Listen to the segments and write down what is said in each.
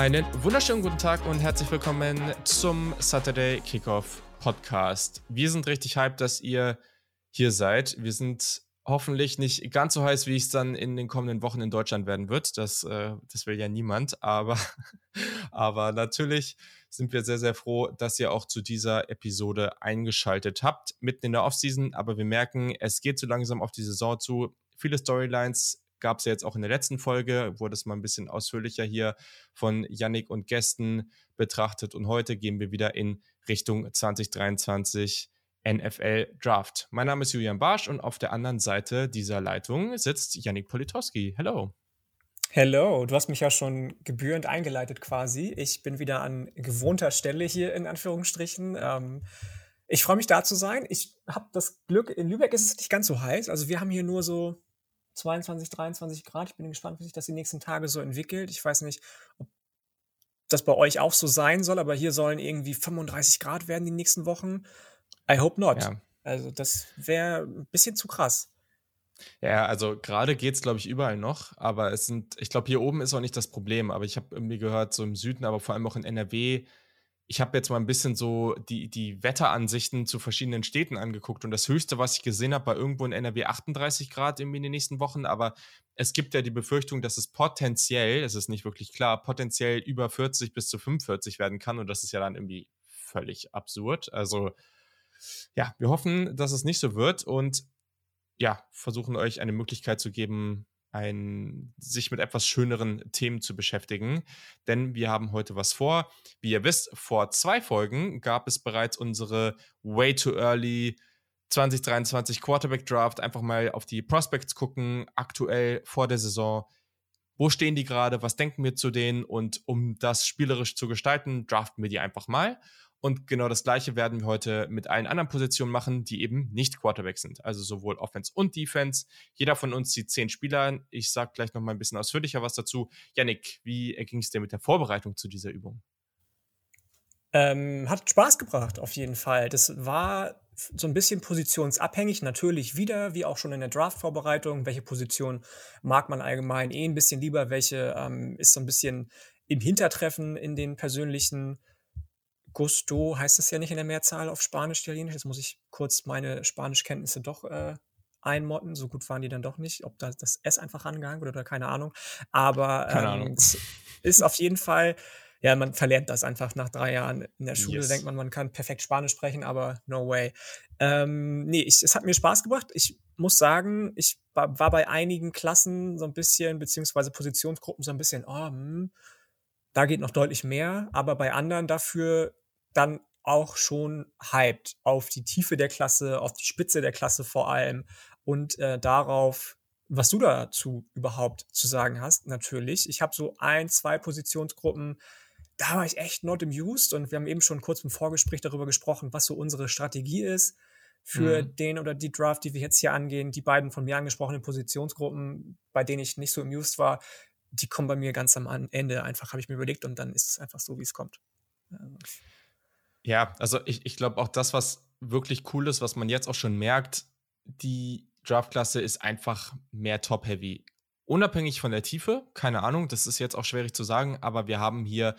Einen wunderschönen guten Tag und herzlich willkommen zum Saturday Kickoff Podcast. Wir sind richtig hyped, dass ihr hier seid. Wir sind hoffentlich nicht ganz so heiß, wie es dann in den kommenden Wochen in Deutschland werden wird. Das, äh, das will ja niemand. Aber, aber natürlich sind wir sehr, sehr froh, dass ihr auch zu dieser Episode eingeschaltet habt, mitten in der Offseason. Aber wir merken, es geht so langsam auf die Saison zu. Viele Storylines gab es ja jetzt auch in der letzten Folge, wurde es mal ein bisschen ausführlicher hier von Yannick und Gästen betrachtet. Und heute gehen wir wieder in Richtung 2023 NFL Draft. Mein Name ist Julian Barsch und auf der anderen Seite dieser Leitung sitzt Yannick Politowski. Hello. Hello, du hast mich ja schon gebührend eingeleitet quasi. Ich bin wieder an gewohnter Stelle hier in Anführungsstrichen. Ähm, ich freue mich da zu sein. Ich habe das Glück, in Lübeck ist es nicht ganz so heiß. Also wir haben hier nur so 22, 23 Grad. Ich bin gespannt, wie sich das die nächsten Tage so entwickelt. Ich weiß nicht, ob das bei euch auch so sein soll, aber hier sollen irgendwie 35 Grad werden die nächsten Wochen. I hope not. Ja. Also das wäre ein bisschen zu krass. Ja, also gerade geht es, glaube ich, überall noch, aber es sind, ich glaube, hier oben ist auch nicht das Problem, aber ich habe irgendwie gehört, so im Süden, aber vor allem auch in NRW, ich habe jetzt mal ein bisschen so die, die Wetteransichten zu verschiedenen Städten angeguckt und das höchste, was ich gesehen habe, war irgendwo in NRW 38 Grad in den nächsten Wochen, aber es gibt ja die Befürchtung, dass es potenziell, es ist nicht wirklich klar, potenziell über 40 bis zu 45 werden kann und das ist ja dann irgendwie völlig absurd. Also ja, wir hoffen, dass es nicht so wird und ja, versuchen euch eine Möglichkeit zu geben, ein, sich mit etwas schöneren Themen zu beschäftigen. Denn wir haben heute was vor. Wie ihr wisst, vor zwei Folgen gab es bereits unsere Way Too Early 2023 Quarterback Draft. Einfach mal auf die Prospects gucken, aktuell vor der Saison. Wo stehen die gerade? Was denken wir zu denen? Und um das spielerisch zu gestalten, draften wir die einfach mal. Und genau das Gleiche werden wir heute mit allen anderen Positionen machen, die eben nicht Quarterback sind. Also sowohl Offense und Defense. Jeder von uns sieht zehn Spieler. Ich sage gleich noch mal ein bisschen ausführlicher was dazu. Yannick, wie ging es dir mit der Vorbereitung zu dieser Übung? Ähm, hat Spaß gebracht, auf jeden Fall. Das war so ein bisschen positionsabhängig, natürlich wieder, wie auch schon in der Draft-Vorbereitung. Welche Position mag man allgemein eh ein bisschen lieber? Welche ähm, ist so ein bisschen im Hintertreffen in den persönlichen Gusto heißt es ja nicht in der Mehrzahl auf Spanisch, Italienisch. Jetzt muss ich kurz meine Spanischkenntnisse doch äh, einmotten. So gut waren die dann doch nicht. Ob da das S einfach angehangen wurde oder keine Ahnung. Aber keine ähm, Ahnung. es ist auf jeden Fall, ja, man verlernt das einfach nach drei Jahren in der Schule. Yes. Denkt man, man kann perfekt Spanisch sprechen, aber no way. Ähm, nee, ich, es hat mir Spaß gebracht. Ich muss sagen, ich war, war bei einigen Klassen so ein bisschen, beziehungsweise Positionsgruppen so ein bisschen, oh, hm, da geht noch deutlich mehr, aber bei anderen dafür dann auch schon hyped auf die Tiefe der Klasse, auf die Spitze der Klasse vor allem und äh, darauf, was du dazu überhaupt zu sagen hast, natürlich. Ich habe so ein, zwei Positionsgruppen, da war ich echt not amused und wir haben eben schon kurz im Vorgespräch darüber gesprochen, was so unsere Strategie ist für mhm. den oder die Draft, die wir jetzt hier angehen. Die beiden von mir angesprochenen Positionsgruppen, bei denen ich nicht so amused war, die kommen bei mir ganz am Ende einfach, habe ich mir überlegt und dann ist es einfach so, wie es kommt. Ja, also ich, ich glaube auch das, was wirklich cool ist, was man jetzt auch schon merkt, die Draftklasse ist einfach mehr top-heavy. Unabhängig von der Tiefe, keine Ahnung, das ist jetzt auch schwierig zu sagen, aber wir haben hier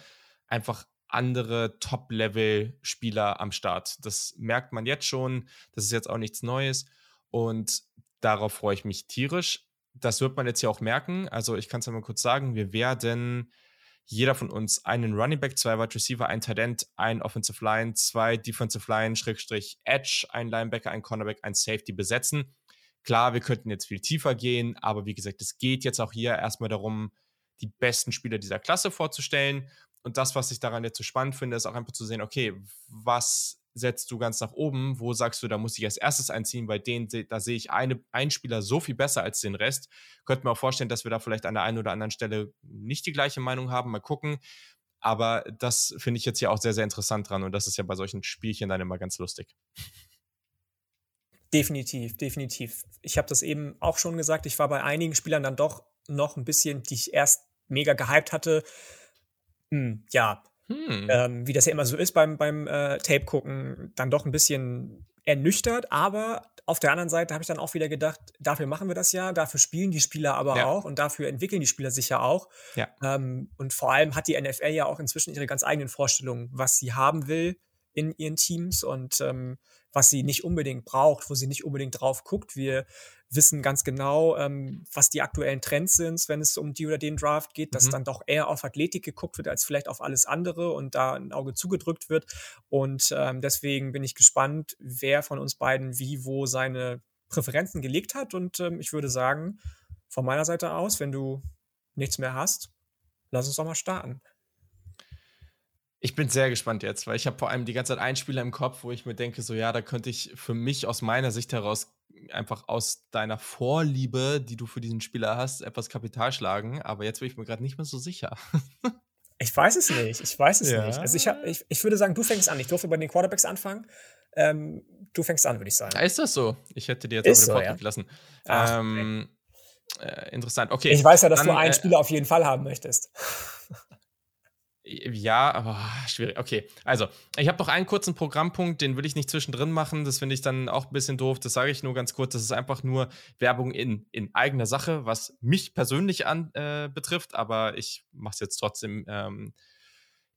einfach andere Top-Level-Spieler am Start. Das merkt man jetzt schon, das ist jetzt auch nichts Neues und darauf freue ich mich tierisch. Das wird man jetzt ja auch merken. Also ich kann es ja mal kurz sagen, wir werden jeder von uns einen Running Back, zwei Wide Receiver, ein Talent, ein Offensive Line, zwei Defensive Line, Schrägstrich Edge, ein Linebacker, ein Cornerback, ein Safety besetzen. Klar, wir könnten jetzt viel tiefer gehen, aber wie gesagt, es geht jetzt auch hier erstmal darum, die besten Spieler dieser Klasse vorzustellen. Und das, was ich daran jetzt so spannend finde, ist auch einfach zu sehen, okay, was setzt du ganz nach oben? Wo sagst du, da muss ich als erstes einziehen? Weil den, da sehe ich eine, einen Spieler so viel besser als den Rest. Könnte mir auch vorstellen, dass wir da vielleicht an der einen oder anderen Stelle nicht die gleiche Meinung haben. Mal gucken. Aber das finde ich jetzt hier auch sehr, sehr interessant dran. Und das ist ja bei solchen Spielchen dann immer ganz lustig. Definitiv, definitiv. Ich habe das eben auch schon gesagt. Ich war bei einigen Spielern dann doch noch ein bisschen, die ich erst mega gehypt hatte. Hm, ja, hm. Ähm, wie das ja immer so ist beim, beim äh, Tape gucken, dann doch ein bisschen ernüchtert, aber auf der anderen Seite habe ich dann auch wieder gedacht, dafür machen wir das ja, dafür spielen die Spieler aber ja. auch und dafür entwickeln die Spieler sich ja auch. Ja. Ähm, und vor allem hat die NFL ja auch inzwischen ihre ganz eigenen Vorstellungen, was sie haben will in ihren Teams und ähm, was sie nicht unbedingt braucht, wo sie nicht unbedingt drauf guckt. Wir wissen ganz genau, ähm, was die aktuellen Trends sind, wenn es um die oder den Draft geht, dass mhm. dann doch eher auf Athletik geguckt wird, als vielleicht auf alles andere und da ein Auge zugedrückt wird. Und ähm, deswegen bin ich gespannt, wer von uns beiden wie wo seine Präferenzen gelegt hat. Und ähm, ich würde sagen, von meiner Seite aus, wenn du nichts mehr hast, lass uns doch mal starten. Ich bin sehr gespannt jetzt, weil ich habe vor allem die ganze Zeit einen Spieler im Kopf, wo ich mir denke, so ja, da könnte ich für mich aus meiner Sicht heraus einfach aus deiner Vorliebe, die du für diesen Spieler hast, etwas Kapital schlagen. Aber jetzt bin ich mir gerade nicht mehr so sicher. ich weiß es nicht. Ich weiß es ja. nicht. Also ich, hab, ich, ich würde sagen, du fängst an. Ich durfte bei den Quarterbacks anfangen. Ähm, du fängst an, würde ich sagen. Ist das so? Ich hätte dir jetzt Ist aber den so, ja. lassen. Ach, ähm, äh, interessant. Okay. Ich weiß ja, dass dann, du einen äh, Spieler auf jeden Fall haben möchtest. Ja, aber schwierig. Okay, also ich habe noch einen kurzen Programmpunkt, den will ich nicht zwischendrin machen. Das finde ich dann auch ein bisschen doof. Das sage ich nur ganz kurz. Das ist einfach nur Werbung in, in eigener Sache, was mich persönlich an, äh, betrifft. Aber ich mache es jetzt trotzdem. Ähm,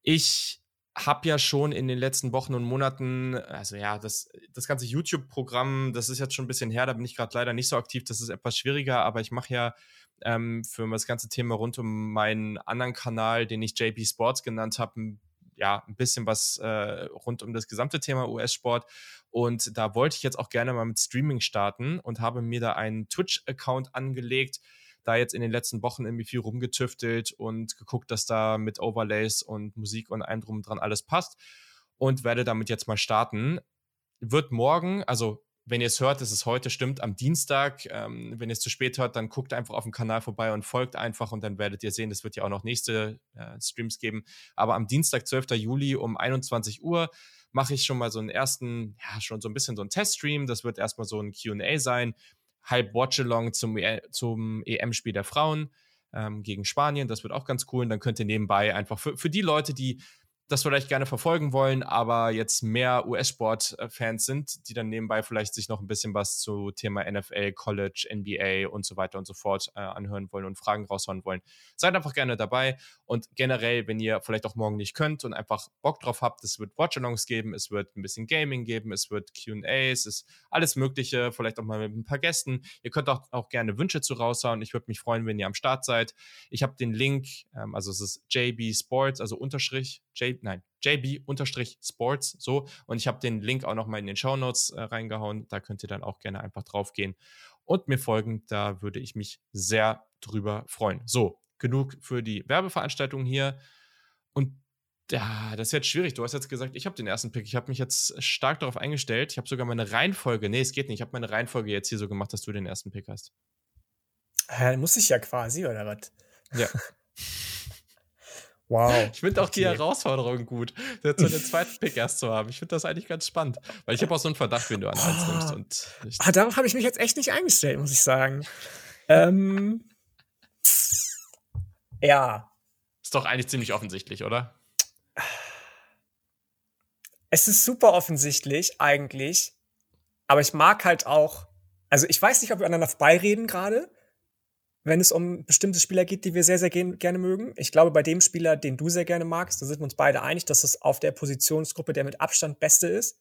ich habe ja schon in den letzten Wochen und Monaten, also ja, das, das ganze YouTube-Programm, das ist jetzt schon ein bisschen her. Da bin ich gerade leider nicht so aktiv. Das ist etwas schwieriger. Aber ich mache ja ähm, für das ganze Thema rund um meinen anderen Kanal, den ich JP Sports genannt habe, ja, ein bisschen was äh, rund um das gesamte Thema US-Sport. Und da wollte ich jetzt auch gerne mal mit Streaming starten und habe mir da einen Twitch-Account angelegt, da jetzt in den letzten Wochen irgendwie viel rumgetüftelt und geguckt, dass da mit Overlays und Musik und allem drum dran alles passt und werde damit jetzt mal starten. Wird morgen, also wenn ihr es hört, ist es heute, stimmt, am Dienstag. Ähm, wenn ihr es zu spät hört, dann guckt einfach auf dem Kanal vorbei und folgt einfach und dann werdet ihr sehen, es wird ja auch noch nächste äh, Streams geben. Aber am Dienstag, 12. Juli um 21 Uhr mache ich schon mal so einen ersten, ja, schon so ein bisschen so einen Teststream. Das wird erstmal so ein QA sein. Halb Watchalong zum, e zum EM-Spiel der Frauen ähm, gegen Spanien. Das wird auch ganz cool. Und dann könnt ihr nebenbei einfach für, für die Leute, die das vielleicht gerne verfolgen wollen, aber jetzt mehr US-Sport-Fans sind, die dann nebenbei vielleicht sich noch ein bisschen was zu Thema NFL, College, NBA und so weiter und so fort äh, anhören wollen und Fragen raushauen wollen. Seid einfach gerne dabei und generell, wenn ihr vielleicht auch morgen nicht könnt und einfach Bock drauf habt, es wird Watch-Alongs geben, es wird ein bisschen Gaming geben, es wird QAs, es ist alles Mögliche, vielleicht auch mal mit ein paar Gästen. Ihr könnt auch, auch gerne Wünsche zu raushauen. Ich würde mich freuen, wenn ihr am Start seid. Ich habe den Link, ähm, also es ist JB Sports, also Unterstrich J, nein, JB-Sports, so. Und ich habe den Link auch nochmal in den Show Notes äh, reingehauen. Da könnt ihr dann auch gerne einfach drauf gehen und mir folgen. Da würde ich mich sehr drüber freuen. So, genug für die Werbeveranstaltung hier. Und ja, das ist jetzt schwierig. Du hast jetzt gesagt, ich habe den ersten Pick. Ich habe mich jetzt stark darauf eingestellt. Ich habe sogar meine Reihenfolge. Nee, es geht nicht. Ich habe meine Reihenfolge jetzt hier so gemacht, dass du den ersten Pick hast. Äh, muss ich ja quasi, oder was? Ja. Wow. Ich finde auch okay. die Herausforderung gut, jetzt so den zweiten Pick erst zu haben. Ich finde das eigentlich ganz spannend, weil ich habe auch so einen Verdacht, wenn du an eins nimmst. Und ah, darauf habe ich mich jetzt echt nicht eingestellt, muss ich sagen. ähm, ja. Ist doch eigentlich ziemlich offensichtlich, oder? Es ist super offensichtlich, eigentlich. Aber ich mag halt auch. Also, ich weiß nicht, ob wir aneinander vorbeireden gerade wenn es um bestimmte Spieler geht, die wir sehr, sehr gerne mögen. Ich glaube, bei dem Spieler, den du sehr gerne magst, da sind wir uns beide einig, dass es auf der Positionsgruppe der mit Abstand beste ist.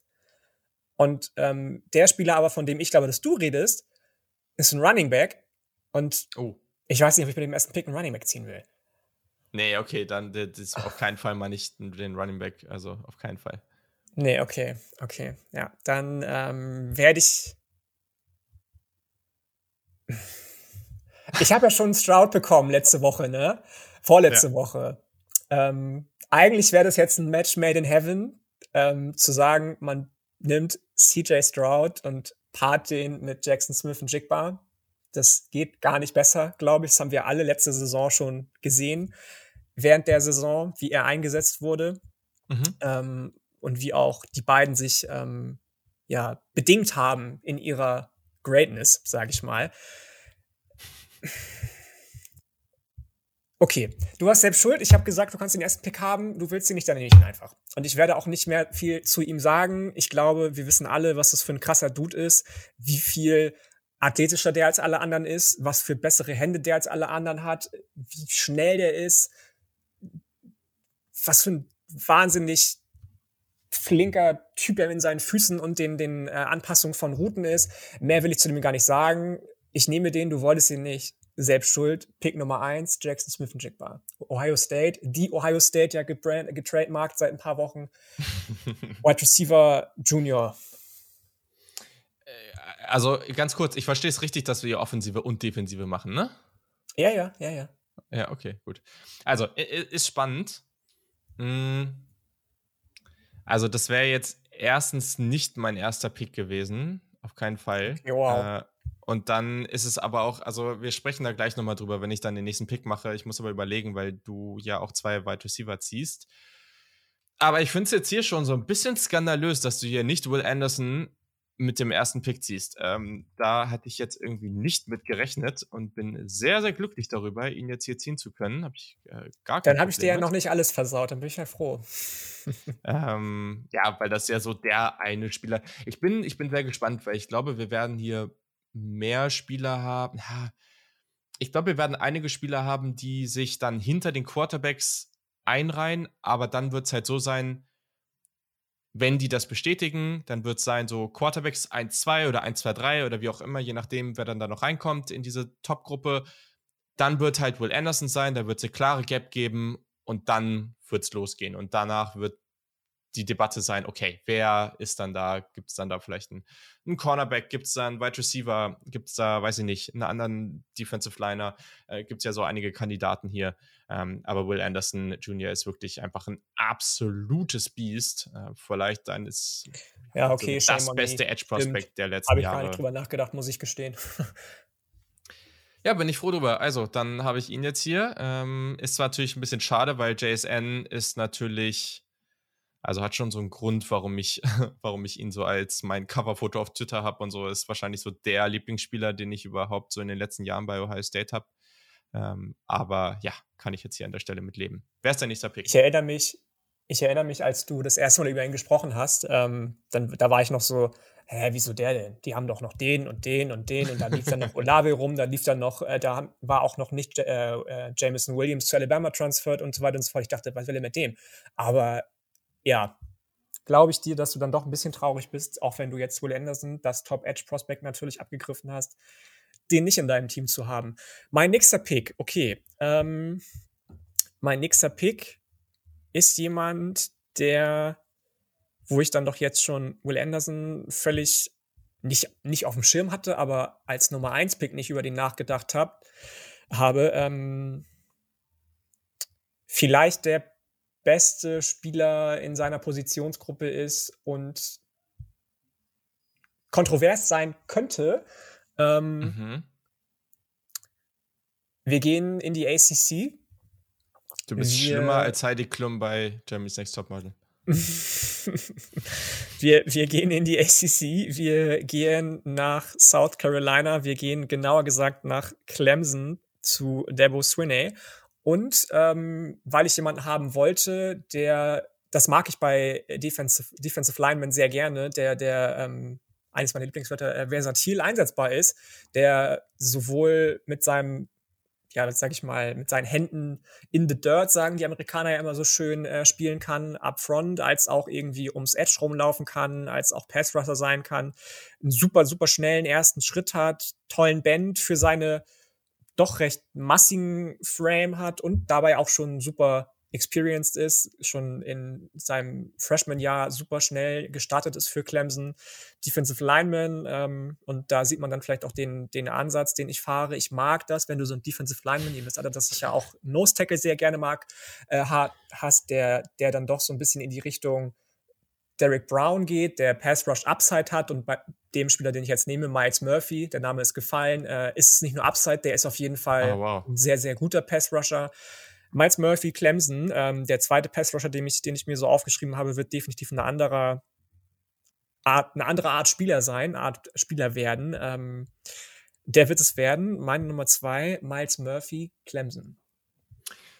Und ähm, der Spieler aber, von dem ich glaube, dass du redest, ist ein Running Back. Und oh. ich weiß nicht, ob ich bei dem ersten Pick einen Running Back ziehen will. Nee, okay, dann das ist auf keinen Fall mal nicht den Running Back. Also auf keinen Fall. Nee, okay, okay. Ja, dann ähm, werde ich ich habe ja schon einen Stroud bekommen letzte Woche, ne? Vorletzte ja. Woche. Ähm, eigentlich wäre das jetzt ein Match made in heaven, ähm, zu sagen, man nimmt CJ Stroud und paart den mit Jackson Smith und Jigba. Das geht gar nicht besser, glaube ich. Das haben wir alle letzte Saison schon gesehen. Während der Saison, wie er eingesetzt wurde. Mhm. Ähm, und wie auch die beiden sich ähm, ja bedingt haben in ihrer Greatness, sage ich mal Okay, du hast selbst Schuld. Ich habe gesagt, du kannst den ersten Pick haben. Du willst ihn nicht, dann nehme ich ihn einfach. Und ich werde auch nicht mehr viel zu ihm sagen. Ich glaube, wir wissen alle, was das für ein krasser Dude ist, wie viel athletischer der als alle anderen ist, was für bessere Hände der als alle anderen hat, wie schnell der ist, was für ein wahnsinnig flinker Typ er in seinen Füßen und den, den äh, Anpassungen von Routen ist. Mehr will ich zu dem gar nicht sagen. Ich nehme den, du wolltest ihn nicht. Selbst schuld. Pick Nummer eins, Jackson Smith und Jigba. Ohio State, die Ohio State ja getrademarkt seit ein paar Wochen. Wide Receiver Junior. Äh, also ganz kurz, ich verstehe es richtig, dass wir hier Offensive und Defensive machen, ne? Ja, ja, ja, ja. Ja, okay, gut. Also, ist spannend. Hm. Also, das wäre jetzt erstens nicht mein erster Pick gewesen. Auf keinen Fall. Wow. Äh, und dann ist es aber auch, also wir sprechen da gleich nochmal drüber, wenn ich dann den nächsten Pick mache. Ich muss aber überlegen, weil du ja auch zwei Wide Receiver ziehst. Aber ich finde es jetzt hier schon so ein bisschen skandalös, dass du hier nicht Will Anderson mit dem ersten Pick ziehst. Ähm, da hatte ich jetzt irgendwie nicht mit gerechnet und bin sehr, sehr glücklich darüber, ihn jetzt hier ziehen zu können. Hab ich äh, gar Dann habe ich dir ja noch nicht alles versaut, dann bin ich ja froh. ähm, ja, weil das ja so der eine Spieler. Ich bin, ich bin sehr gespannt, weil ich glaube, wir werden hier mehr Spieler haben. Ich glaube, wir werden einige Spieler haben, die sich dann hinter den Quarterbacks einreihen, aber dann wird es halt so sein, wenn die das bestätigen, dann wird es sein, so Quarterbacks 1, 2 oder 1, 2, 3 oder wie auch immer, je nachdem, wer dann da noch reinkommt in diese Top-Gruppe. Dann wird halt Will Anderson sein, da wird es eine klare Gap geben und dann wird es losgehen. Und danach wird die Debatte sein, okay, wer ist dann da? Gibt es dann da vielleicht einen, einen Cornerback? Gibt es da einen Wide Receiver? Gibt es da, weiß ich nicht, einen anderen Defensive Liner? Äh, Gibt es ja so einige Kandidaten hier. Ähm, aber Will Anderson Jr. ist wirklich einfach ein absolutes Biest. Äh, vielleicht dann ist ja, okay, so das beste Edge Prospect der letzten Jahre. Habe ich gar nicht drüber nachgedacht, muss ich gestehen. Ja, bin ich froh drüber. Also, dann habe ich ihn jetzt hier. Ähm, ist zwar natürlich ein bisschen schade, weil JSN ist natürlich also hat schon so einen Grund, warum ich, warum ich ihn so als mein Coverfoto auf Twitter habe und so. Ist wahrscheinlich so der Lieblingsspieler, den ich überhaupt so in den letzten Jahren bei Ohio State habe. Ähm, aber ja, kann ich jetzt hier an der Stelle mit leben. Wer ist der nächste Pick? Ich erinnere mich, ich erinnere mich, als du das erste Mal über ihn gesprochen hast, ähm, dann, da war ich noch so, hä, wieso der denn? Die haben doch noch den und den und den und da lief dann noch Olave rum, da lief dann noch, äh, da war auch noch nicht äh, äh, Jameson Williams zu Alabama transferred und so weiter und so fort. Ich dachte, was will er mit dem? Aber ja, glaube ich dir, dass du dann doch ein bisschen traurig bist, auch wenn du jetzt Will Anderson, das Top-Edge-Prospect natürlich abgegriffen hast, den nicht in deinem Team zu haben. Mein nächster Pick, okay. Ähm, mein nächster Pick ist jemand, der, wo ich dann doch jetzt schon Will Anderson völlig nicht, nicht auf dem Schirm hatte, aber als Nummer 1 Pick nicht über den nachgedacht hab, habe. Ähm, vielleicht der beste Spieler in seiner Positionsgruppe ist und kontrovers sein könnte. Ähm, mhm. Wir gehen in die ACC. Du bist wir, schlimmer als Heidi Klum bei Jeremy's Next Top Model. wir, wir gehen in die ACC, wir gehen nach South Carolina, wir gehen genauer gesagt nach Clemson zu Debo Swinney und ähm, weil ich jemanden haben wollte, der, das mag ich bei Defensive, Defensive Linemen sehr gerne, der, der ähm, eines meiner Lieblingswörter, äh, versatil einsetzbar ist, der sowohl mit seinem ja, sag ich mal, mit seinen Händen in the dirt, sagen die Amerikaner ja immer so schön, äh, spielen kann, upfront, als auch irgendwie ums Edge rumlaufen kann, als auch Passrusher sein kann, einen super, super schnellen ersten Schritt hat, tollen Bend für seine doch recht massigen Frame hat und dabei auch schon super experienced ist, schon in seinem Freshman-Jahr super schnell gestartet ist für Clemson. Defensive Lineman, ähm, und da sieht man dann vielleicht auch den, den Ansatz, den ich fahre. Ich mag das, wenn du so einen Defensive Lineman, ihr wisst alle, dass ich ja auch Nose Tackle sehr gerne mag, äh, hast, der, der dann doch so ein bisschen in die Richtung Derek Brown geht, der Pass Rush Upside hat und bei dem Spieler, den ich jetzt nehme, Miles Murphy, der Name ist gefallen, äh, ist es nicht nur Upside, der ist auf jeden Fall oh, wow. ein sehr, sehr guter Pass Rusher. Miles Murphy, Clemson, ähm, der zweite Pass Rusher, den ich, den ich mir so aufgeschrieben habe, wird definitiv eine andere Art, eine andere Art Spieler sein, Art Spieler werden. Ähm, der wird es werden. Meine Nummer zwei, Miles Murphy, Clemson.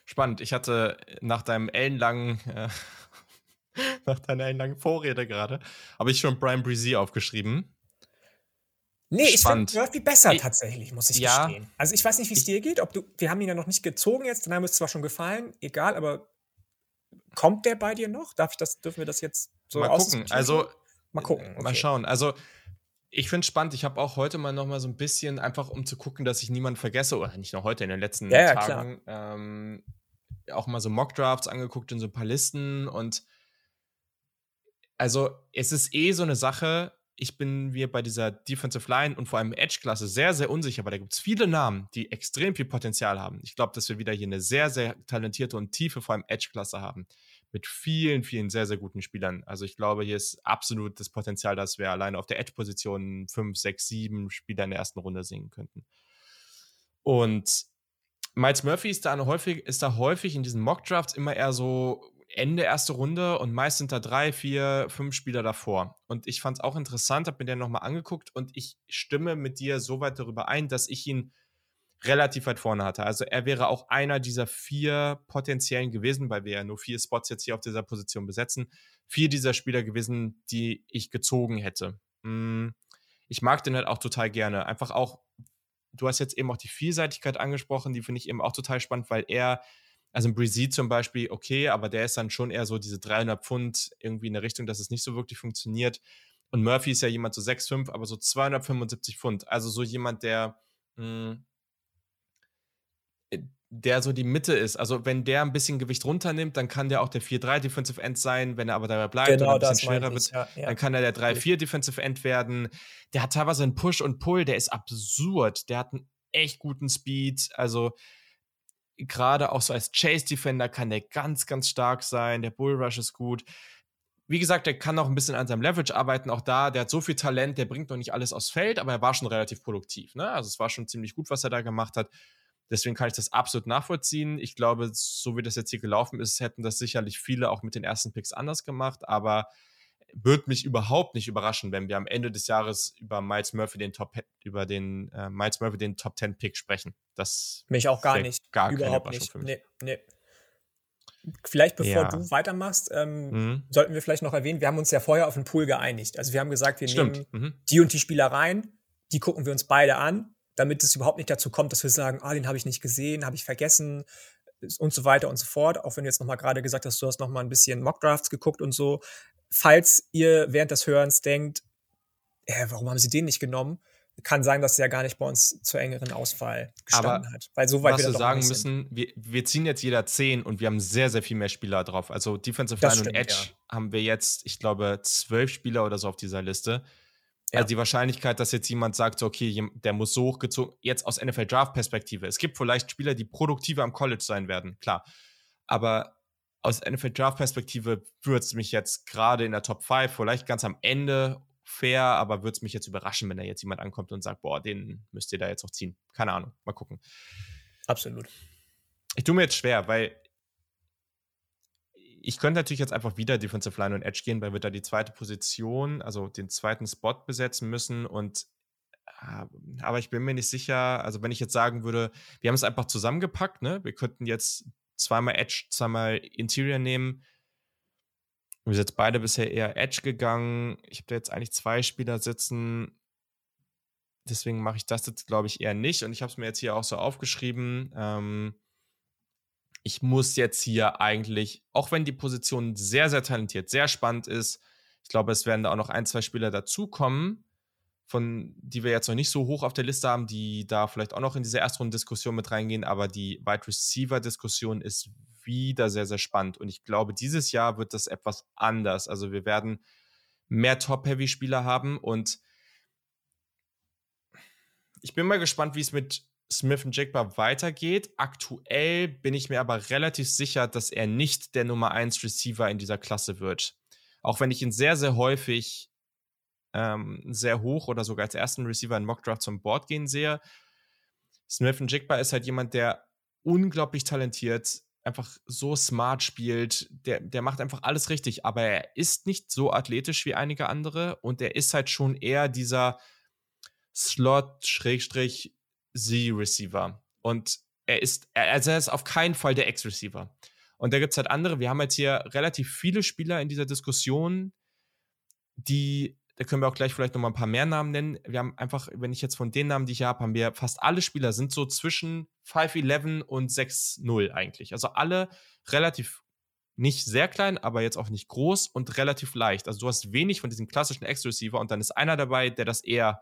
spannend. Ich hatte nach deinem ellenlangen, äh, nach deiner ellenlangen Vorrede gerade, habe ich schon Brian Breezy aufgeschrieben. Nee, ich finde Murphy besser ich, tatsächlich, muss ich ja, gestehen. Also ich weiß nicht, wie es dir geht. Ob du, wir haben ihn ja noch nicht gezogen jetzt, dann haben wir es zwar schon gefallen, egal, aber kommt der bei dir noch? Darf ich das, dürfen wir das jetzt so Mal gucken. Also mal gucken. Okay. Mal schauen. Also ich finde es spannend. Ich habe auch heute mal noch mal so ein bisschen, einfach um zu gucken, dass ich niemanden vergesse, oder nicht nur heute, in den letzten ja, Tagen, ja, ähm, auch mal so Mockdrafts angeguckt in so ein paar Listen. Und also es ist eh so eine Sache, ich bin mir bei dieser Defensive Line und vor allem Edge-Klasse sehr, sehr unsicher, weil da gibt es viele Namen, die extrem viel Potenzial haben. Ich glaube, dass wir wieder hier eine sehr, sehr talentierte und tiefe, vor allem Edge-Klasse haben. Mit vielen, vielen sehr, sehr guten Spielern. Also ich glaube, hier ist absolut das Potenzial, dass wir alleine auf der Edge-Position fünf, sechs, sieben Spieler in der ersten Runde singen könnten. Und Miles Murphy ist da, häufig, ist da häufig in diesen Mock-Drafts immer eher so Ende erste Runde und meist sind da drei, vier, fünf Spieler davor. Und ich fand es auch interessant, habe mir den nochmal angeguckt und ich stimme mit dir so weit darüber ein, dass ich ihn relativ weit vorne hatte. Also er wäre auch einer dieser vier potenziellen gewesen, weil wir ja nur vier Spots jetzt hier auf dieser Position besetzen. Vier dieser Spieler gewesen, die ich gezogen hätte. Hm, ich mag den halt auch total gerne. Einfach auch, du hast jetzt eben auch die Vielseitigkeit angesprochen, die finde ich eben auch total spannend, weil er also ein Breezy zum Beispiel, okay, aber der ist dann schon eher so diese 300 Pfund irgendwie in der Richtung, dass es nicht so wirklich funktioniert. Und Murphy ist ja jemand so 6,5, aber so 275 Pfund. Also so jemand, der, mh, hm, äh, der so die Mitte ist. Also wenn der ein bisschen Gewicht runternimmt, dann kann der auch der 4-3 Defensive End sein. Wenn er aber dabei bleibt genau, und ein bisschen schwerer wird, ja, ja. dann kann er der 3-4 Defensive End werden. Der hat teilweise einen Push und Pull, der ist absurd. Der hat einen echt guten Speed. Also gerade auch so als Chase-Defender kann der ganz, ganz stark sein. Der Bullrush ist gut. Wie gesagt, der kann auch ein bisschen an seinem Leverage arbeiten. Auch da, der hat so viel Talent, der bringt noch nicht alles aufs Feld, aber er war schon relativ produktiv. Ne? Also es war schon ziemlich gut, was er da gemacht hat. Deswegen kann ich das absolut nachvollziehen. Ich glaube, so wie das jetzt hier gelaufen ist, hätten das sicherlich viele auch mit den ersten Picks anders gemacht. Aber würde mich überhaupt nicht überraschen, wenn wir am Ende des Jahres über Miles Murphy den Top über den äh, Miles Murphy den Top 10 Pick sprechen. Das mich auch gar nicht, gar überhaupt nicht. Für mich. Nee, nee. Vielleicht bevor ja. du weitermachst, ähm, mhm. sollten wir vielleicht noch erwähnen, wir haben uns ja vorher auf den Pool geeinigt. Also wir haben gesagt, wir Stimmt. nehmen mhm. die und die Spielereien, die gucken wir uns beide an, damit es überhaupt nicht dazu kommt, dass wir sagen, ah, den habe ich nicht gesehen, habe ich vergessen und so weiter und so fort. Auch wenn du jetzt noch mal gerade gesagt hast, du hast noch mal ein bisschen Mockdrafts geguckt und so falls ihr während des Hörens denkt, äh, warum haben sie den nicht genommen? Kann sein, dass er ja gar nicht bei uns zur engeren Auswahl gestanden Aber hat. Weil so weit was wir sagen müssen, wir, wir, ziehen jetzt jeder 10 und wir haben sehr, sehr viel mehr Spieler drauf. Also Defensive Line und Edge ja. haben wir jetzt, ich glaube, zwölf Spieler oder so auf dieser Liste. Ja. Also die Wahrscheinlichkeit, dass jetzt jemand sagt, so, okay, der muss so hochgezogen, jetzt aus NFL Draft Perspektive. Es gibt vielleicht Spieler, die produktiver am College sein werden, klar. Aber aus NFL Draft Perspektive würde es mich jetzt gerade in der Top 5, vielleicht ganz am Ende fair, aber würde es mich jetzt überraschen, wenn da jetzt jemand ankommt und sagt, boah, den müsst ihr da jetzt noch ziehen. Keine Ahnung, mal gucken. Absolut. Ich tue mir jetzt schwer, weil ich könnte natürlich jetzt einfach wieder Defensive Line und Edge gehen, weil wir da die zweite Position, also den zweiten Spot besetzen müssen und äh, aber ich bin mir nicht sicher, also wenn ich jetzt sagen würde, wir haben es einfach zusammengepackt, ne? Wir könnten jetzt zweimal Edge, zweimal Interior nehmen. Wir sind jetzt beide bisher eher Edge gegangen. Ich habe da jetzt eigentlich zwei Spieler sitzen. Deswegen mache ich das jetzt, glaube ich, eher nicht. Und ich habe es mir jetzt hier auch so aufgeschrieben. Ähm, ich muss jetzt hier eigentlich, auch wenn die Position sehr, sehr talentiert, sehr spannend ist, ich glaube, es werden da auch noch ein, zwei Spieler dazukommen, von die wir jetzt noch nicht so hoch auf der Liste haben, die da vielleicht auch noch in diese Erstrunden-Diskussion mit reingehen, aber die Wide Receiver-Diskussion ist wieder sehr, sehr spannend. Und ich glaube, dieses Jahr wird das etwas anders. Also wir werden mehr Top-Heavy-Spieler haben und ich bin mal gespannt, wie es mit Smith und Jigba weitergeht. Aktuell bin ich mir aber relativ sicher, dass er nicht der Nummer 1 Receiver in dieser Klasse wird. Auch wenn ich ihn sehr, sehr häufig ähm, sehr hoch oder sogar als ersten Receiver in Mockdraft zum Board gehen sehe. Smith Jigba ist halt jemand, der unglaublich talentiert, einfach so smart spielt, der, der macht einfach alles richtig, aber er ist nicht so athletisch wie einige andere und er ist halt schon eher dieser Slot-Z-Receiver. Und er ist, also er ist auf keinen Fall der Ex-Receiver. Und da gibt es halt andere. Wir haben jetzt hier relativ viele Spieler in dieser Diskussion, die, da können wir auch gleich vielleicht nochmal ein paar mehr Namen nennen. Wir haben einfach, wenn ich jetzt von den Namen, die ich habe, haben wir fast alle Spieler sind so zwischen 5'11 und 6'0 eigentlich. Also alle relativ nicht sehr klein, aber jetzt auch nicht groß und relativ leicht. Also du hast wenig von diesem klassischen Ex-Receiver und dann ist einer dabei, der das eher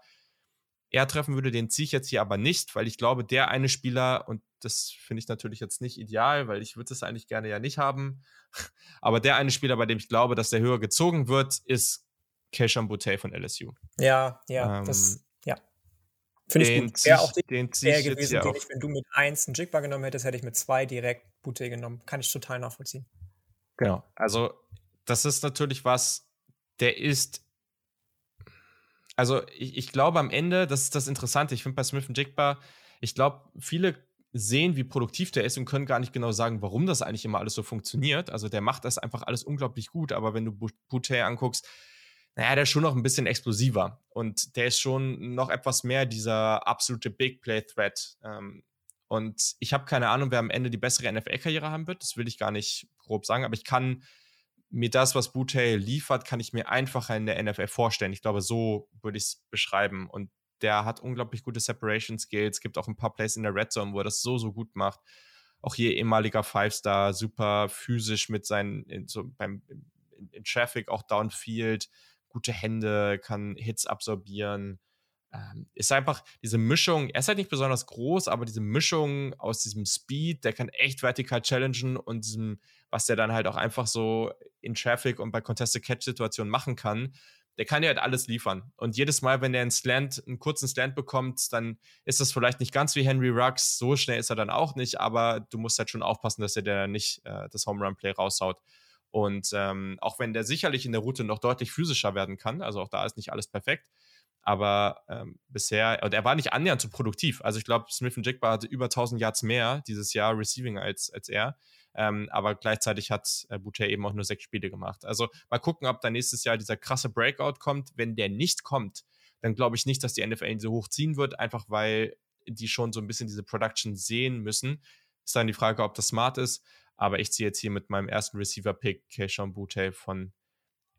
eher treffen würde, den ziehe ich jetzt hier aber nicht, weil ich glaube, der eine Spieler, und das finde ich natürlich jetzt nicht ideal, weil ich würde es eigentlich gerne ja nicht haben, aber der eine Spieler, bei dem ich glaube, dass der höher gezogen wird, ist Keshan Boutte von LSU. Ja, ja, ähm, das, ja. Finde ich gut. Wäre auch den der gewesen, den ich, wenn du mit 1 einen Jigbar genommen hättest, hätte ich mit 2 direkt Boutte genommen. Kann ich total nachvollziehen. Genau. Also, das ist natürlich was, der ist also ich, ich, glaube am Ende, das ist das Interessante, ich finde bei Smith Jigba, ich glaube, viele sehen, wie produktiv der ist und können gar nicht genau sagen, warum das eigentlich immer alles so funktioniert. Also der macht das einfach alles unglaublich gut, aber wenn du Boutte anguckst, naja, der ist schon noch ein bisschen explosiver und der ist schon noch etwas mehr dieser absolute Big Play Threat. Ähm, und ich habe keine Ahnung, wer am Ende die bessere NFL-Karriere haben wird. Das will ich gar nicht grob sagen, aber ich kann mir das, was Boutte liefert, kann ich mir einfacher in der NFL vorstellen. Ich glaube, so würde ich es beschreiben. Und der hat unglaublich gute Separation Skills. Gibt auch ein paar Plays in der Red Zone, wo er das so, so gut macht. Auch hier ehemaliger Five-Star, super physisch mit seinen, in, so beim, in, in Traffic, auch Downfield, gute Hände, kann Hits absorbieren ähm, ist einfach diese Mischung, er ist halt nicht besonders groß, aber diese Mischung aus diesem Speed, der kann echt vertikal challengen und diesem, was der dann halt auch einfach so in Traffic und bei Contested Catch-Situationen machen kann, der kann dir halt alles liefern. Und jedes Mal, wenn er einen Slant, einen kurzen Slant bekommt, dann ist das vielleicht nicht ganz wie Henry Ruggs, so schnell ist er dann auch nicht, aber du musst halt schon aufpassen, dass er dir nicht äh, das Home Run Play raushaut. Und ähm, auch wenn der sicherlich in der Route noch deutlich physischer werden kann, also auch da ist nicht alles perfekt, aber ähm, bisher, und er war nicht annähernd so produktiv. Also ich glaube, Smith Jigba hatte über 1000 Yards mehr dieses Jahr Receiving als, als er. Ähm, aber gleichzeitig hat äh, Boucher eben auch nur sechs Spiele gemacht. Also mal gucken, ob da nächstes Jahr dieser krasse Breakout kommt. Wenn der nicht kommt, dann glaube ich nicht, dass die NFL ihn so hoch ziehen wird, einfach weil die schon so ein bisschen diese Production sehen müssen. Ist dann die Frage, ob das smart ist. Aber ich ziehe jetzt hier mit meinem ersten Receiver-Pick Keishon Boutte von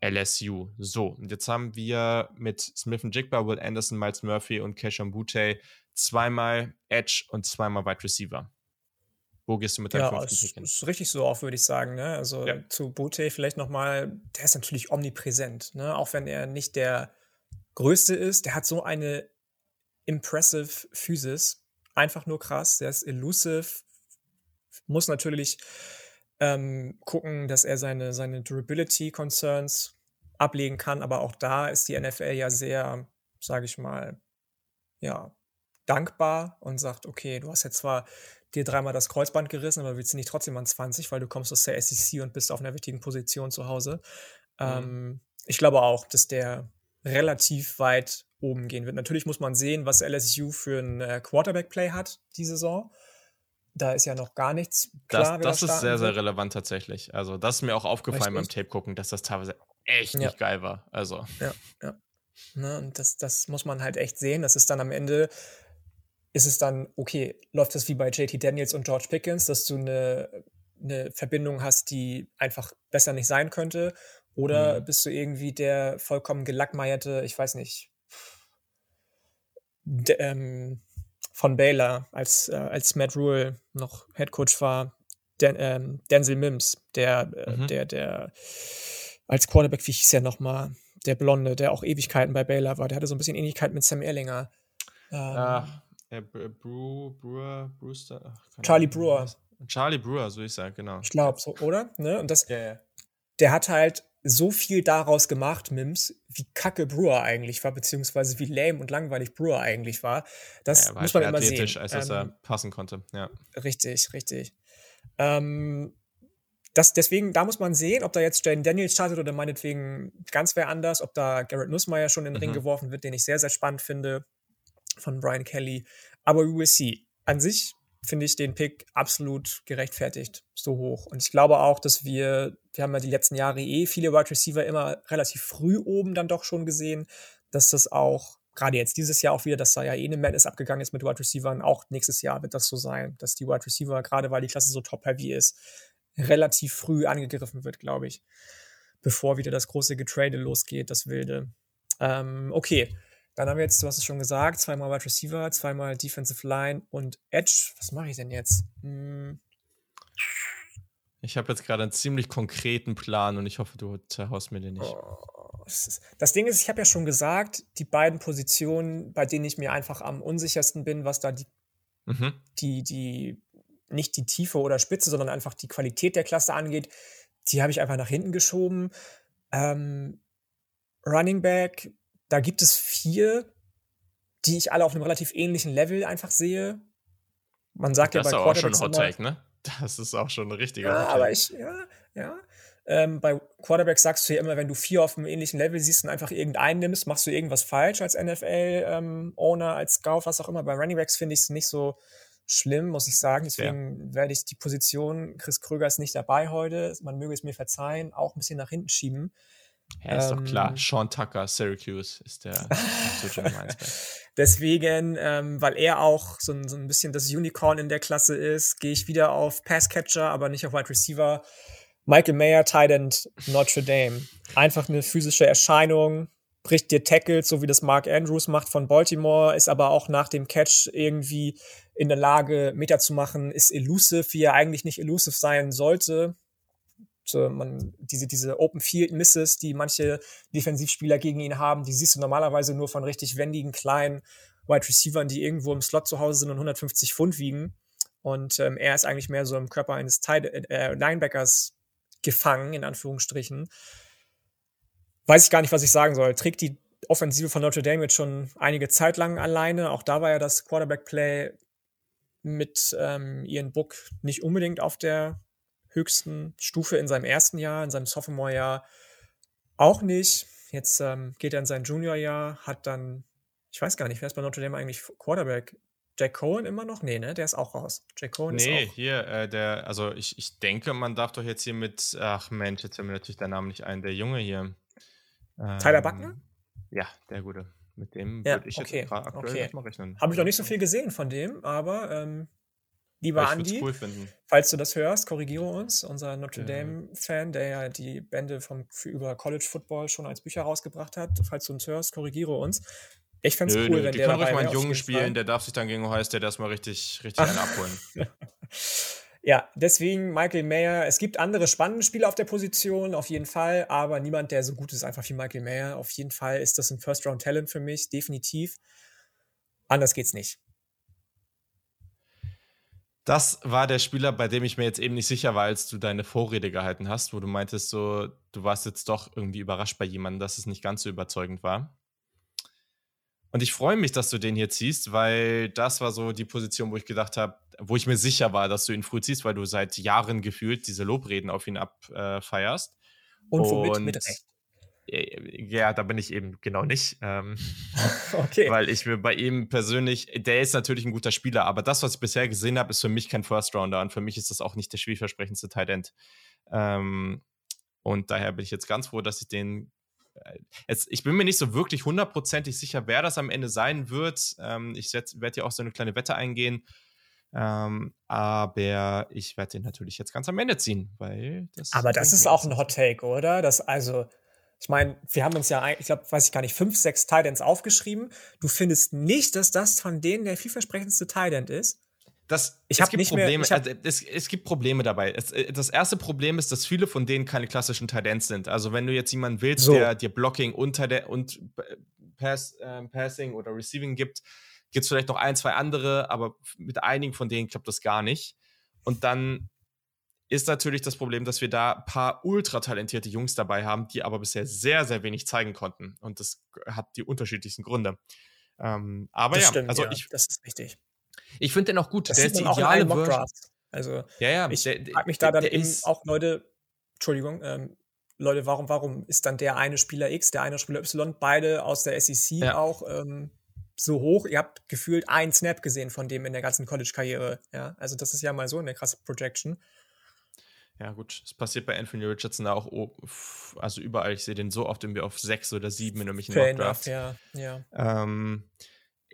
LSU. So, und jetzt haben wir mit Smith Jigba, Will Anderson, Miles Murphy und Keshawn Butte zweimal Edge und zweimal Wide Receiver. Wo gehst du mit deinem ja, fünften Pick hin? ist richtig so auch, würde ich sagen. Ne? Also ja. zu Butte vielleicht nochmal, der ist natürlich omnipräsent. Ne? Auch wenn er nicht der Größte ist, der hat so eine impressive Physis. Einfach nur krass. Der ist elusive. Muss natürlich ähm, gucken, dass er seine, seine Durability-Concerns ablegen kann. Aber auch da ist die NFL ja sehr, sage ich mal, ja, dankbar und sagt, okay, du hast jetzt zwar dir dreimal das Kreuzband gerissen, aber willst du nicht trotzdem an 20, weil du kommst aus der SEC und bist auf einer wichtigen Position zu Hause. Mhm. Ähm, ich glaube auch, dass der relativ weit oben gehen wird. Natürlich muss man sehen, was LSU für ein äh, Quarterback-Play hat die Saison. Da ist ja noch gar nichts klar. Das, das ist sehr, sehr relevant tatsächlich. Also, das ist mir auch aufgefallen Richtig. beim Tape gucken, dass das teilweise echt ja. nicht geil war. Also. Ja, ja. Ne, und das, das muss man halt echt sehen. Das ist dann am Ende, ist es dann, okay, läuft das wie bei JT Daniels und George Pickens, dass du eine, eine Verbindung hast, die einfach besser nicht sein könnte? Oder mhm. bist du irgendwie der vollkommen gelackmeierte, ich weiß nicht, ähm, von Baylor, als, äh, als Matt Rule noch Head Coach war, Den, ähm, Denzel Mims, der, äh, mhm. der, der als Quarterback, wie hieß er nochmal, der Blonde, der auch Ewigkeiten bei Baylor war, der hatte so ein bisschen Ähnlichkeit mit Sam Erlinger. Ähm, Ach, äh, Brew, Brewer, Brewster. Ach, Charlie Brewer. Charlie Brewer, so ich sage, genau. Ich glaube so, oder? Ne? Und das, yeah. der hat halt so viel daraus gemacht, Mims, wie kacke Brewer eigentlich war, beziehungsweise wie lame und langweilig Brewer eigentlich war. Das ja, muss man immer sehen. als dass ähm, er passen konnte, ja. Richtig, richtig. Ähm, das, deswegen, da muss man sehen, ob da jetzt Jane Daniels startet oder meinetwegen ganz wer anders, ob da Garrett Nussmeier schon in den mhm. Ring geworfen wird, den ich sehr, sehr spannend finde, von Brian Kelly. Aber we will see. An sich finde ich den Pick absolut gerechtfertigt, so hoch. Und ich glaube auch, dass wir, wir haben ja die letzten Jahre eh viele Wide Receiver immer relativ früh oben dann doch schon gesehen, dass das auch gerade jetzt dieses Jahr auch wieder, dass da ja eh eine Madness abgegangen ist mit Wide Receivers. Auch nächstes Jahr wird das so sein, dass die Wide Receiver, gerade weil die Klasse so top-heavy ist, relativ früh angegriffen wird, glaube ich. Bevor wieder das große Getrade losgeht, das Wilde. Ähm, okay, dann haben wir jetzt, du hast es schon gesagt, zweimal Wide Receiver, zweimal Defensive Line und Edge. Was mache ich denn jetzt? Hm. Ich habe jetzt gerade einen ziemlich konkreten Plan und ich hoffe, du zerhaust mir den nicht. Oh, das Ding ist, ich habe ja schon gesagt, die beiden Positionen, bei denen ich mir einfach am unsichersten bin, was da die, mhm. die, die, nicht die Tiefe oder Spitze, sondern einfach die Qualität der Klasse angeht, die habe ich einfach nach hinten geschoben. Ähm, Running Back, da gibt es vier, die ich alle auf einem relativ ähnlichen Level einfach sehe. Man sagt das ja bei Quarterbacks auch schon Hot Take, ne? Das ist auch schon ein richtiger Ja, aber ich, ja, ja. Ähm, bei Quarterbacks sagst du ja immer, wenn du vier auf einem ähnlichen Level siehst und einfach irgendeinen nimmst, machst du irgendwas falsch als NFL-Owner, ähm, als Scout, was auch immer. Bei Runningbacks finde ich es nicht so schlimm, muss ich sagen. Deswegen ja. werde ich die Position, Chris Kröger ist nicht dabei heute, man möge es mir verzeihen, auch ein bisschen nach hinten schieben. Ja, ist ähm, doch klar. Sean Tucker, Syracuse ist der Deswegen, ähm, weil er auch so ein, so ein bisschen das Unicorn in der Klasse ist, gehe ich wieder auf Passcatcher, aber nicht auf Wide Receiver. Michael Mayer, Tight End, Notre Dame. Einfach eine physische Erscheinung, bricht dir Tackles, so wie das Mark Andrews macht von Baltimore, ist aber auch nach dem Catch irgendwie in der Lage, Meter zu machen, ist elusive, wie er eigentlich nicht elusive sein sollte man, diese, diese Open Field Misses, die manche Defensivspieler gegen ihn haben, die siehst du normalerweise nur von richtig wendigen kleinen Wide Receivers, die irgendwo im Slot zu Hause sind und 150 Pfund wiegen. Und ähm, er ist eigentlich mehr so im Körper eines Tide äh, Linebackers gefangen, in Anführungsstrichen. Weiß ich gar nicht, was ich sagen soll. Trägt die Offensive von Notre Dame jetzt schon einige Zeit lang alleine. Auch da war ja das Quarterback-Play mit ähm, Ian Book nicht unbedingt auf der höchsten Stufe in seinem ersten Jahr, in seinem Sophomore-Jahr auch nicht. Jetzt ähm, geht er in sein Junior-Jahr, hat dann, ich weiß gar nicht, wer ist bei Notre Dame eigentlich Quarterback? Jack Cohen immer noch? Nee, ne? Der ist auch raus. Jack Cohen nee, ist auch. hier, äh, der, also ich, ich denke, man darf doch jetzt hier mit, ach Mensch, jetzt haben wir natürlich der Name nicht ein, der Junge hier. Ähm, Tyler Buckner? Ja, der Gute. Mit dem ja, würde ich okay, jetzt aktuell okay. mal rechnen. Habe ich noch nicht so viel gesehen von dem, aber ähm, Lieber Andi, cool falls du das hörst, korrigiere uns, unser Notre Dame-Fan, der ja die Bände vom, über College Football schon als Bücher rausgebracht hat. Falls du uns hörst, korrigiere uns. Ich fände es cool, nö, wenn die der. Die kann ruhig mal einen Jungen spielen, Fall. der darf sich dann gegen Ohio State erstmal richtig, richtig einen abholen. ja, deswegen Michael Mayer. Es gibt andere spannende Spieler auf der Position, auf jeden Fall, aber niemand, der so gut ist, einfach wie Michael Mayer. Auf jeden Fall ist das ein First-Round-Talent für mich, definitiv. Anders geht's nicht. Das war der Spieler, bei dem ich mir jetzt eben nicht sicher war, als du deine Vorrede gehalten hast, wo du meintest, so, du warst jetzt doch irgendwie überrascht bei jemandem, dass es nicht ganz so überzeugend war. Und ich freue mich, dass du den hier ziehst, weil das war so die Position, wo ich gedacht habe, wo ich mir sicher war, dass du ihn früh ziehst, weil du seit Jahren gefühlt diese Lobreden auf ihn abfeierst. Äh, Und womit? Und mit Recht. Äh, ja, da bin ich eben genau nicht. Ähm, okay. Weil ich mir bei ihm persönlich, der ist natürlich ein guter Spieler, aber das, was ich bisher gesehen habe, ist für mich kein First Rounder und für mich ist das auch nicht der vielversprechendste Tight End. Ähm, und daher bin ich jetzt ganz froh, dass ich den. Äh, jetzt, ich bin mir nicht so wirklich hundertprozentig sicher, wer das am Ende sein wird. Ähm, ich werde ja auch so eine kleine Wette eingehen. Ähm, aber ich werde den natürlich jetzt ganz am Ende ziehen, weil das. Aber das ist auch ein Hot Take, oder? Das also ich meine, wir haben uns ja, ich glaube, weiß ich gar nicht, fünf, sechs Titans aufgeschrieben. Du findest nicht, dass das von denen der vielversprechendste Titan ist? Das, ich habe nicht Probleme, mehr, hab, also, es, es, gibt Probleme dabei. Es, äh, das erste Problem ist, dass viele von denen keine klassischen Titans sind. Also wenn du jetzt jemanden willst, so. der dir Blocking unter der und Pass, äh, Passing oder Receiving gibt, gibt es vielleicht noch ein, zwei andere, aber mit einigen von denen klappt das gar nicht. Und dann ist natürlich das Problem, dass wir da ein paar ultra talentierte Jungs dabei haben, die aber bisher sehr, sehr wenig zeigen konnten. Und das hat die unterschiedlichsten Gründe. Ähm, aber das ja, stimmt, also ja, ich. Das ist richtig. Ich finde den auch gut. Das der ist die ideale Version. Also, ja, ja, ich frage mich da dann eben auch Leute, Entschuldigung, ähm, Leute, warum, warum ist dann der eine Spieler X, der eine Spieler Y, beide aus der SEC ja. auch ähm, so hoch? Ihr habt gefühlt einen Snap gesehen von dem in der ganzen College-Karriere. Ja, also das ist ja mal so eine krasse Projection. Ja, gut, es passiert bei Anthony Richardson auch, also überall. Ich sehe den so oft irgendwie auf sechs oder sieben in irgendwelchen Mockdrafts. Ja, ja. Ähm,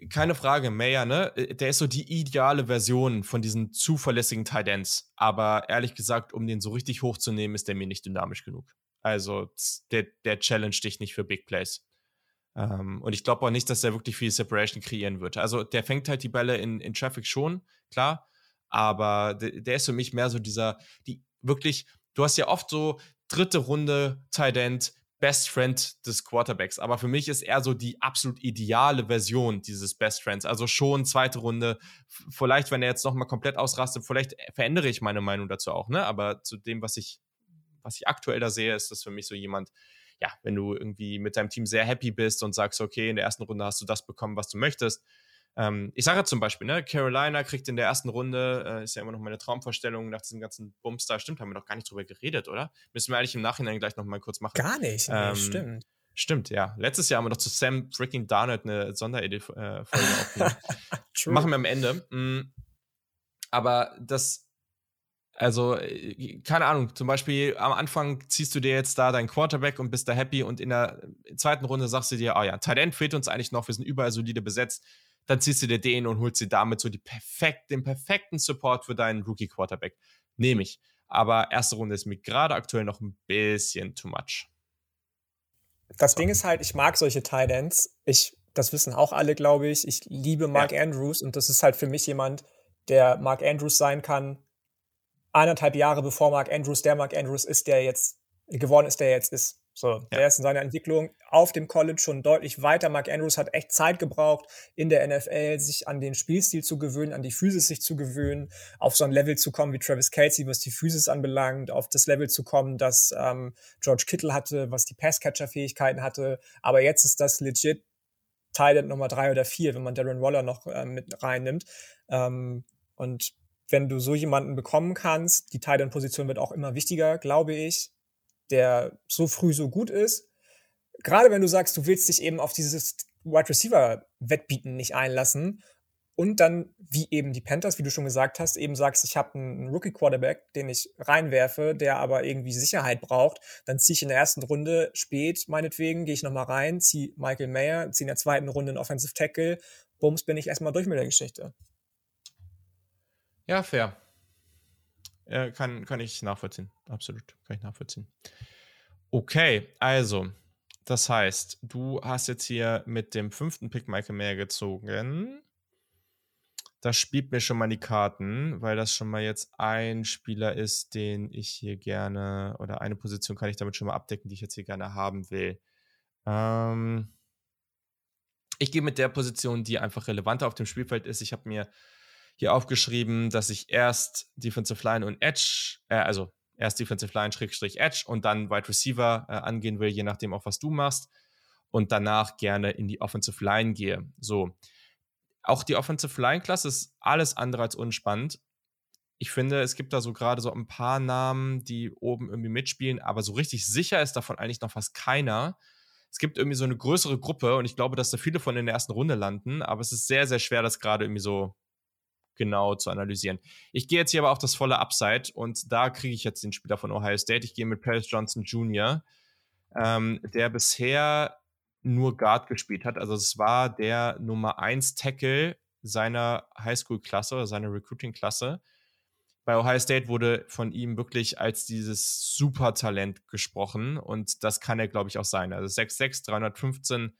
keine Frage, Mayer, ne? Der ist so die ideale Version von diesen zuverlässigen Tight Ends. Aber ehrlich gesagt, um den so richtig hochzunehmen, ist der mir nicht dynamisch genug. Also, der, der challenge dich nicht für Big Plays. Ähm, und ich glaube auch nicht, dass der wirklich viel Separation kreieren wird. Also, der fängt halt die Bälle in, in Traffic schon, klar. Aber der, der ist für mich mehr so dieser, die wirklich, du hast ja oft so dritte Runde Tight End, Best Friend des Quarterbacks. Aber für mich ist er so die absolut ideale Version dieses Best Friends. Also schon zweite Runde. Vielleicht, wenn er jetzt nochmal komplett ausrastet, vielleicht verändere ich meine Meinung dazu auch, ne? Aber zu dem, was ich, was ich aktuell da sehe, ist das für mich so jemand, ja, wenn du irgendwie mit deinem Team sehr happy bist und sagst, okay, in der ersten Runde hast du das bekommen, was du möchtest, ähm, ich sage zum Beispiel, ne, Carolina kriegt in der ersten Runde, äh, ist ja immer noch meine Traumvorstellung nach diesem ganzen Bums da, stimmt, haben wir noch gar nicht drüber geredet, oder? Müssen wir eigentlich im Nachhinein gleich nochmal kurz machen. Gar nicht, ähm, stimmt. Stimmt, ja. Letztes Jahr haben wir noch zu Sam freaking Darnold eine Sonderedit-Folge äh, aufgenommen. Machen wir am Ende. Mhm. Aber das, also, äh, keine Ahnung, zum Beispiel am Anfang ziehst du dir jetzt da deinen Quarterback und bist da happy und in der zweiten Runde sagst du dir, oh ja, Talent fehlt uns eigentlich noch, wir sind überall solide besetzt dann ziehst du dir den und holst dir damit so die perfekt, den perfekten Support für deinen Rookie-Quarterback. Nehme ich. Aber erste Runde ist mir gerade aktuell noch ein bisschen too much. Das Ding ist halt, ich mag solche Tight Ends. Ich, das wissen auch alle, glaube ich. Ich liebe Mark ja. Andrews und das ist halt für mich jemand, der Mark Andrews sein kann. Eineinhalb Jahre bevor Mark Andrews der Mark Andrews ist, der jetzt geworden ist, der jetzt ist. So, ja. der ist in seiner Entwicklung auf dem College schon deutlich weiter. Mark Andrews hat echt Zeit gebraucht, in der NFL sich an den Spielstil zu gewöhnen, an die Physis sich zu gewöhnen, auf so ein Level zu kommen wie Travis Kelsey, was die Physis anbelangt, auf das Level zu kommen, das ähm, George Kittle hatte, was die Passcatcher-Fähigkeiten hatte. Aber jetzt ist das legit Teil Nummer drei oder vier, wenn man Darren Waller noch äh, mit reinnimmt. Ähm, und wenn du so jemanden bekommen kannst, die Titan-Position wird auch immer wichtiger, glaube ich der so früh so gut ist. Gerade wenn du sagst, du willst dich eben auf dieses Wide Receiver Wettbieten nicht einlassen und dann, wie eben die Panthers, wie du schon gesagt hast, eben sagst, ich habe einen Rookie Quarterback, den ich reinwerfe, der aber irgendwie Sicherheit braucht, dann ziehe ich in der ersten Runde spät, meinetwegen, gehe ich nochmal rein, ziehe Michael Mayer, ziehe in der zweiten Runde einen Offensive Tackle, bums, bin ich erstmal durch mit der Geschichte. Ja, fair. Ja, kann, kann ich nachvollziehen. Absolut. Kann ich nachvollziehen. Okay, also, das heißt, du hast jetzt hier mit dem fünften Pick Michael Mayer gezogen. Das spielt mir schon mal die Karten, weil das schon mal jetzt ein Spieler ist, den ich hier gerne, oder eine Position kann ich damit schon mal abdecken, die ich jetzt hier gerne haben will. Ähm, ich gehe mit der Position, die einfach relevanter auf dem Spielfeld ist. Ich habe mir hier aufgeschrieben, dass ich erst Defensive Line und Edge, äh, also erst Defensive Line Schrägstrich Edge und dann Wide Receiver äh, angehen will, je nachdem auch was du machst und danach gerne in die Offensive Line gehe. So. Auch die Offensive Line Klasse ist alles andere als unspannend. Ich finde, es gibt da so gerade so ein paar Namen, die oben irgendwie mitspielen, aber so richtig sicher ist davon eigentlich noch fast keiner. Es gibt irgendwie so eine größere Gruppe und ich glaube, dass da viele von in der ersten Runde landen, aber es ist sehr, sehr schwer, das gerade irgendwie so genau zu analysieren. Ich gehe jetzt hier aber auf das volle Upside und da kriege ich jetzt den Spieler von Ohio State. Ich gehe mit Paris Johnson Jr., ähm, der bisher nur Guard gespielt hat. Also es war der Nummer 1 Tackle seiner Highschool-Klasse, seiner Recruiting-Klasse. Bei Ohio State wurde von ihm wirklich als dieses Supertalent gesprochen und das kann er, glaube ich, auch sein. Also 6'6, 315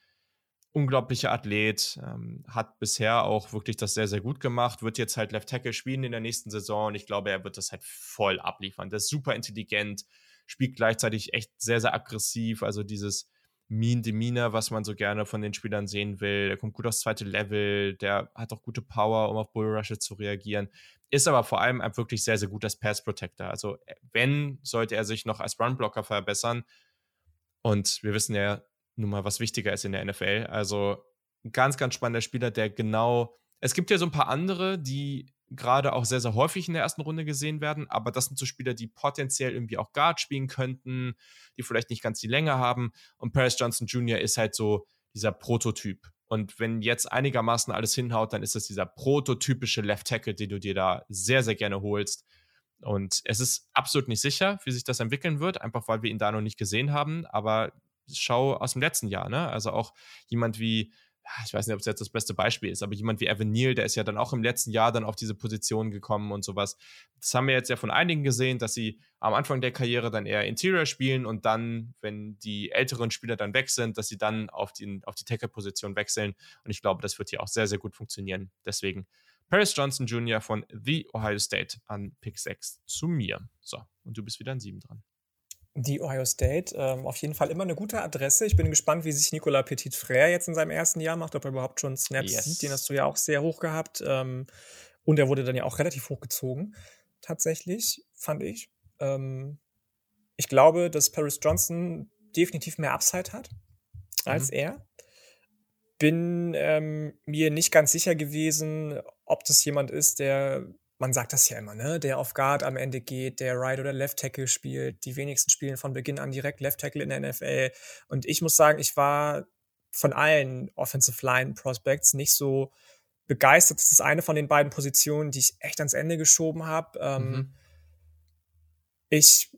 unglaublicher Athlet, ähm, hat bisher auch wirklich das sehr, sehr gut gemacht, wird jetzt halt Left Tackle spielen in der nächsten Saison und ich glaube, er wird das halt voll abliefern. Der ist super intelligent, spielt gleichzeitig echt sehr, sehr aggressiv, also dieses Mean Demeanor, was man so gerne von den Spielern sehen will. Der kommt gut aufs zweite Level, der hat auch gute Power, um auf Bullrushes zu reagieren. Ist aber vor allem wirklich sehr, sehr gut als Pass Protector. Also, wenn, sollte er sich noch als Runblocker verbessern. Und wir wissen ja, nun mal was wichtiger ist in der NFL. Also ganz, ganz spannender Spieler, der genau. Es gibt ja so ein paar andere, die gerade auch sehr, sehr häufig in der ersten Runde gesehen werden, aber das sind so Spieler, die potenziell irgendwie auch Guard spielen könnten, die vielleicht nicht ganz die Länge haben. Und Paris Johnson Jr. ist halt so dieser Prototyp. Und wenn jetzt einigermaßen alles hinhaut, dann ist das dieser prototypische Left Tackle, den du dir da sehr, sehr gerne holst. Und es ist absolut nicht sicher, wie sich das entwickeln wird, einfach weil wir ihn da noch nicht gesehen haben. Aber schau aus dem letzten Jahr, ne? Also auch jemand wie ich weiß nicht, ob es jetzt das beste Beispiel ist, aber jemand wie Evan Neal, der ist ja dann auch im letzten Jahr dann auf diese Position gekommen und sowas. Das haben wir jetzt ja von einigen gesehen, dass sie am Anfang der Karriere dann eher Interior spielen und dann, wenn die älteren Spieler dann weg sind, dass sie dann auf, den, auf die Tackle-Position wechseln. Und ich glaube, das wird hier auch sehr, sehr gut funktionieren. Deswegen Paris Johnson Jr. von The Ohio State an Pick 6 zu mir. So, und du bist wieder an 7 dran. Die Ohio State, ähm, auf jeden Fall immer eine gute Adresse. Ich bin gespannt, wie sich Nicolas Petit-Frère jetzt in seinem ersten Jahr macht, ob er überhaupt schon Snaps yes. sieht. Den hast du ja auch sehr hoch gehabt. Ähm, und er wurde dann ja auch relativ hoch gezogen, tatsächlich, fand ich. Ähm, ich glaube, dass Paris Johnson definitiv mehr Upside hat als mhm. er. Bin ähm, mir nicht ganz sicher gewesen, ob das jemand ist, der man sagt das ja immer, ne? Der auf Guard am Ende geht, der Right oder Left Tackle spielt. Die wenigsten spielen von Beginn an direkt Left Tackle in der NFL. Und ich muss sagen, ich war von allen Offensive Line Prospects nicht so begeistert. Das ist eine von den beiden Positionen, die ich echt ans Ende geschoben habe. Ähm, mhm. Ich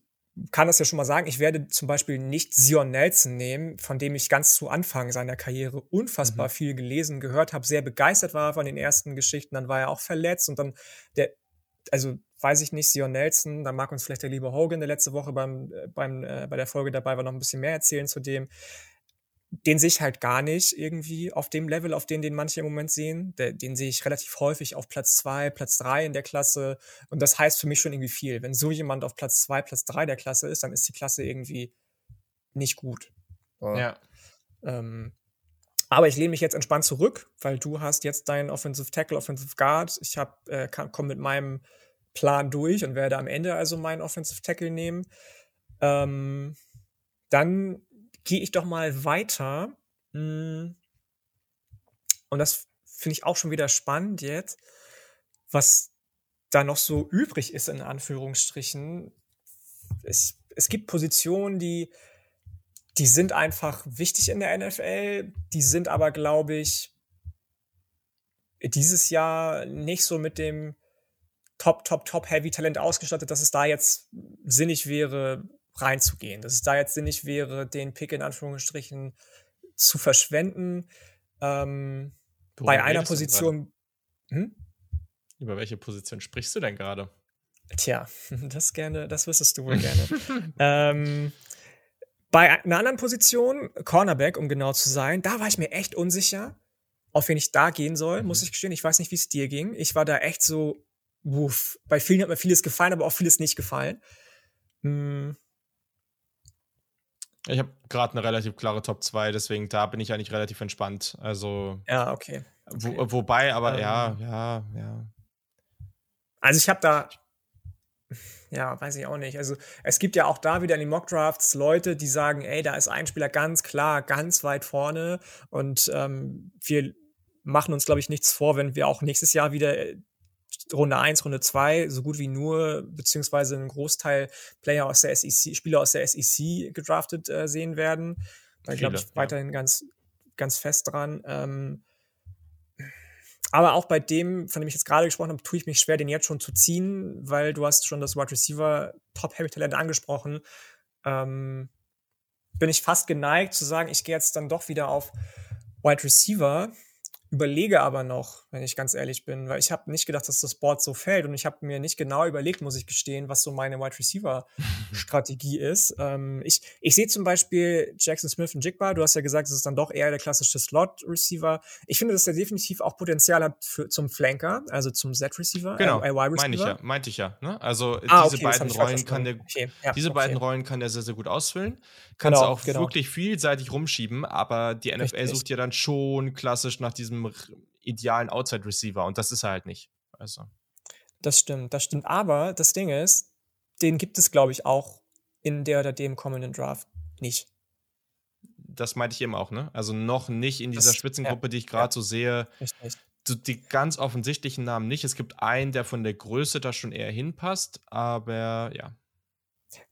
kann das ja schon mal sagen, ich werde zum Beispiel nicht Sion Nelson nehmen, von dem ich ganz zu Anfang seiner Karriere unfassbar mhm. viel gelesen, gehört habe, sehr begeistert war von den ersten Geschichten, dann war er auch verletzt und dann der, also weiß ich nicht, Sion Nelson, da mag uns vielleicht der liebe Hogan, der letzte Woche beim, äh, beim, äh, bei der Folge dabei war, noch ein bisschen mehr erzählen zu dem den sehe ich halt gar nicht irgendwie auf dem Level, auf den den manche im Moment sehen. Der, den sehe ich relativ häufig auf Platz zwei, Platz drei in der Klasse. Und das heißt für mich schon irgendwie viel. Wenn so jemand auf Platz zwei, Platz drei der Klasse ist, dann ist die Klasse irgendwie nicht gut. Ja. ja. Ähm, aber ich lehne mich jetzt entspannt zurück, weil du hast jetzt deinen Offensive Tackle, Offensive Guard. Ich hab, äh, komme mit meinem Plan durch und werde am Ende also meinen Offensive Tackle nehmen. Ähm, dann gehe ich doch mal weiter. Hm. Und das finde ich auch schon wieder spannend jetzt, was da noch so übrig ist, in Anführungsstrichen. Es, es gibt Positionen, die, die sind einfach wichtig in der NFL, die sind aber, glaube ich, dieses Jahr nicht so mit dem Top, Top, Top Heavy Talent ausgestattet, dass es da jetzt sinnig wäre, reinzugehen. Dass es da jetzt sinnig wäre, den Pick in Anführungsstrichen zu verschwenden. Ähm, bei einer Position. Hm? Über welche Position sprichst du denn gerade? Tja, das gerne, das wüsstest du wohl gerne. ähm, bei einer anderen Position, Cornerback, um genau zu sein, da war ich mir echt unsicher, auf wen ich da gehen soll, mhm. muss ich gestehen. Ich weiß nicht, wie es dir ging. Ich war da echt so, wuff. Bei vielen hat mir vieles gefallen, aber auch vieles nicht gefallen. Hm, ich habe gerade eine relativ klare Top 2, deswegen da bin ich eigentlich relativ entspannt. Also. Ja, okay. okay. Wo, wobei, aber ähm, ja, ja, ja. Also ich habe da. Ja, weiß ich auch nicht. Also es gibt ja auch da wieder in den Mockdrafts Leute, die sagen, ey, da ist ein Spieler ganz klar, ganz weit vorne und ähm, wir machen uns, glaube ich, nichts vor, wenn wir auch nächstes Jahr wieder Runde 1, Runde 2 so gut wie nur, beziehungsweise einen Großteil Player aus der SEC, Spieler aus der SEC gedraftet äh, sehen werden. Da glaube ich weiterhin ja. ganz, ganz fest dran. Ähm, aber auch bei dem, von dem ich jetzt gerade gesprochen habe, tue ich mich schwer, den jetzt schon zu ziehen, weil du hast schon das Wide Receiver Top Heavy Talent angesprochen. Ähm, bin ich fast geneigt zu sagen, ich gehe jetzt dann doch wieder auf Wide Receiver überlege aber noch, wenn ich ganz ehrlich bin, weil ich habe nicht gedacht, dass das Board so fällt und ich habe mir nicht genau überlegt, muss ich gestehen, was so meine Wide Receiver Strategie ist. Ähm, ich ich sehe zum Beispiel Jackson Smith und Jigba. Du hast ja gesagt, es ist dann doch eher der klassische Slot Receiver. Ich finde, dass er definitiv auch Potenzial hat für, zum Flanker, also zum Z Receiver. Genau, äh, meine ich ja, meinte ich ja. Ne? Also ah, diese okay, beiden Rollen kann der, okay. ja, diese okay. beiden Rollen kann der sehr sehr gut ausfüllen. Kannst genau, auch genau. wirklich vielseitig rumschieben, aber die NFL Richtig. sucht ja dann schon klassisch nach diesem idealen Outside Receiver und das ist er halt nicht. Also. Das stimmt, das stimmt. Aber das Ding ist, den gibt es, glaube ich, auch in der oder dem kommenden Draft nicht. Das meinte ich eben auch, ne? Also noch nicht in dieser das, Spitzengruppe, ja, die ich gerade ja. so sehe. Richtig. Die ganz offensichtlichen Namen nicht. Es gibt einen, der von der Größe da schon eher hinpasst, aber ja.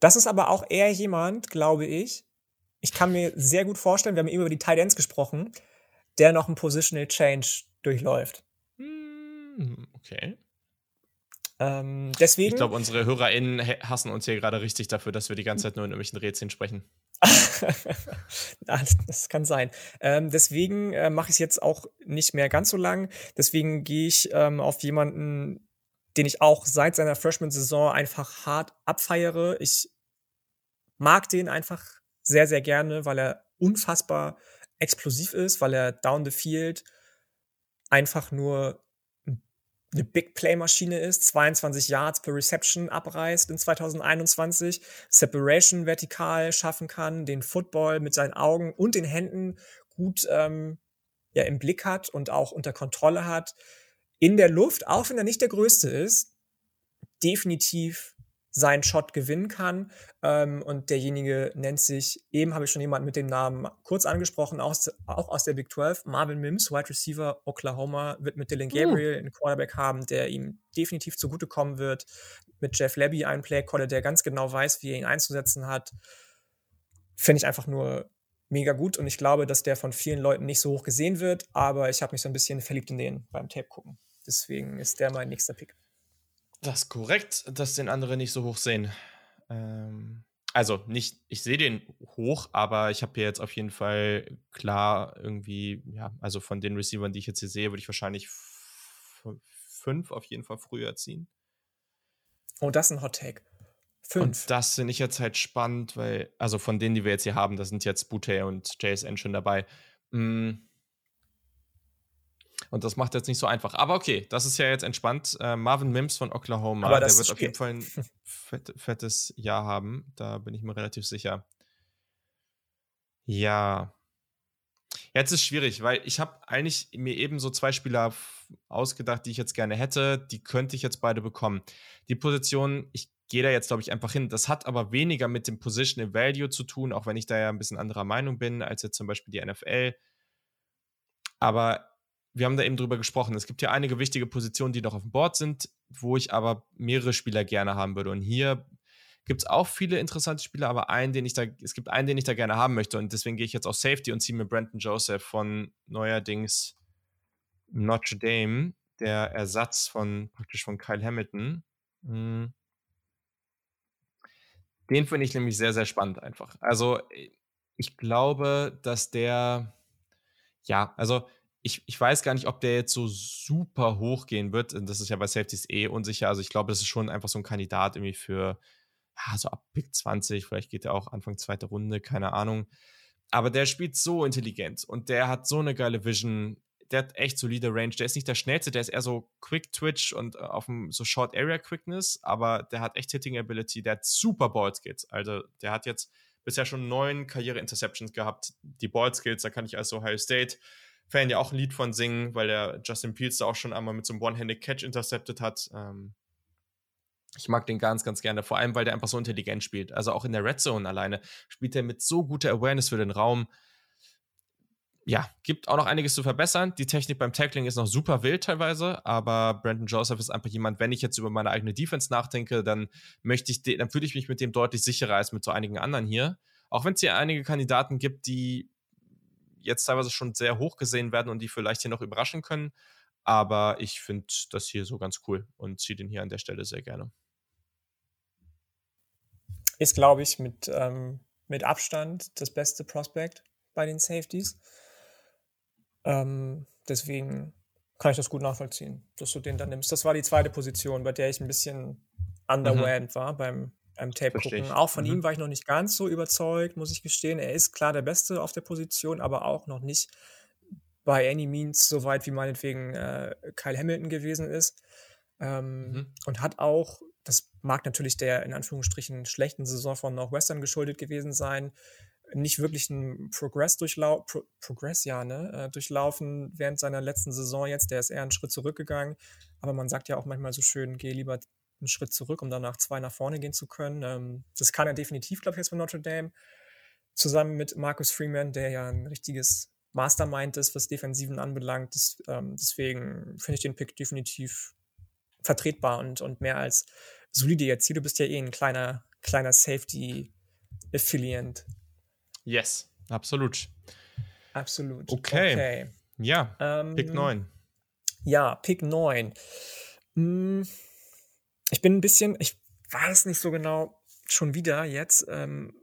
Das ist aber auch eher jemand, glaube ich. Ich kann mir sehr gut vorstellen, wir haben eben über die Tight Ends gesprochen, der noch einen Positional Change durchläuft. Hm, okay. Ähm, deswegen. Ich glaube, unsere HörerInnen hassen uns hier gerade richtig dafür, dass wir die ganze Zeit nur in irgendwelchen Rätseln sprechen. das kann sein. Ähm, deswegen äh, mache ich es jetzt auch nicht mehr ganz so lang. Deswegen gehe ich ähm, auf jemanden, den ich auch seit seiner Freshman-Saison einfach hart abfeiere. Ich mag den einfach sehr, sehr gerne, weil er unfassbar explosiv ist, weil er down the field einfach nur eine Big Play Maschine ist, 22 Yards per Reception abreißt in 2021, Separation vertikal schaffen kann, den Football mit seinen Augen und den Händen gut ähm, ja, im Blick hat und auch unter Kontrolle hat. In der Luft, auch wenn er nicht der größte ist, definitiv seinen Shot gewinnen kann. Ähm, und derjenige nennt sich, eben habe ich schon jemanden mit dem Namen kurz angesprochen, aus, auch aus der Big 12, Marvin Mims, Wide Receiver Oklahoma, wird mit Dylan hm. Gabriel uh. einen Quarterback haben, der ihm definitiv zugutekommen wird. Mit Jeff Levy einen Playcaller, der ganz genau weiß, wie er ihn einzusetzen hat. Finde ich einfach nur mega gut und ich glaube, dass der von vielen Leuten nicht so hoch gesehen wird, aber ich habe mich so ein bisschen verliebt in den beim Tape gucken. Deswegen ist der mein nächster Pick. Das ist korrekt, dass den andere nicht so hoch sehen. Ähm, also nicht, ich sehe den hoch, aber ich habe hier jetzt auf jeden Fall klar irgendwie, ja, also von den Receivern, die ich jetzt hier sehe, würde ich wahrscheinlich fünf auf jeden Fall früher ziehen. Oh, das ist ein Hot Take. Fünf. Und das finde ich jetzt halt spannend, weil, also von denen, die wir jetzt hier haben, da sind jetzt Bute und JSN schon dabei. Hm, und das macht jetzt nicht so einfach. Aber okay, das ist ja jetzt entspannt. Äh, Marvin Mims von Oklahoma, der wird auf jeden Fall ein fett, fettes Jahr haben. Da bin ich mir relativ sicher. Ja. Jetzt ist schwierig, weil ich habe eigentlich mir eben so zwei Spieler ausgedacht, die ich jetzt gerne hätte. Die könnte ich jetzt beide bekommen. Die Position, ich gehe da jetzt, glaube ich, einfach hin. Das hat aber weniger mit dem Positional Value zu tun, auch wenn ich da ja ein bisschen anderer Meinung bin als jetzt zum Beispiel die NFL. Aber wir haben da eben drüber gesprochen. Es gibt ja einige wichtige Positionen, die noch auf dem Board sind, wo ich aber mehrere Spieler gerne haben würde. Und hier gibt es auch viele interessante Spieler, aber einen, den ich da, es gibt einen, den ich da gerne haben möchte. Und deswegen gehe ich jetzt auf Safety und ziehe mir Brandon Joseph von neuerdings Notre Dame, der Ersatz von praktisch von Kyle Hamilton. Hm. Den finde ich nämlich sehr, sehr spannend einfach. Also ich glaube, dass der, ja, also ich, ich weiß gar nicht, ob der jetzt so super hoch gehen wird. Das ist ja bei Safeties eh unsicher. Also ich glaube, das ist schon einfach so ein Kandidat irgendwie für, ja, so ab Pick 20, vielleicht geht er auch Anfang zweite Runde, keine Ahnung. Aber der spielt so intelligent und der hat so eine geile Vision. Der hat echt solide Range. Der ist nicht der schnellste, der ist eher so Quick Twitch und äh, auf dem so Short Area Quickness, aber der hat echt Hitting Ability. Der hat super Ball Skills. Also der hat jetzt bisher schon neun Karriere Interceptions gehabt. Die Ball Skills, da kann ich als Ohio State Fan ja auch ein Lied von singen, weil der Justin Fields da auch schon einmal mit so einem One-Handed Catch intercepted hat. Ähm, ich mag den ganz, ganz gerne, vor allem, weil der einfach so intelligent spielt. Also auch in der Red Zone alleine spielt er mit so guter Awareness für den Raum. Ja, gibt auch noch einiges zu verbessern. Die Technik beim Tackling ist noch super wild teilweise, aber Brandon Joseph ist einfach jemand, wenn ich jetzt über meine eigene Defense nachdenke, dann möchte ich, dann fühle ich mich mit dem deutlich sicherer als mit so einigen anderen hier. Auch wenn es hier einige Kandidaten gibt, die jetzt teilweise schon sehr hoch gesehen werden und die vielleicht hier noch überraschen können. Aber ich finde das hier so ganz cool und ziehe den hier an der Stelle sehr gerne. Ist, glaube ich, mit, ähm, mit Abstand das beste Prospect bei den Safeties. Ähm, deswegen kann ich das gut nachvollziehen, dass du den dann nimmst. Das war die zweite Position, bei der ich ein bisschen mhm. underwhelmed mhm. war beim, beim Tape Versteh gucken. Auch von mhm. ihm war ich noch nicht ganz so überzeugt, muss ich gestehen. Er ist klar der Beste auf der Position, aber auch noch nicht bei any means so weit wie meinetwegen äh, Kyle Hamilton gewesen ist. Ähm, mhm. Und hat auch, das mag natürlich der in Anführungsstrichen schlechten Saison von Northwestern geschuldet gewesen sein, nicht wirklich ein Progress durchlau Pro Progress, ja, ne, äh, durchlaufen während seiner letzten Saison jetzt. Der ist eher einen Schritt zurückgegangen. Aber man sagt ja auch manchmal so schön, geh lieber einen Schritt zurück, um danach zwei nach vorne gehen zu können. Ähm, das kann er definitiv, glaube ich, jetzt mit Notre Dame. Zusammen mit Marcus Freeman, der ja ein richtiges Mastermind ist, was Defensiven anbelangt. Das, ähm, deswegen finde ich den Pick definitiv vertretbar und, und mehr als solide jetzt. Hier, du bist ja eh ein kleiner, kleiner Safety-Affiliant. Yes, absolut. Absolut. Okay. okay. Ja, ähm, Pick 9. Ja, Pick 9. Hm, ich bin ein bisschen, ich weiß nicht so genau, schon wieder jetzt. Ähm,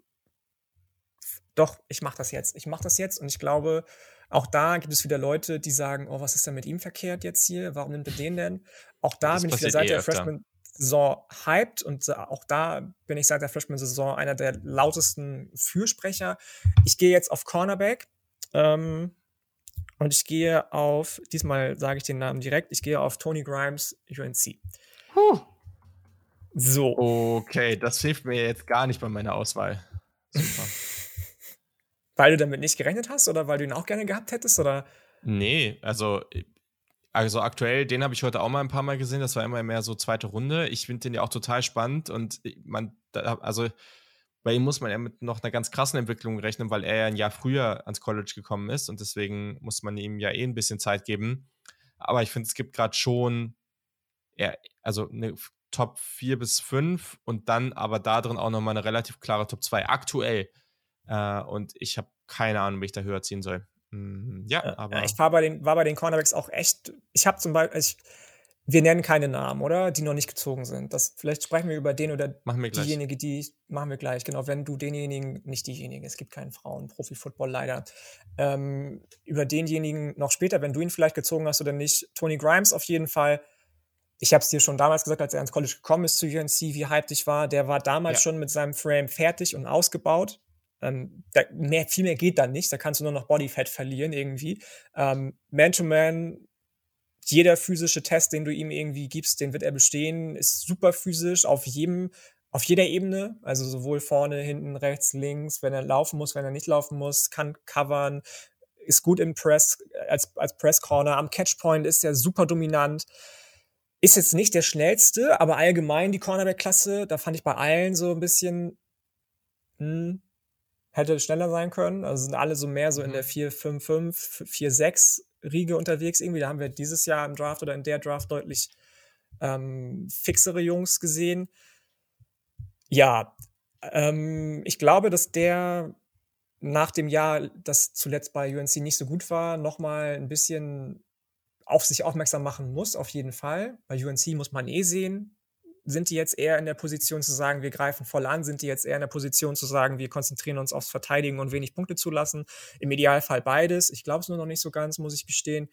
doch, ich mache das jetzt. Ich mache das jetzt und ich glaube, auch da gibt es wieder Leute, die sagen, oh, was ist denn mit ihm verkehrt jetzt hier? Warum nimmt er den denn? Auch da das bin ich wieder seit eh der Freshman-Saison hyped und auch da bin ich seit der Freshman-Saison einer der lautesten Fürsprecher. Ich gehe jetzt auf Cornerback ähm, und ich gehe auf, diesmal sage ich den Namen direkt, ich gehe auf Tony Grimes, UNC. Huh. So. Okay, das hilft mir jetzt gar nicht bei meiner Auswahl. Super. Weil du damit nicht gerechnet hast oder weil du ihn auch gerne gehabt hättest? Oder? Nee, also, also aktuell, den habe ich heute auch mal ein paar Mal gesehen. Das war immer mehr so zweite Runde. Ich finde den ja auch total spannend und man, also bei ihm muss man ja mit noch einer ganz krassen Entwicklung rechnen, weil er ja ein Jahr früher ans College gekommen ist und deswegen muss man ihm ja eh ein bisschen Zeit geben. Aber ich finde, es gibt gerade schon, ja, also eine Top 4 bis 5 und dann aber da drin auch nochmal eine relativ klare Top 2 aktuell. Äh, und ich habe keine Ahnung, wie ich da höher ziehen soll. Mm, ja, aber. Ich war bei den, war bei den Cornerbacks auch echt. Ich habe zum Beispiel. Ich, wir nennen keine Namen, oder? Die noch nicht gezogen sind. Das, vielleicht sprechen wir über den oder diejenige, die machen wir gleich. Genau, wenn du denjenigen, nicht diejenige, es gibt keinen Frauen-Profi-Football leider. Ähm, über denjenigen noch später, wenn du ihn vielleicht gezogen hast oder nicht. Tony Grimes auf jeden Fall. Ich habe es dir schon damals gesagt, als er ins College gekommen ist zu UNC, wie hyped ich war. Der war damals ja. schon mit seinem Frame fertig und ausgebaut. Ähm, da, mehr, viel mehr geht dann nicht. Da kannst du nur noch Bodyfat verlieren irgendwie. Ähm, Man-to-Man, jeder physische Test, den du ihm irgendwie gibst, den wird er bestehen, ist super physisch auf jedem, auf jeder Ebene. Also sowohl vorne, hinten, rechts, links, wenn er laufen muss, wenn er nicht laufen muss, kann covern, ist gut im Press, als, als Press Corner. Am Catchpoint ist er super dominant. Ist jetzt nicht der schnellste, aber allgemein die Cornerback-Klasse, da fand ich bei allen so ein bisschen, hm, hätte schneller sein können. Also sind alle so mehr so in der 4-5-5, mhm. 4-6 Riege unterwegs irgendwie. Da haben wir dieses Jahr im Draft oder in der Draft deutlich ähm, fixere Jungs gesehen. Ja, ähm, ich glaube, dass der nach dem Jahr, das zuletzt bei UNC nicht so gut war, nochmal ein bisschen auf sich aufmerksam machen muss, auf jeden Fall. Bei UNC muss man eh sehen, sind die jetzt eher in der Position zu sagen, wir greifen voll an? Sind die jetzt eher in der Position zu sagen, wir konzentrieren uns aufs Verteidigen und wenig Punkte zulassen? Im Idealfall beides. Ich glaube es nur noch nicht so ganz, muss ich gestehen.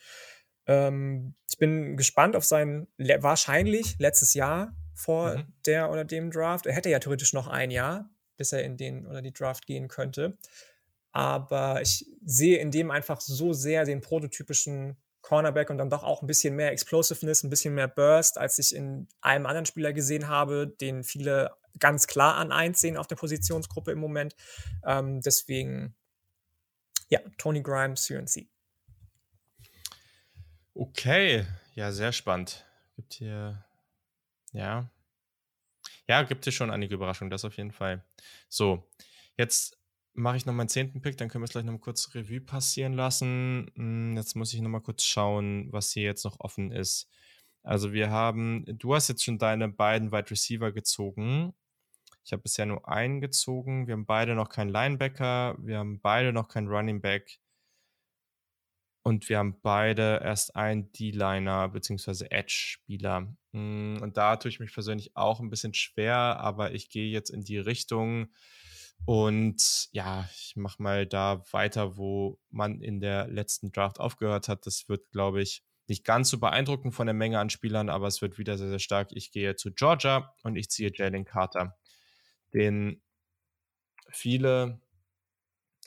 Ähm, ich bin gespannt auf sein wahrscheinlich letztes Jahr vor mhm. der oder dem Draft. Er hätte ja theoretisch noch ein Jahr, bis er in den oder die Draft gehen könnte. Aber ich sehe in dem einfach so sehr den prototypischen Cornerback und dann doch auch ein bisschen mehr Explosiveness, ein bisschen mehr Burst, als ich in einem anderen Spieler gesehen habe, den viele ganz klar an eins sehen auf der Positionsgruppe im Moment. Ähm, deswegen, ja, Tony Grimes, UNC. Okay, ja, sehr spannend. Gibt hier, ja, ja, gibt hier schon einige Überraschungen, das auf jeden Fall. So, jetzt mache ich noch meinen zehnten Pick, dann können wir es gleich noch mal kurz Revue passieren lassen. Hm, jetzt muss ich noch mal kurz schauen, was hier jetzt noch offen ist. Also wir haben, du hast jetzt schon deine beiden Wide Receiver gezogen. Ich habe bisher nur einen gezogen. Wir haben beide noch keinen Linebacker. Wir haben beide noch keinen Running Back. Und wir haben beide erst einen D-Liner bzw. Edge-Spieler. Hm, und da tue ich mich persönlich auch ein bisschen schwer, aber ich gehe jetzt in die Richtung, und ja, ich mache mal da weiter, wo man in der letzten Draft aufgehört hat. Das wird, glaube ich, nicht ganz so beeindruckend von der Menge an Spielern, aber es wird wieder sehr, sehr stark. Ich gehe zu Georgia und ich ziehe Jalen Carter. Den viele,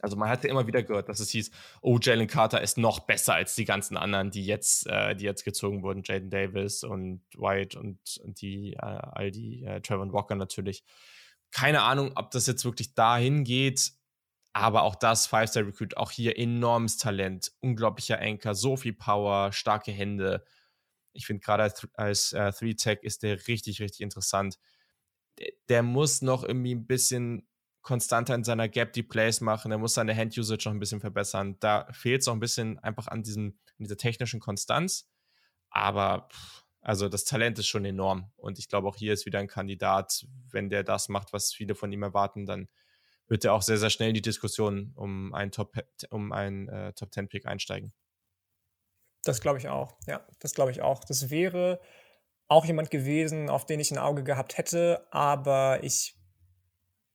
also man hatte immer wieder gehört, dass es hieß, oh, Jalen Carter ist noch besser als die ganzen anderen, die jetzt, äh, die jetzt gezogen wurden, Jaden Davis und White und, und die, äh, all die, äh, Trevor Walker natürlich. Keine Ahnung, ob das jetzt wirklich dahin geht. Aber auch das Five-Star-Recruit, auch hier enormes Talent, unglaublicher Anker, so viel Power, starke Hände. Ich finde gerade als, als äh, Three-Tech ist der richtig, richtig interessant. Der, der, muss noch irgendwie ein bisschen konstanter in seiner Gap die Plays machen. Er muss seine Hand-Usage noch ein bisschen verbessern. Da fehlt es noch ein bisschen einfach an, diesem, an dieser technischen Konstanz. Aber pff, also das Talent ist schon enorm. Und ich glaube, auch hier ist wieder ein Kandidat, wenn der das macht, was viele von ihm erwarten, dann wird er auch sehr, sehr schnell in die Diskussion um einen Top, um einen äh, Top 10 Pick einsteigen. Das glaube ich auch. Ja, das glaube ich auch. Das wäre auch jemand gewesen, auf den ich ein Auge gehabt hätte, aber ich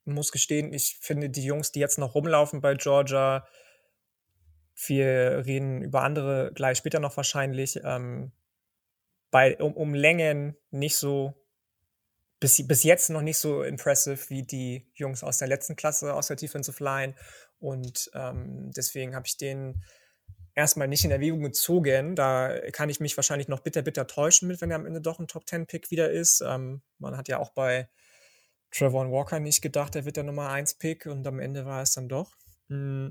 muss gestehen, ich finde die Jungs, die jetzt noch rumlaufen bei Georgia, wir reden über andere gleich später noch wahrscheinlich, ähm, bei, um, um Längen nicht so, bis, bis jetzt noch nicht so impressive wie die Jungs aus der letzten Klasse, aus der Defensive Line. Und ähm, deswegen habe ich den erstmal nicht in Erwägung gezogen. Da kann ich mich wahrscheinlich noch bitter, bitter täuschen mit, wenn er am Ende doch ein Top-10-Pick wieder ist. Ähm, man hat ja auch bei Trevor Walker nicht gedacht, er wird der Nummer 1-Pick und am Ende war es dann doch. Mm,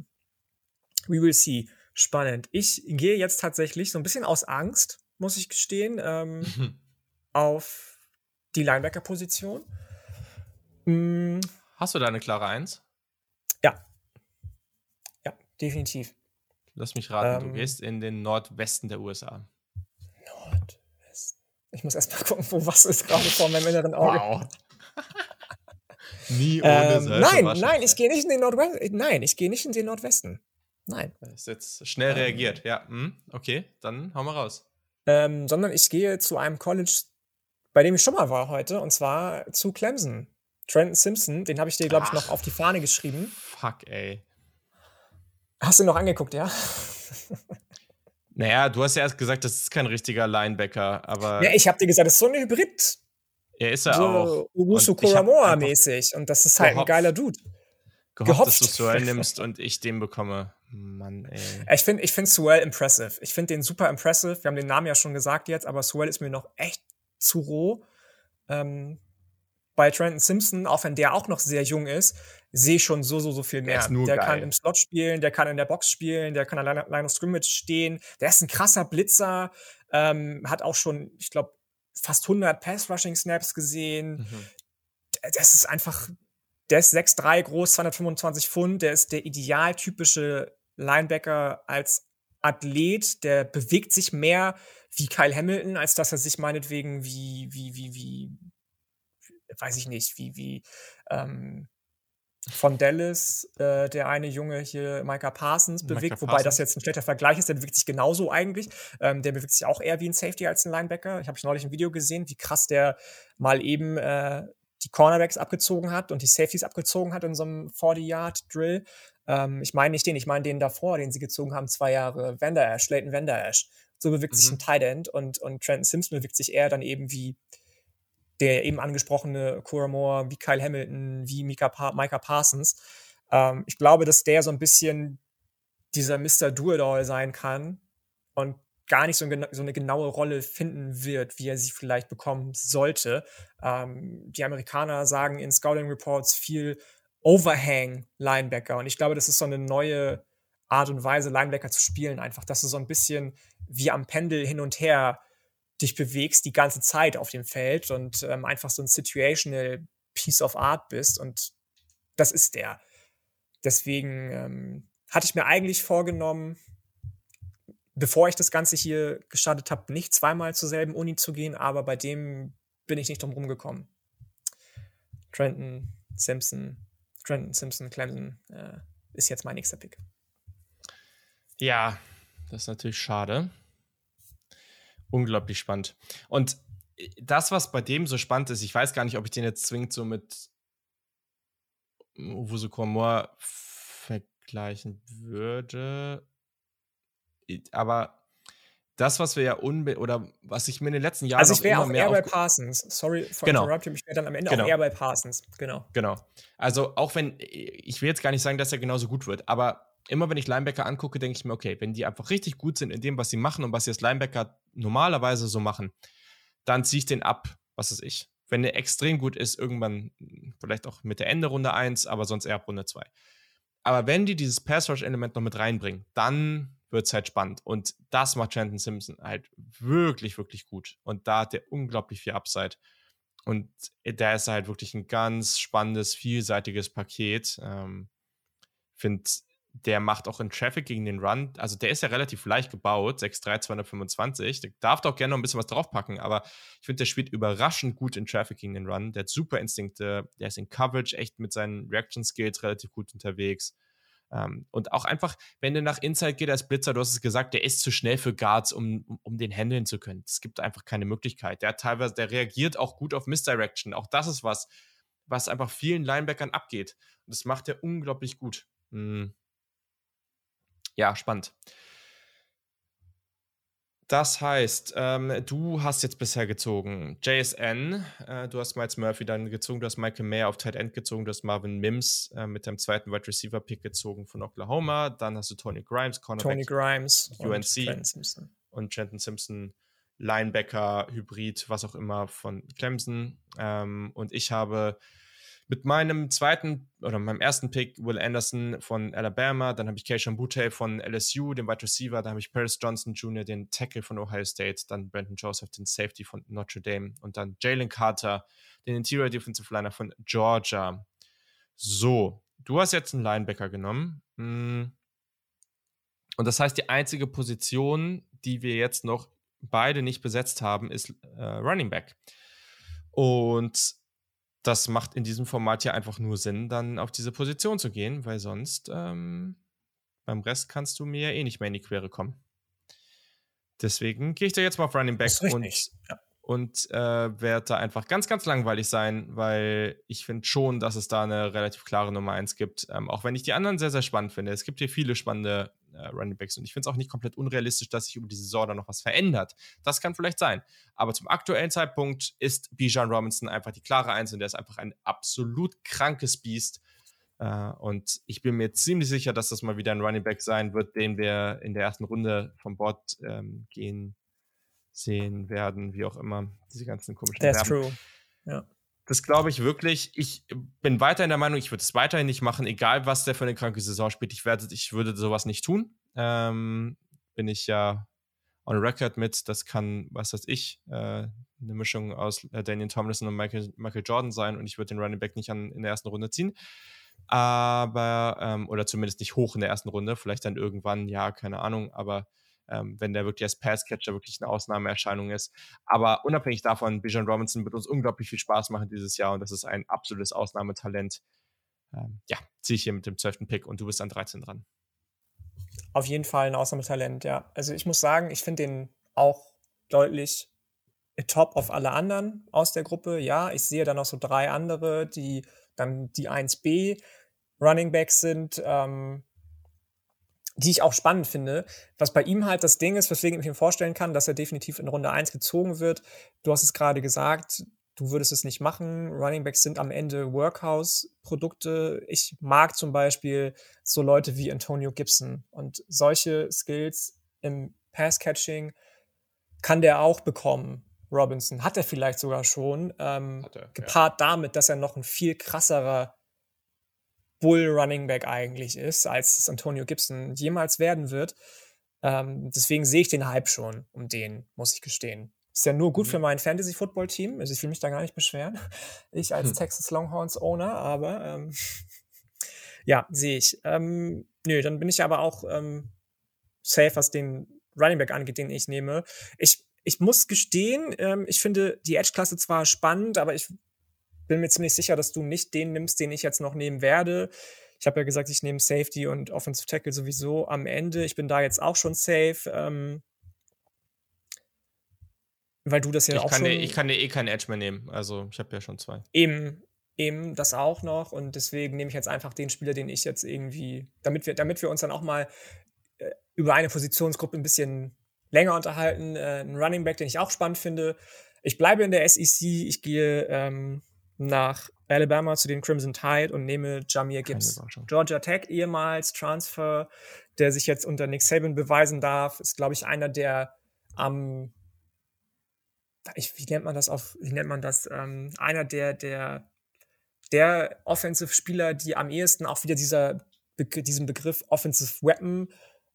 we will see. Spannend. Ich gehe jetzt tatsächlich so ein bisschen aus Angst, muss ich gestehen, ähm, auf die Linebacker-Position. Mm. Hast du da eine klare Eins? Ja. Ja, definitiv. Lass mich raten, ähm, du gehst in den Nordwesten der USA. Nordwesten. Ich muss erst mal gucken, wo was ist gerade vor meinem inneren Auge. Wow. Nie ohne ähm, Nein, nein, ich gehe nicht in den Nordwesten. Nein, ich gehe nicht in den Nordwesten. Nein. Das ist jetzt schnell ähm, reagiert. Ja, hm, okay, dann hau mal raus. Ähm, sondern ich gehe zu einem College, bei dem ich schon mal war heute, und zwar zu Clemson. Trenton Simpson, den habe ich dir, glaube ich, noch auf die Fahne geschrieben. Fuck, ey. Hast du ihn noch angeguckt, ja? Naja, du hast ja erst gesagt, das ist kein richtiger Linebacker, aber. Ja, ich habe dir gesagt, das ist so ein Hybrid. Er ist ja so auch. Urusu Koramoa mäßig. Und das ist halt ein geiler Dude. Gehofft, gehofft. dass du Suell nimmst und ich den bekomme. Mann, ey. Ich finde ich find Suell impressive. Ich finde den super impressive. Wir haben den Namen ja schon gesagt jetzt, aber Suell ist mir noch echt zu roh. Ähm, bei Trenton Simpson, auch wenn der auch noch sehr jung ist, sehe ich schon so, so, so viel mehr. Der, der kann im Slot spielen, der kann in der Box spielen, der kann an der Line of Scrimmage stehen. Der ist ein krasser Blitzer, ähm, hat auch schon, ich glaube, fast 100 Pass-Rushing-Snaps gesehen. Mhm. Das ist einfach, der ist 6'3 groß, 225 Pfund, der ist der idealtypische Linebacker als Athlet, der bewegt sich mehr wie Kyle Hamilton, als dass er sich meinetwegen wie, wie, wie, wie, weiß ich nicht, wie, wie, ähm, von Dallas, äh, der eine Junge hier, Micah Parsons, bewegt, Micah wobei Parsons. das jetzt ein schlechter Vergleich ist, der bewegt sich genauso eigentlich. Ähm, der bewegt sich auch eher wie ein Safety als ein Linebacker. Ich habe neulich ein Video gesehen, wie krass der mal eben äh, die Cornerbacks abgezogen hat und die Safeties abgezogen hat in so einem 40-Yard-Drill. Ähm, ich meine nicht den, ich meine den davor, den sie gezogen haben, zwei Jahre, Vander Ash, Leighton Vander Ash. So bewegt mhm. sich ein Tight End und, und Trenton Simpson bewegt sich eher dann eben wie der eben angesprochene Cora Moore, wie Kyle Hamilton, wie Mika pa Micah Parsons. Ähm, ich glaube, dass der so ein bisschen dieser Mr. Do-It-All sein kann und gar nicht so, ein, so, eine genaue Rolle finden wird, wie er sie vielleicht bekommen sollte. Ähm, die Amerikaner sagen in Scouting Reports viel Overhang Linebacker und ich glaube, das ist so eine neue Art und Weise, Linebacker zu spielen, einfach, dass du so ein bisschen wie am Pendel hin und her dich bewegst die ganze Zeit auf dem Feld und ähm, einfach so ein situational Piece of Art bist und das ist der. Deswegen ähm, hatte ich mir eigentlich vorgenommen, bevor ich das Ganze hier gestartet habe, nicht zweimal zur selben Uni zu gehen, aber bei dem bin ich nicht drum rumgekommen. Trenton Simpson, Trenton Simpson, Clemson äh, ist jetzt mein nächster Pick. Ja, das ist natürlich schade unglaublich spannend. Und das, was bei dem so spannend ist, ich weiß gar nicht, ob ich den jetzt zwingend so mit Uwusu Komor vergleichen würde. Aber das, was wir ja unbe oder was ich mir in den letzten Jahren. Also ich wäre auch eher bei Parsons. Sorry for genau. interrupting. Ich wäre dann am Ende genau. auch eher bei Parsons. Genau. Genau. Also auch wenn, ich will jetzt gar nicht sagen, dass er genauso gut wird, aber immer wenn ich Linebacker angucke, denke ich mir, okay, wenn die einfach richtig gut sind in dem, was sie machen und was sie als Linebacker normalerweise so machen, dann ziehe ich den ab, was ist ich. Wenn der extrem gut ist, irgendwann vielleicht auch mit der Ende Runde 1, aber sonst eher ab Runde 2. Aber wenn die dieses Pass-Rush-Element noch mit reinbringen, dann wird es halt spannend. Und das macht Shanton Simpson halt wirklich, wirklich gut. Und da hat der unglaublich viel Upside. Und da ist halt wirklich ein ganz spannendes, vielseitiges Paket. Ähm, Finde der macht auch in Traffic gegen den Run, also der ist ja relativ leicht gebaut, 6'3, 225. Der darf doch gerne noch ein bisschen was draufpacken, aber ich finde, der spielt überraschend gut in Traffic gegen den Run. Der hat super Instinkte, der ist in Coverage echt mit seinen Reaction Skills relativ gut unterwegs. Ähm, und auch einfach, wenn der nach Inside geht als Blitzer, du hast es gesagt, der ist zu schnell für Guards, um, um, um den handeln zu können. Es gibt einfach keine Möglichkeit. Der teilweise, der reagiert auch gut auf Misdirection. Auch das ist was, was einfach vielen Linebackern abgeht. Und das macht er unglaublich gut. Hm. Ja, spannend. Das heißt, ähm, du hast jetzt bisher gezogen. JSN, äh, du hast Miles Murphy dann gezogen, du hast Michael Mayer auf Tight End gezogen, du hast Marvin Mims äh, mit dem zweiten Wide Receiver Pick gezogen von Oklahoma, dann hast du Tony Grimes, Cornerback, Tony Grimes, UNC und Trenton Simpson, und Trenton Simpson Linebacker, Hybrid, was auch immer von Clemson. Ähm, und ich habe mit meinem zweiten oder meinem ersten Pick Will Anderson von Alabama, dann habe ich Keishon Butte von LSU, den Wide Receiver, dann habe ich Paris Johnson Jr., den Tackle von Ohio State, dann Brandon Joseph, den Safety von Notre Dame und dann Jalen Carter, den Interior Defensive Liner von Georgia. So, du hast jetzt einen Linebacker genommen. Hm. Und das heißt, die einzige Position, die wir jetzt noch beide nicht besetzt haben, ist äh, Running Back. Und das macht in diesem Format ja einfach nur Sinn, dann auf diese Position zu gehen, weil sonst ähm, beim Rest kannst du mir eh nicht mehr in die Quere kommen. Deswegen gehe ich da jetzt mal auf Running Back und, ja. und äh, werde da einfach ganz, ganz langweilig sein, weil ich finde schon, dass es da eine relativ klare Nummer 1 gibt, ähm, auch wenn ich die anderen sehr, sehr spannend finde. Es gibt hier viele spannende äh, Running Backs. Und ich finde es auch nicht komplett unrealistisch, dass sich über die Saison da noch was verändert. Das kann vielleicht sein. Aber zum aktuellen Zeitpunkt ist Bijan Robinson einfach die klare Eins und der ist einfach ein absolut krankes Biest. Uh, und ich bin mir ziemlich sicher, dass das mal wieder ein Running Back sein wird, den wir in der ersten Runde vom Bord ähm, gehen sehen werden, wie auch immer. Diese ganzen komischen That's Verben. true. Ja. Das glaube ich wirklich. Ich bin weiterhin der Meinung, ich würde es weiterhin nicht machen, egal was der für eine kranke Saison spielt. Ich, werde, ich würde sowas nicht tun. Ähm, bin ich ja on record mit. Das kann, was weiß ich, äh, eine Mischung aus äh, Daniel Tomlinson und Michael, Michael Jordan sein und ich würde den Running Back nicht an, in der ersten Runde ziehen. Aber, ähm, oder zumindest nicht hoch in der ersten Runde, vielleicht dann irgendwann, ja, keine Ahnung, aber ähm, wenn der wirklich als Passcatcher wirklich eine Ausnahmeerscheinung ist. Aber unabhängig davon, Bijan Robinson wird uns unglaublich viel Spaß machen dieses Jahr und das ist ein absolutes Ausnahmetalent. Ähm, ja, ziehe ich hier mit dem 12. Pick und du bist an 13 dran. Auf jeden Fall ein Ausnahmetalent, ja. Also ich muss sagen, ich finde den auch deutlich top auf alle anderen aus der Gruppe. Ja, ich sehe dann noch so drei andere, die dann die 1b Running Backs sind. Ähm, die ich auch spannend finde. Was bei ihm halt das Ding ist, weswegen ich mir vorstellen kann, dass er definitiv in Runde 1 gezogen wird. Du hast es gerade gesagt, du würdest es nicht machen. Running Backs sind am Ende Workhouse-Produkte. Ich mag zum Beispiel so Leute wie Antonio Gibson und solche Skills im Pass-Catching kann der auch bekommen. Robinson hat er vielleicht sogar schon, ähm, er, gepaart ja. damit, dass er noch ein viel krasserer Bull Running Back eigentlich ist, als es Antonio Gibson jemals werden wird. Ähm, deswegen sehe ich den Hype schon um den, muss ich gestehen. Ist ja nur gut mhm. für mein Fantasy-Football-Team. Also ich will mich da gar nicht beschweren. Ich als hm. Texas Longhorns-Owner, aber ähm, ja, sehe ich. Ähm, nö, dann bin ich aber auch ähm, safe, was den Running Back angeht, den ich nehme. Ich, ich muss gestehen, ähm, ich finde die Edge-Klasse zwar spannend, aber ich bin mir ziemlich sicher, dass du nicht den nimmst, den ich jetzt noch nehmen werde. Ich habe ja gesagt, ich nehme Safety und Offensive Tackle sowieso am Ende. Ich bin da jetzt auch schon safe. Ähm, weil du das ja ich auch kann schon... Dir, ich kann dir eh keinen Edge mehr nehmen. Also ich habe ja schon zwei. Eben, eben das auch noch. Und deswegen nehme ich jetzt einfach den Spieler, den ich jetzt irgendwie, damit wir, damit wir uns dann auch mal äh, über eine Positionsgruppe ein bisschen länger unterhalten. Äh, ein Running Back, den ich auch spannend finde. Ich bleibe in der SEC. Ich gehe ähm, nach Alabama zu den Crimson Tide und nehme Jamir Gibbs. Georgia Tech ehemals Transfer, der sich jetzt unter Nick Saban beweisen darf, ist glaube ich einer der am ähm, wie nennt man das auf wie nennt man das ähm, einer der der der Offensive Spieler, die am ehesten auch wieder dieser diesem Begriff Offensive Weapon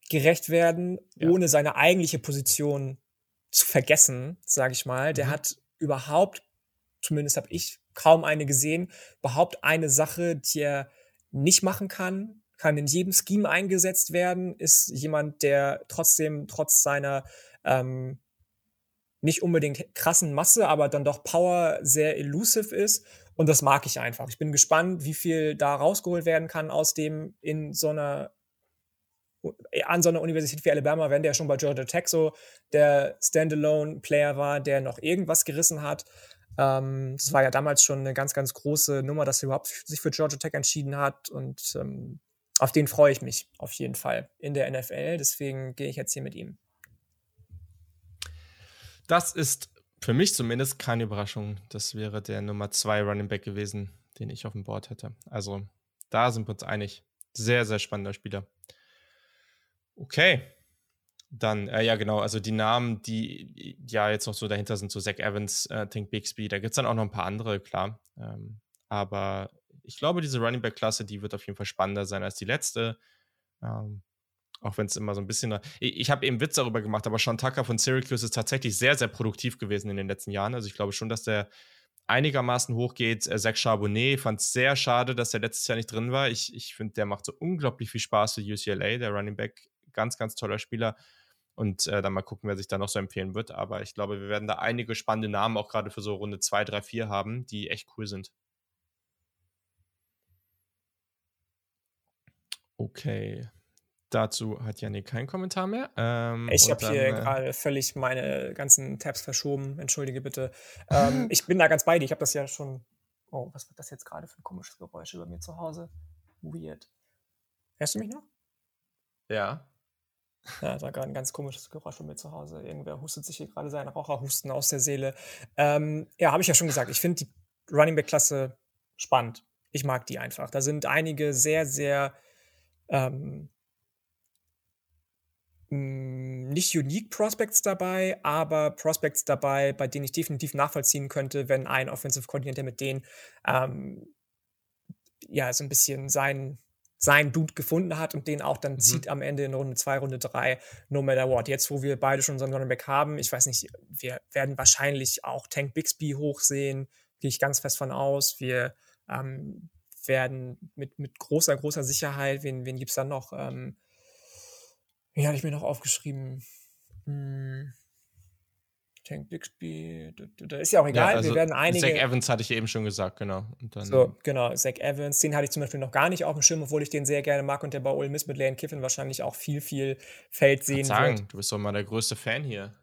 gerecht werden, ja. ohne seine eigentliche Position zu vergessen, sage ich mal. Der mhm. hat überhaupt, zumindest habe ich kaum eine gesehen. Überhaupt eine Sache, die er nicht machen kann, kann in jedem Scheme eingesetzt werden, ist jemand, der trotzdem trotz seiner ähm, nicht unbedingt krassen Masse, aber dann doch Power sehr elusive ist. Und das mag ich einfach. Ich bin gespannt, wie viel da rausgeholt werden kann aus dem in so einer an so einer Universität wie Alabama, wenn der schon bei Georgia Tech so der Standalone-Player war, der noch irgendwas gerissen hat. Ähm, das war ja damals schon eine ganz, ganz große Nummer, dass er überhaupt sich für Georgia Tech entschieden hat. Und ähm, auf den freue ich mich auf jeden Fall in der NFL. Deswegen gehe ich jetzt hier mit ihm. Das ist für mich zumindest keine Überraschung. Das wäre der Nummer 2 Running Back gewesen, den ich auf dem Board hätte. Also da sind wir uns einig. Sehr, sehr spannender Spieler. Okay. Dann, äh, ja, genau, also die Namen, die ja jetzt noch so dahinter sind, so Zach Evans, äh, Think Bixby, da gibt es dann auch noch ein paar andere, klar. Ähm, aber ich glaube, diese Running Back-Klasse, die wird auf jeden Fall spannender sein als die letzte. Ähm, auch wenn es immer so ein bisschen. Ich, ich habe eben Witz darüber gemacht, aber Sean Tucker von Syracuse ist tatsächlich sehr, sehr produktiv gewesen in den letzten Jahren. Also ich glaube schon, dass der einigermaßen hochgeht. Äh, Zach Charbonnet fand es sehr schade, dass er letztes Jahr nicht drin war. Ich, ich finde, der macht so unglaublich viel Spaß für UCLA, der Running Back. Ganz, ganz toller Spieler. Und äh, dann mal gucken, wer sich da noch so empfehlen wird. Aber ich glaube, wir werden da einige spannende Namen auch gerade für so Runde 2, 3, 4 haben, die echt cool sind. Okay. Dazu hat Janik keinen Kommentar mehr. Ähm, ich habe hier äh, gerade völlig meine ganzen Tabs verschoben. Entschuldige bitte. ähm, ich bin da ganz bei dir. Ich habe das ja schon. Oh, was wird das jetzt gerade für ein komisches Geräusch über mir zu Hause? Weird. Hörst du mich noch? Ja. Ja, das war gerade ein ganz komisches Geräusch bei mir zu Hause. Irgendwer hustet sich hier gerade seinen Raucherhusten aus der Seele. Ähm, ja, habe ich ja schon gesagt. Ich finde die Running Back-Klasse spannend. Ich mag die einfach. Da sind einige sehr, sehr ähm, hm, nicht unique Prospects dabei, aber Prospects dabei, bei denen ich definitiv nachvollziehen könnte, wenn ein Offensive Coordinator mit denen ähm, ja so ein bisschen sein sein Dude gefunden hat und den auch dann mhm. zieht am Ende in Runde 2, Runde 3, no matter what. Jetzt, wo wir beide schon unseren Running Back haben, ich weiß nicht, wir werden wahrscheinlich auch Tank Bixby hochsehen, gehe ich ganz fest von aus. Wir ähm, werden mit, mit großer, großer Sicherheit, wen, wen gibt es dann noch? Ähm, wie hatte ich mir noch aufgeschrieben? Hm. Tank Bixby, da ist ja auch egal, ja, also wir werden einige. Zach Evans hatte ich eben schon gesagt, genau. so, genau, Zach Evans, den hatte ich zum Beispiel noch gar nicht auf dem Schirm, obwohl ich den sehr gerne mag und der bei Ole Miss mit Lane Kiffin wahrscheinlich auch viel, viel Feld sehen sagen, wird. Du bist doch mal der größte Fan hier.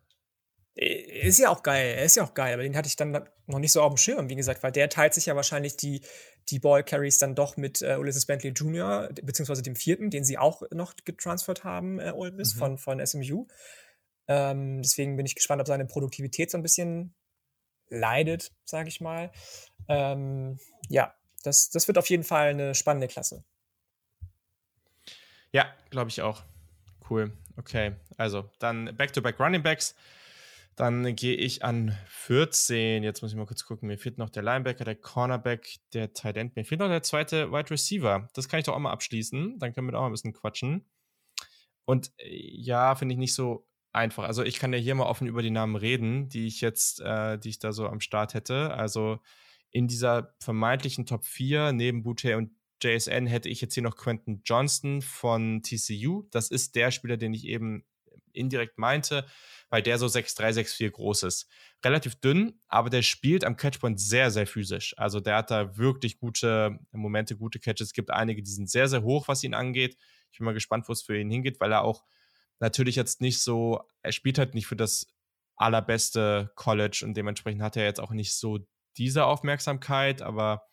Ist ja auch geil, er ist ja auch geil, aber den hatte ich dann noch nicht so auf dem Schirm, wie gesagt, weil der teilt sich ja wahrscheinlich die, die Ball Carries dann doch mit äh, Ulysses Bentley Jr., beziehungsweise dem vierten, den sie auch noch getransfert haben, äh, Ole Miss, mhm. von, von SMU. Ähm, deswegen bin ich gespannt, ob seine Produktivität so ein bisschen leidet, sage ich mal. Ähm, ja, das, das wird auf jeden Fall eine spannende Klasse. Ja, glaube ich auch. Cool. Okay, also dann Back-to-Back -back Running Backs. Dann gehe ich an 14. Jetzt muss ich mal kurz gucken. Mir fehlt noch der Linebacker, der Cornerback, der Tight End. Mir fehlt noch der zweite Wide Receiver. Das kann ich doch auch mal abschließen. Dann können wir da auch ein bisschen quatschen. Und äh, ja, finde ich nicht so einfach. Also ich kann ja hier mal offen über die Namen reden, die ich jetzt, äh, die ich da so am Start hätte. Also in dieser vermeintlichen Top 4 neben Boutte und JSN hätte ich jetzt hier noch Quentin Johnston von TCU. Das ist der Spieler, den ich eben indirekt meinte weil der so 6'3, 6'4 groß ist. Relativ dünn, aber der spielt am Catchpoint sehr, sehr physisch. Also der hat da wirklich gute Momente, gute Catches. Es gibt einige, die sind sehr, sehr hoch, was ihn angeht. Ich bin mal gespannt, wo es für ihn hingeht, weil er auch natürlich jetzt nicht so, er spielt halt nicht für das allerbeste College und dementsprechend hat er jetzt auch nicht so diese Aufmerksamkeit, aber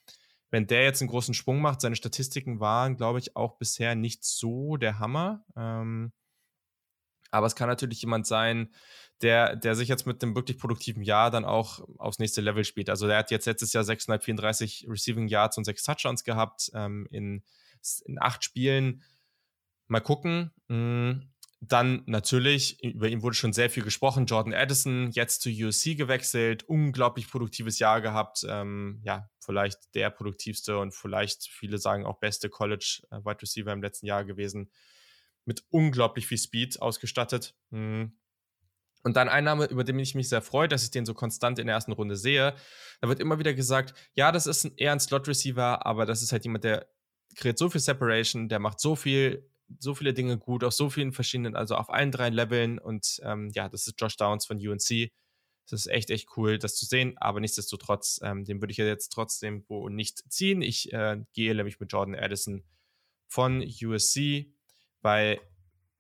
wenn der jetzt einen großen Sprung macht, seine Statistiken waren, glaube ich, auch bisher nicht so der Hammer. Ähm, aber es kann natürlich jemand sein, der, der sich jetzt mit einem wirklich produktiven Jahr dann auch aufs nächste Level spielt. Also der hat jetzt letztes Jahr 634 Receiving Yards und sechs Touchdowns gehabt ähm, in, in acht Spielen. Mal gucken. Mhm. Dann natürlich, über ihn wurde schon sehr viel gesprochen. Jordan Addison, jetzt zu USC gewechselt, unglaublich produktives Jahr gehabt. Ähm, ja, vielleicht der produktivste und vielleicht viele sagen auch beste College äh, Receiver im letzten Jahr gewesen mit unglaublich viel Speed ausgestattet. Mhm. Und dann ein Name, über den ich mich sehr freue, dass ich den so konstant in der ersten Runde sehe. Da wird immer wieder gesagt, ja, das ist eher ein Slot-Receiver, aber das ist halt jemand, der kreiert so viel Separation, der macht so viel, so viele Dinge gut, auf so vielen verschiedenen, also auf allen drei Leveln. Und ähm, ja, das ist Josh Downs von UNC. Es ist echt, echt cool, das zu sehen, aber nichtsdestotrotz, ähm, den würde ich ja jetzt trotzdem nicht ziehen. Ich äh, gehe nämlich mit Jordan Addison von USC, weil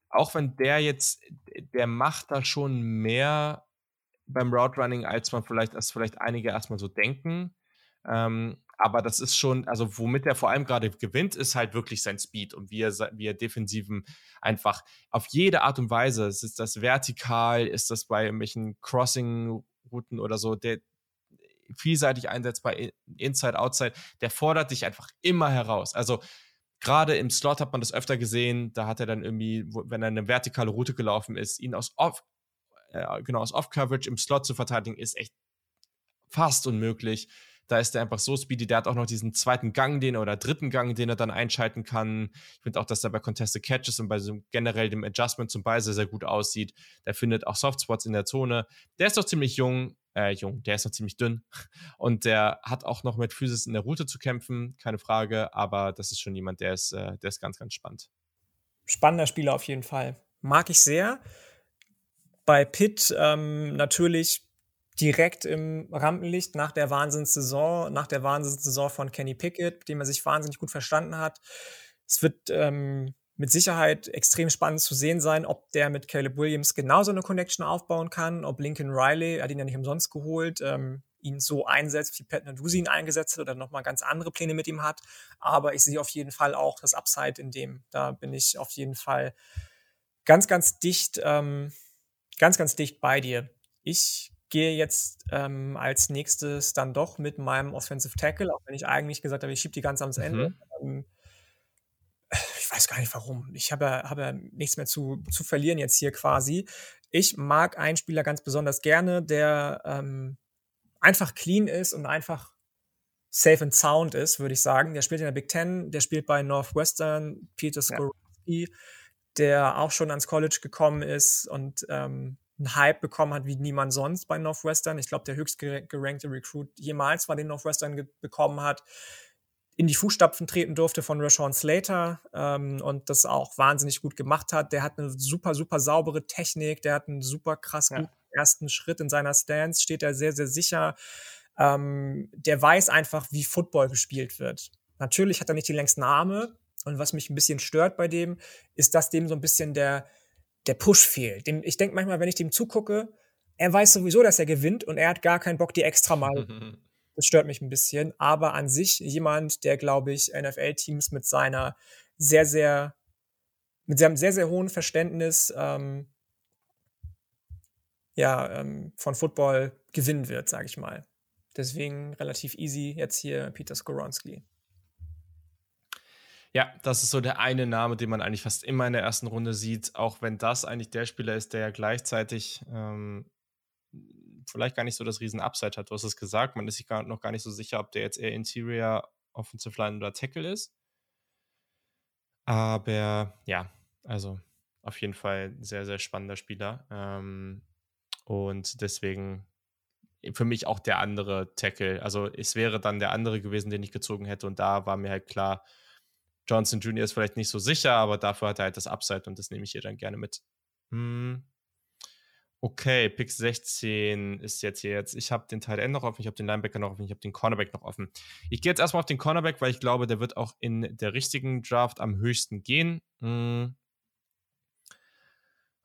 auch wenn der jetzt, der macht da schon mehr beim Route Running, als man vielleicht, als vielleicht einige erstmal so denken. Ähm, aber das ist schon, also womit er vor allem gerade gewinnt, ist halt wirklich sein Speed und wie er, wie er defensiven einfach auf jede Art und Weise, ist das vertikal, ist das bei irgendwelchen Crossing-Routen oder so, der vielseitig einsetzbar, Inside, Outside, der fordert dich einfach immer heraus. Also gerade im Slot hat man das öfter gesehen, da hat er dann irgendwie, wenn er eine vertikale Route gelaufen ist, ihn aus Off, äh, genau, aus Off-Coverage im Slot zu verteidigen, ist echt fast unmöglich. Da ist er einfach so speedy. Der hat auch noch diesen zweiten Gang, den oder dritten Gang, den er dann einschalten kann. Ich finde auch, dass er bei Contested Catches und bei so generell dem Adjustment zum Ball sehr, sehr gut aussieht. Der findet auch Softspots in der Zone. Der ist doch ziemlich jung, äh, jung, der ist noch ziemlich dünn. Und der hat auch noch mit Physis in der Route zu kämpfen, keine Frage. Aber das ist schon jemand, der ist, äh, der ist ganz, ganz spannend. Spannender Spieler auf jeden Fall. Mag ich sehr. Bei Pitt ähm, natürlich direkt im Rampenlicht nach der Wahnsinnssaison, nach der Wahnsinnssaison von Kenny Pickett, mit dem er sich wahnsinnig gut verstanden hat. Es wird ähm, mit Sicherheit extrem spannend zu sehen sein, ob der mit Caleb Williams genauso eine Connection aufbauen kann, ob Lincoln Riley, er hat ihn ja nicht umsonst geholt, ähm, ihn so einsetzt, wie Pat Nadusi ihn eingesetzt hat oder nochmal ganz andere Pläne mit ihm hat. Aber ich sehe auf jeden Fall auch das Upside in dem. Da bin ich auf jeden Fall ganz, ganz dicht, ähm, ganz, ganz dicht bei dir. Ich gehe jetzt ähm, als nächstes dann doch mit meinem Offensive Tackle, auch wenn ich eigentlich gesagt habe, ich schiebe die ganz ans Ende. Mhm. Ähm, ich weiß gar nicht warum. Ich habe ja, habe nichts mehr zu, zu verlieren jetzt hier quasi. Ich mag einen Spieler ganz besonders gerne, der ähm, einfach clean ist und einfach safe and sound ist, würde ich sagen. Der spielt in der Big Ten, der spielt bei Northwestern, Peter Skorowski, ja. der auch schon ans College gekommen ist und ähm, einen Hype bekommen hat wie niemand sonst bei Northwestern. Ich glaube, der höchst gerankte Recruit jemals war, den Northwestern bekommen hat, in die Fußstapfen treten durfte von Rashawn Slater ähm, und das auch wahnsinnig gut gemacht hat. Der hat eine super, super saubere Technik, der hat einen super krass ja. guten ersten Schritt in seiner Stance, steht er sehr, sehr sicher. Ähm, der weiß einfach, wie Football gespielt wird. Natürlich hat er nicht die längsten Arme und was mich ein bisschen stört bei dem, ist, dass dem so ein bisschen der, der Push fehlt. Dem, ich denke manchmal, wenn ich dem zugucke, er weiß sowieso, dass er gewinnt und er hat gar keinen Bock, die extra mal. Das stört mich ein bisschen. Aber an sich jemand, der, glaube ich, NFL-Teams mit seiner sehr, sehr, mit seinem sehr, sehr hohen Verständnis ähm, ja, ähm, von Football gewinnen wird, sage ich mal. Deswegen relativ easy jetzt hier Peter Skoronski. Ja, das ist so der eine Name, den man eigentlich fast immer in der ersten Runde sieht, auch wenn das eigentlich der Spieler ist, der ja gleichzeitig ähm, vielleicht gar nicht so das Riesen-Upside hat. Du hast es gesagt, man ist sich gar, noch gar nicht so sicher, ob der jetzt eher Interior, Offensive Line oder Tackle ist. Aber ja, also auf jeden Fall sehr, sehr spannender Spieler. Ähm, und deswegen für mich auch der andere Tackle. Also es wäre dann der andere gewesen, den ich gezogen hätte. Und da war mir halt klar, Johnson Jr. ist vielleicht nicht so sicher, aber dafür hat er halt das Upside und das nehme ich hier dann gerne mit. Hm. Okay, Pick 16 ist jetzt hier jetzt. Ich habe den Teil End noch offen, ich habe den Linebacker noch offen, ich habe den Cornerback noch offen. Ich gehe jetzt erstmal auf den Cornerback, weil ich glaube, der wird auch in der richtigen Draft am höchsten gehen. Hm.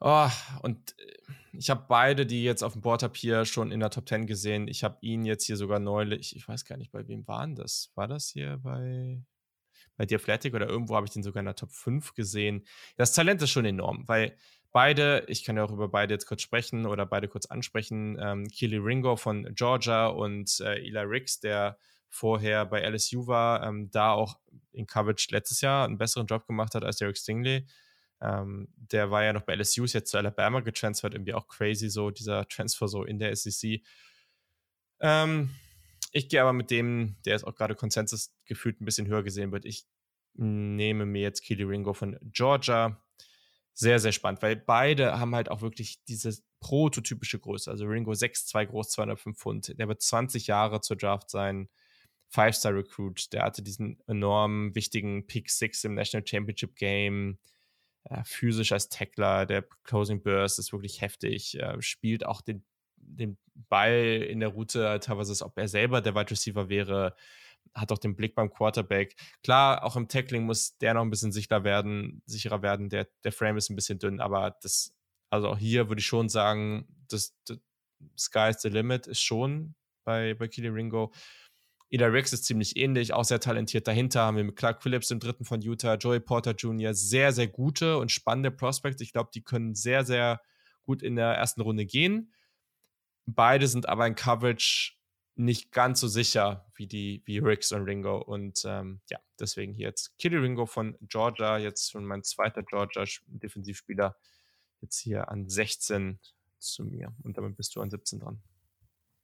Oh, und äh, ich habe beide, die jetzt auf dem Board habe, hier schon in der Top 10 gesehen. Ich habe ihn jetzt hier sogar neulich, ich weiß gar nicht, bei wem waren das? War das hier bei bei The Athletic oder irgendwo habe ich den sogar in der Top 5 gesehen. Das Talent ist schon enorm, weil beide, ich kann ja auch über beide jetzt kurz sprechen oder beide kurz ansprechen, ähm, Keely Ringo von Georgia und äh, Eli Ricks, der vorher bei LSU war, ähm, da auch in Coverage letztes Jahr einen besseren Job gemacht hat als Derek Stingley. Ähm, der war ja noch bei LSU, ist jetzt zu Alabama getransfert, irgendwie auch crazy so, dieser Transfer so in der SEC. Ähm, ich gehe aber mit dem, der ist auch gerade Konsensus gefühlt ein bisschen höher gesehen wird. Ich nehme mir jetzt Keely Ringo von Georgia. Sehr, sehr spannend, weil beide haben halt auch wirklich diese prototypische Größe. Also Ringo 6'2 groß, 205 Pfund. Der wird 20 Jahre zur Draft sein. Five-Star-Recruit. Der hatte diesen enorm wichtigen Pick 6 im National Championship Game. Äh, physisch als Tackler. Der Closing Burst ist wirklich heftig. Äh, spielt auch den den Ball in der Route, teilweise ist, ob er selber der Wide Receiver wäre, hat auch den Blick beim Quarterback. Klar, auch im Tackling muss der noch ein bisschen sicherer werden, sicherer werden. Der, der Frame ist ein bisschen dünn, aber das, also auch hier würde ich schon sagen, das, das Sky's the Limit ist schon bei, bei Keely Ringo. Ida Ricks ist ziemlich ähnlich, auch sehr talentiert. Dahinter haben wir mit Clark Phillips, im dritten von Utah, Joey Porter Jr., sehr, sehr gute und spannende Prospects. Ich glaube, die können sehr, sehr gut in der ersten Runde gehen. Beide sind aber in Coverage nicht ganz so sicher wie die wie Ricks und Ringo. Und ähm, ja, deswegen hier jetzt Kitty Ringo von Georgia, jetzt schon mein zweiter Georgia-Defensivspieler, jetzt hier an 16 zu mir. Und damit bist du an 17 dran.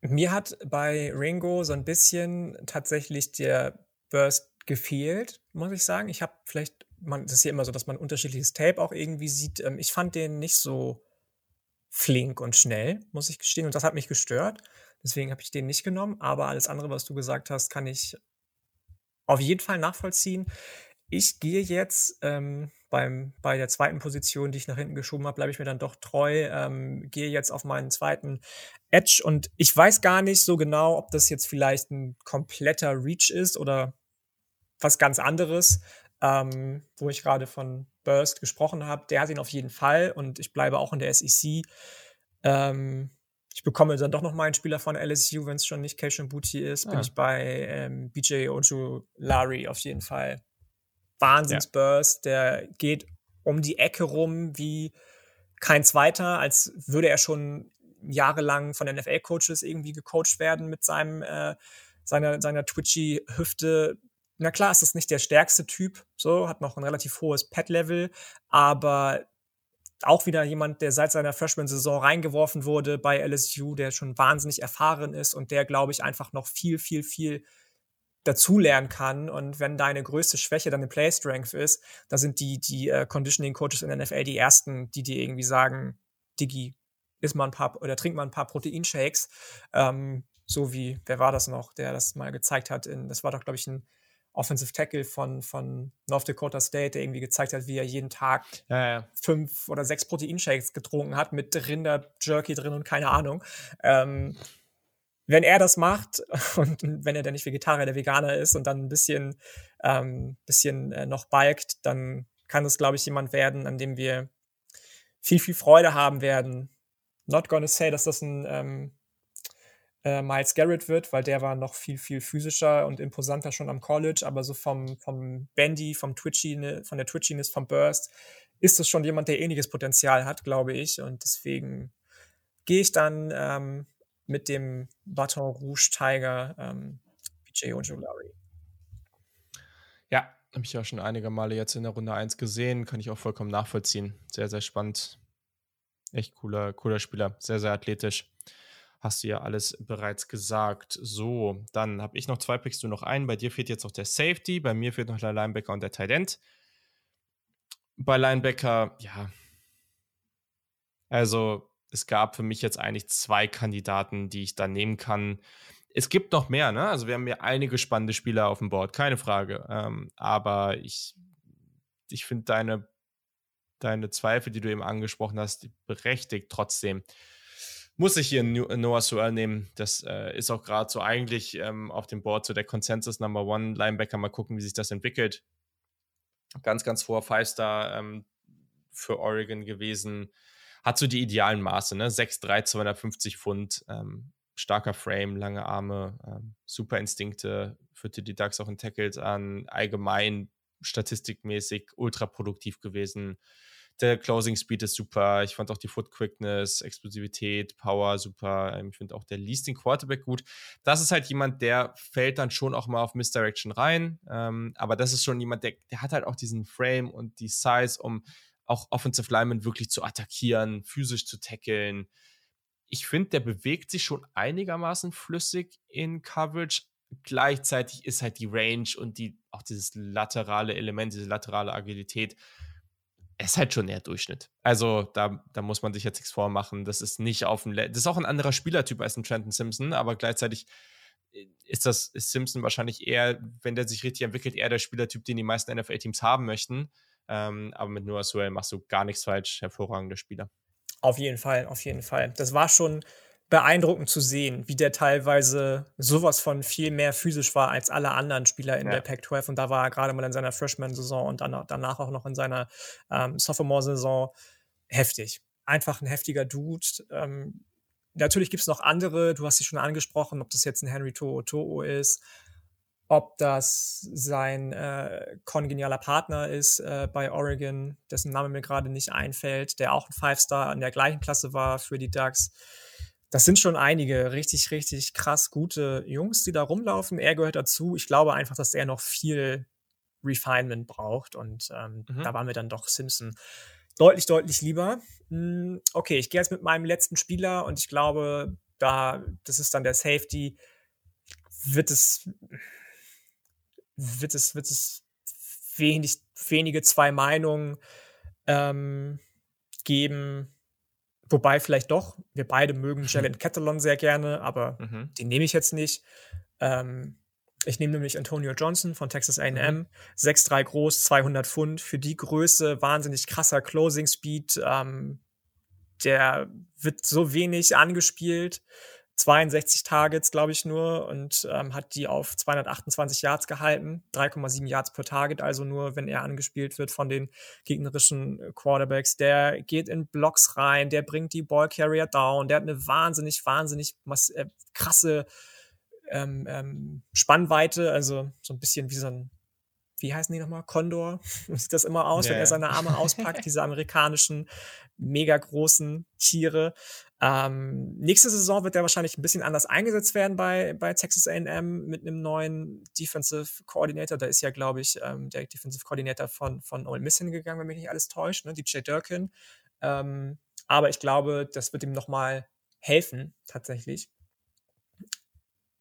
Mir hat bei Ringo so ein bisschen tatsächlich der Burst gefehlt, muss ich sagen. Ich habe vielleicht, man, das ist ja immer so, dass man unterschiedliches Tape auch irgendwie sieht. Ähm, ich fand den nicht so flink und schnell, muss ich gestehen. Und das hat mich gestört. Deswegen habe ich den nicht genommen. Aber alles andere, was du gesagt hast, kann ich auf jeden Fall nachvollziehen. Ich gehe jetzt ähm, beim, bei der zweiten Position, die ich nach hinten geschoben habe, bleibe ich mir dann doch treu, ähm, gehe jetzt auf meinen zweiten Edge und ich weiß gar nicht so genau, ob das jetzt vielleicht ein kompletter Reach ist oder was ganz anderes, ähm, wo ich gerade von Burst gesprochen habe. Der hat ihn auf jeden Fall und ich bleibe auch in der SEC. Ähm, ich bekomme dann doch noch mal einen Spieler von LSU, wenn es schon nicht Cation Booty ist, ah. bin ich bei ähm, BJ Ojo Larry auf jeden Fall. Wahnsinnsburst, ja. der geht um die Ecke rum wie kein zweiter, als würde er schon jahrelang von NFL-Coaches irgendwie gecoacht werden mit seinem, äh, seiner, seiner twitchy Hüfte. Na klar, ist das nicht der stärkste Typ, so, hat noch ein relativ hohes Pet-Level, aber auch wieder jemand, der seit seiner Freshman-Saison reingeworfen wurde bei LSU, der schon wahnsinnig erfahren ist und der, glaube ich, einfach noch viel, viel, viel dazulernen kann. Und wenn deine größte Schwäche deine Play Strength ist, da sind die, die äh, Conditioning Coaches in der NFL die ersten, die dir irgendwie sagen, Digi, isst mal ein paar oder trink mal ein paar Proteinshakes. Ähm, so wie, wer war das noch, der das mal gezeigt hat? In, das war doch, glaube ich, ein Offensive Tackle von, von North Dakota State, der irgendwie gezeigt hat, wie er jeden Tag ja, ja. fünf oder sechs Proteinshakes getrunken hat mit Rinder-Jerky drin und keine Ahnung. Ähm, wenn er das macht und wenn er dann nicht Vegetarier, der Veganer ist und dann ein bisschen, ähm, bisschen äh, noch balkt, dann kann es, glaube ich, jemand werden, an dem wir viel, viel Freude haben werden. Not gonna say, dass das ein ähm, äh, Miles Garrett wird, weil der war noch viel, viel physischer und imposanter schon am College, aber so vom, vom Bandy, vom Twitchy, von der Twitchiness, vom Burst, ist das schon jemand, der ähnliches Potenzial hat, glaube ich. Und deswegen gehe ich dann ähm, mit dem Baton Rouge Tiger ähm, BJ Ojolari. Ja, habe ich ja schon einige Male jetzt in der Runde 1 gesehen, kann ich auch vollkommen nachvollziehen. Sehr, sehr spannend. Echt cooler, cooler Spieler, sehr, sehr athletisch. Hast du ja alles bereits gesagt. So, dann habe ich noch zwei Picks, du noch einen. Bei dir fehlt jetzt noch der Safety, bei mir fehlt noch der Linebacker und der Tight End. Bei Linebacker, ja. Also, es gab für mich jetzt eigentlich zwei Kandidaten, die ich da nehmen kann. Es gibt noch mehr, ne? Also wir haben ja einige spannende Spieler auf dem Board, keine Frage. Ähm, aber ich, ich finde deine, deine Zweifel, die du eben angesprochen hast, berechtigt trotzdem. Muss ich hier Noah Suell nehmen. Das äh, ist auch gerade so eigentlich ähm, auf dem Board so der Consensus Number One Linebacker. Mal gucken, wie sich das entwickelt. Ganz, ganz vor Five-Star ähm, für Oregon gewesen hat so die idealen Maße, ne? 6'3, 250 Pfund, ähm, starker Frame, lange Arme, ähm, super Instinkte, führte die Ducks auch in Tackles an, allgemein statistikmäßig ultra produktiv gewesen. Der Closing Speed ist super. Ich fand auch die Foot Quickness, Explosivität, Power super. Ähm, ich finde auch der Leasing Quarterback gut. Das ist halt jemand, der fällt dann schon auch mal auf Misdirection rein. Ähm, aber das ist schon jemand, der, der hat halt auch diesen Frame und die Size, um auch Offensive Linemen wirklich zu attackieren, physisch zu tackeln. Ich finde, der bewegt sich schon einigermaßen flüssig in Coverage. Gleichzeitig ist halt die Range und die, auch dieses laterale Element, diese laterale Agilität, ist halt schon eher Durchschnitt. Also da, da muss man sich jetzt nichts vormachen. Das ist nicht auf dem, das ist auch ein anderer Spielertyp als ein Trenton Simpson, aber gleichzeitig äh, ist das ist Simpson wahrscheinlich eher, wenn der sich richtig entwickelt, eher der Spielertyp, den die meisten NFL-Teams haben möchten. Ähm, aber mit Noah Suell machst du gar nichts falsch. Hervorragender Spieler. Auf jeden Fall, auf jeden Fall. Das war schon beeindruckend zu sehen, wie der teilweise sowas von viel mehr physisch war als alle anderen Spieler in ja. der Pac-12. Und da war er gerade mal in seiner Freshman-Saison und dann, danach auch noch in seiner ähm, Sophomore-Saison heftig. Einfach ein heftiger Dude. Ähm, natürlich gibt es noch andere, du hast sie schon angesprochen, ob das jetzt ein Henry To'o To'o ist, ob das sein äh, kongenialer Partner ist äh, bei Oregon, dessen Name mir gerade nicht einfällt, der auch ein Five-Star in der gleichen Klasse war für die Ducks. Das sind schon einige richtig, richtig krass gute Jungs, die da rumlaufen. Er gehört dazu. Ich glaube einfach, dass er noch viel Refinement braucht. Und ähm, mhm. da war mir dann doch Simpson deutlich, deutlich lieber. Hm, okay, ich gehe jetzt mit meinem letzten Spieler und ich glaube, da, das ist dann der Safety, wird es wird es, wird es wenig, wenige zwei Meinungen ähm, geben. Wobei vielleicht doch, wir beide mögen Jalen Catalon sehr gerne, aber mhm. den nehme ich jetzt nicht. Ähm, ich nehme nämlich Antonio Johnson von Texas AM, mhm. 6'3 groß, 200 Pfund, für die Größe wahnsinnig krasser Closing Speed. Ähm, der wird so wenig angespielt, 62 Targets, glaube ich, nur und ähm, hat die auf 228 Yards gehalten. 3,7 Yards per Target, also nur, wenn er angespielt wird von den gegnerischen äh, Quarterbacks. Der geht in Blocks rein, der bringt die Ballcarrier down, der hat eine wahnsinnig, wahnsinnig äh, krasse ähm, ähm, Spannweite, also so ein bisschen wie so ein wie heißen die nochmal? Condor. Sieht das immer aus, yeah. wenn er seine Arme auspackt, diese amerikanischen, mega großen Tiere. Ähm, nächste Saison wird er wahrscheinlich ein bisschen anders eingesetzt werden bei, bei Texas AM mit einem neuen Defensive Coordinator. Da ist ja, glaube ich, ähm, der Defensive Coordinator von, von Ole Miss hingegangen, wenn mich nicht alles täuscht, ne? DJ Durkin. Ähm, aber ich glaube, das wird ihm nochmal helfen, tatsächlich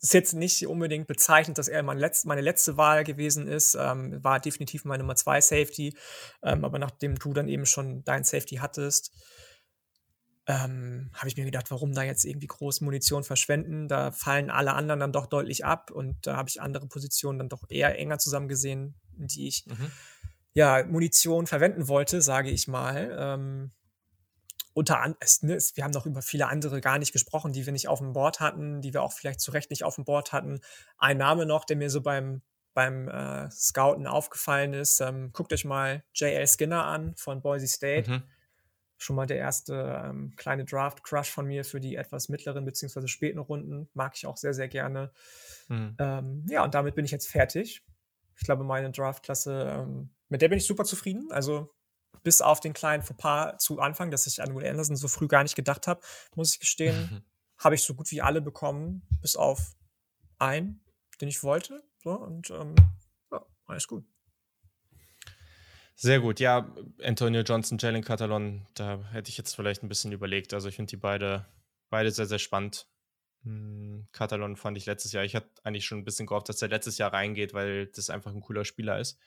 ist jetzt nicht unbedingt bezeichnend, dass er mein letzt, meine letzte Wahl gewesen ist. Ähm, war definitiv mein Nummer zwei Safety. Ähm, aber nachdem du dann eben schon dein Safety hattest, ähm, habe ich mir gedacht, warum da jetzt irgendwie groß Munition verschwenden? Da fallen alle anderen dann doch deutlich ab und da habe ich andere Positionen dann doch eher enger zusammen gesehen, in die ich mhm. ja Munition verwenden wollte, sage ich mal. Ähm, unter anderem, ne, wir haben noch über viele andere gar nicht gesprochen, die wir nicht auf dem Board hatten, die wir auch vielleicht zu Recht nicht auf dem Board hatten. Ein Name noch, der mir so beim, beim äh, Scouten aufgefallen ist, ähm, guckt euch mal J.L. Skinner an von Boise State. Mhm. Schon mal der erste ähm, kleine Draft-Crush von mir für die etwas mittleren bzw. späten Runden. Mag ich auch sehr, sehr gerne. Mhm. Ähm, ja, und damit bin ich jetzt fertig. Ich glaube, meine Draft-Klasse, ähm, mit der bin ich super zufrieden. Also bis auf den kleinen Fauxpas zu Anfang, dass ich an Will Anderson so früh gar nicht gedacht habe, muss ich gestehen, habe ich so gut wie alle bekommen, bis auf einen, den ich wollte. So, und ähm, ja, alles gut. Sehr gut. Ja, Antonio Johnson, Jalen Catalon, da hätte ich jetzt vielleicht ein bisschen überlegt. Also ich finde die beide, beide sehr, sehr spannend. Hm, Catalon fand ich letztes Jahr, ich hatte eigentlich schon ein bisschen gehofft, dass er letztes Jahr reingeht, weil das einfach ein cooler Spieler ist.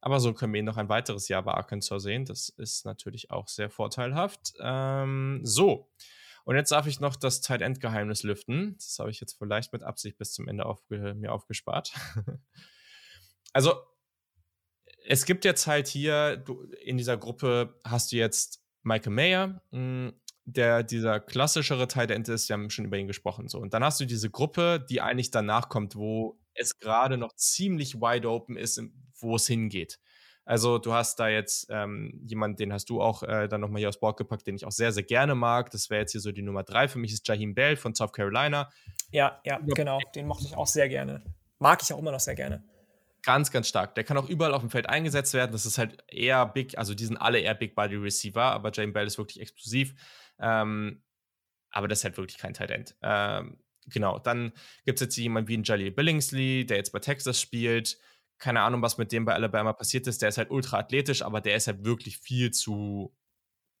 Aber so können wir ihn noch ein weiteres Jahr bei Arkansas sehen. Das ist natürlich auch sehr vorteilhaft. Ähm, so. Und jetzt darf ich noch das Tight End Geheimnis lüften. Das habe ich jetzt vielleicht mit Absicht bis zum Ende aufge mir aufgespart. also, es gibt jetzt halt hier, du, in dieser Gruppe hast du jetzt Michael Mayer, mh, hm, der dieser klassischere Tight End ist. Wir haben schon über ihn gesprochen. So. Und dann hast du diese Gruppe, die eigentlich danach kommt, wo es gerade noch ziemlich wide open ist, wo es hingeht. Also du hast da jetzt ähm, jemanden, den hast du auch äh, dann nochmal hier aufs Board gepackt, den ich auch sehr, sehr gerne mag. Das wäre jetzt hier so die Nummer drei für mich, ist Jaheim Bell von South Carolina. Ja, ja, genau. Den mochte ich auch sehr gerne. Mag ich auch immer noch sehr gerne. Ganz, ganz stark. Der kann auch überall auf dem Feld eingesetzt werden. Das ist halt eher big, also die sind alle eher Big Body Receiver, aber Jaheim Bell ist wirklich explosiv. Ähm, aber das ist halt wirklich kein End. Ähm, genau, dann gibt es jetzt jemanden wie ein Jaleel Billingsley, der jetzt bei Texas spielt keine Ahnung, was mit dem bei Alabama passiert ist. Der ist halt ultra athletisch, aber der ist halt wirklich viel zu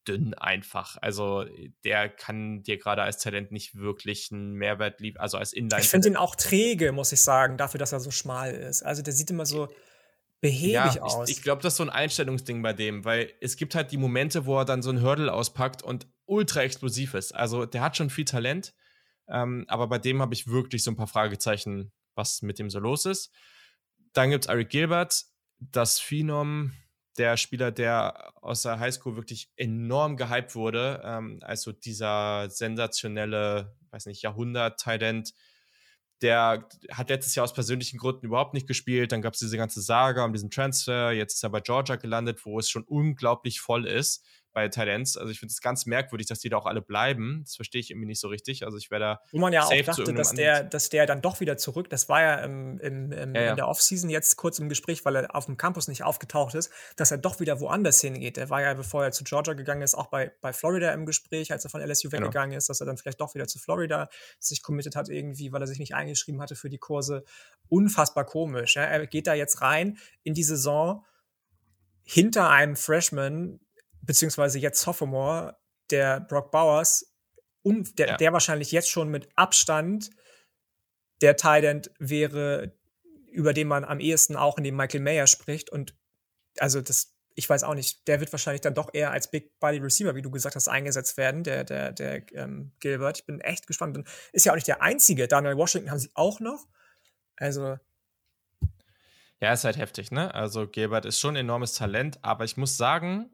dünn einfach. Also der kann dir gerade als Talent nicht wirklich einen Mehrwert liefern, also als Inline. Ich finde ihn auch träge, muss ich sagen, dafür, dass er so schmal ist. Also der sieht immer so behäbig ja, aus. Ich, ich glaube, das ist so ein Einstellungsding bei dem, weil es gibt halt die Momente, wo er dann so einen Hurdle auspackt und ultra explosiv ist. Also der hat schon viel Talent, ähm, aber bei dem habe ich wirklich so ein paar Fragezeichen, was mit dem so los ist. Dann gibt es Eric Gilbert, das Phenom, der Spieler, der aus der Highschool wirklich enorm gehypt wurde, ähm, also dieser sensationelle, weiß nicht, Jahrhundert-Talent. Der hat letztes Jahr aus persönlichen Gründen überhaupt nicht gespielt. Dann gab es diese ganze Saga um diesen Transfer. Jetzt ist er bei Georgia gelandet, wo es schon unglaublich voll ist bei Talents. Also ich finde es ganz merkwürdig, dass die da auch alle bleiben. Das verstehe ich irgendwie nicht so richtig. Also ich wäre da. Wo man ja auch dachte, dass der, dass der dann doch wieder zurück, das war ja, im, im, im ja, ja. in der Offseason jetzt kurz im Gespräch, weil er auf dem Campus nicht aufgetaucht ist, dass er doch wieder woanders hingeht. Er war ja, bevor er zu Georgia gegangen ist, auch bei, bei Florida im Gespräch, als er von LSU genau. weggegangen ist, dass er dann vielleicht doch wieder zu Florida sich committed hat irgendwie, weil er sich nicht eingeschrieben hatte für die Kurse. Unfassbar komisch. Ja? Er geht da jetzt rein in die Saison hinter einem Freshman, beziehungsweise jetzt Sophomore, der Brock Bowers, um, der, ja. der wahrscheinlich jetzt schon mit Abstand der Tident wäre, über den man am ehesten auch in dem Michael Mayer spricht. Und also das, ich weiß auch nicht, der wird wahrscheinlich dann doch eher als Big Body Receiver, wie du gesagt hast, eingesetzt werden, der, der, der ähm, Gilbert. Ich bin echt gespannt. Und ist ja auch nicht der einzige. Daniel Washington haben sie auch noch. Also. Ja, ist halt heftig, ne? Also Gilbert ist schon ein enormes Talent, aber ich muss sagen,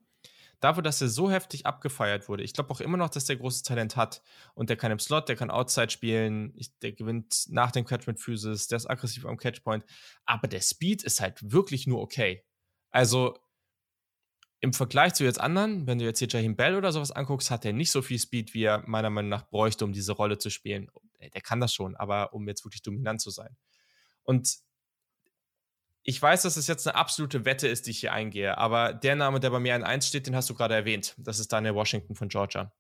dafür, dass er so heftig abgefeiert wurde, ich glaube auch immer noch, dass der großes Talent hat. Und der kann im Slot, der kann Outside spielen, ich, der gewinnt nach dem Catch mit Physis, der ist aggressiv am Catchpoint. Aber der Speed ist halt wirklich nur okay. Also im Vergleich zu jetzt anderen, wenn du jetzt hier Jaheim Bell oder sowas anguckst, hat er nicht so viel Speed, wie er meiner Meinung nach bräuchte, um diese Rolle zu spielen. Der kann das schon, aber um jetzt wirklich dominant zu sein. Und ich weiß, dass es jetzt eine absolute Wette ist, die ich hier eingehe, aber der Name, der bei mir in 1 steht, den hast du gerade erwähnt. Das ist Daniel Washington von Georgia.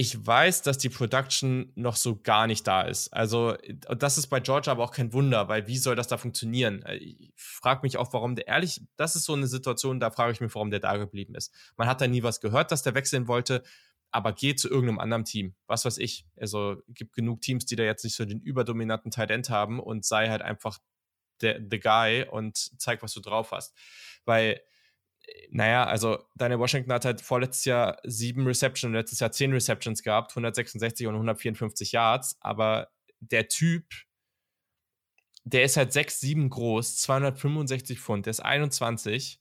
Ich weiß, dass die Production noch so gar nicht da ist. Also, das ist bei Georgia aber auch kein Wunder, weil wie soll das da funktionieren? Ich frage mich auch, warum der ehrlich, das ist so eine Situation, da frage ich mich, warum der da geblieben ist. Man hat da nie was gehört, dass der wechseln wollte, aber geht zu irgendeinem anderen Team. Was weiß ich. Also, gibt genug Teams, die da jetzt nicht so den überdominanten Talent haben und sei halt einfach der the guy und zeig, was du drauf hast. Weil, naja, also deine Washington hat halt vorletztes Jahr sieben Receptions, letztes Jahr zehn Receptions gehabt, 166 und 154 Yards, aber der Typ, der ist halt 6, 7 groß, 265 Pfund, der ist 21.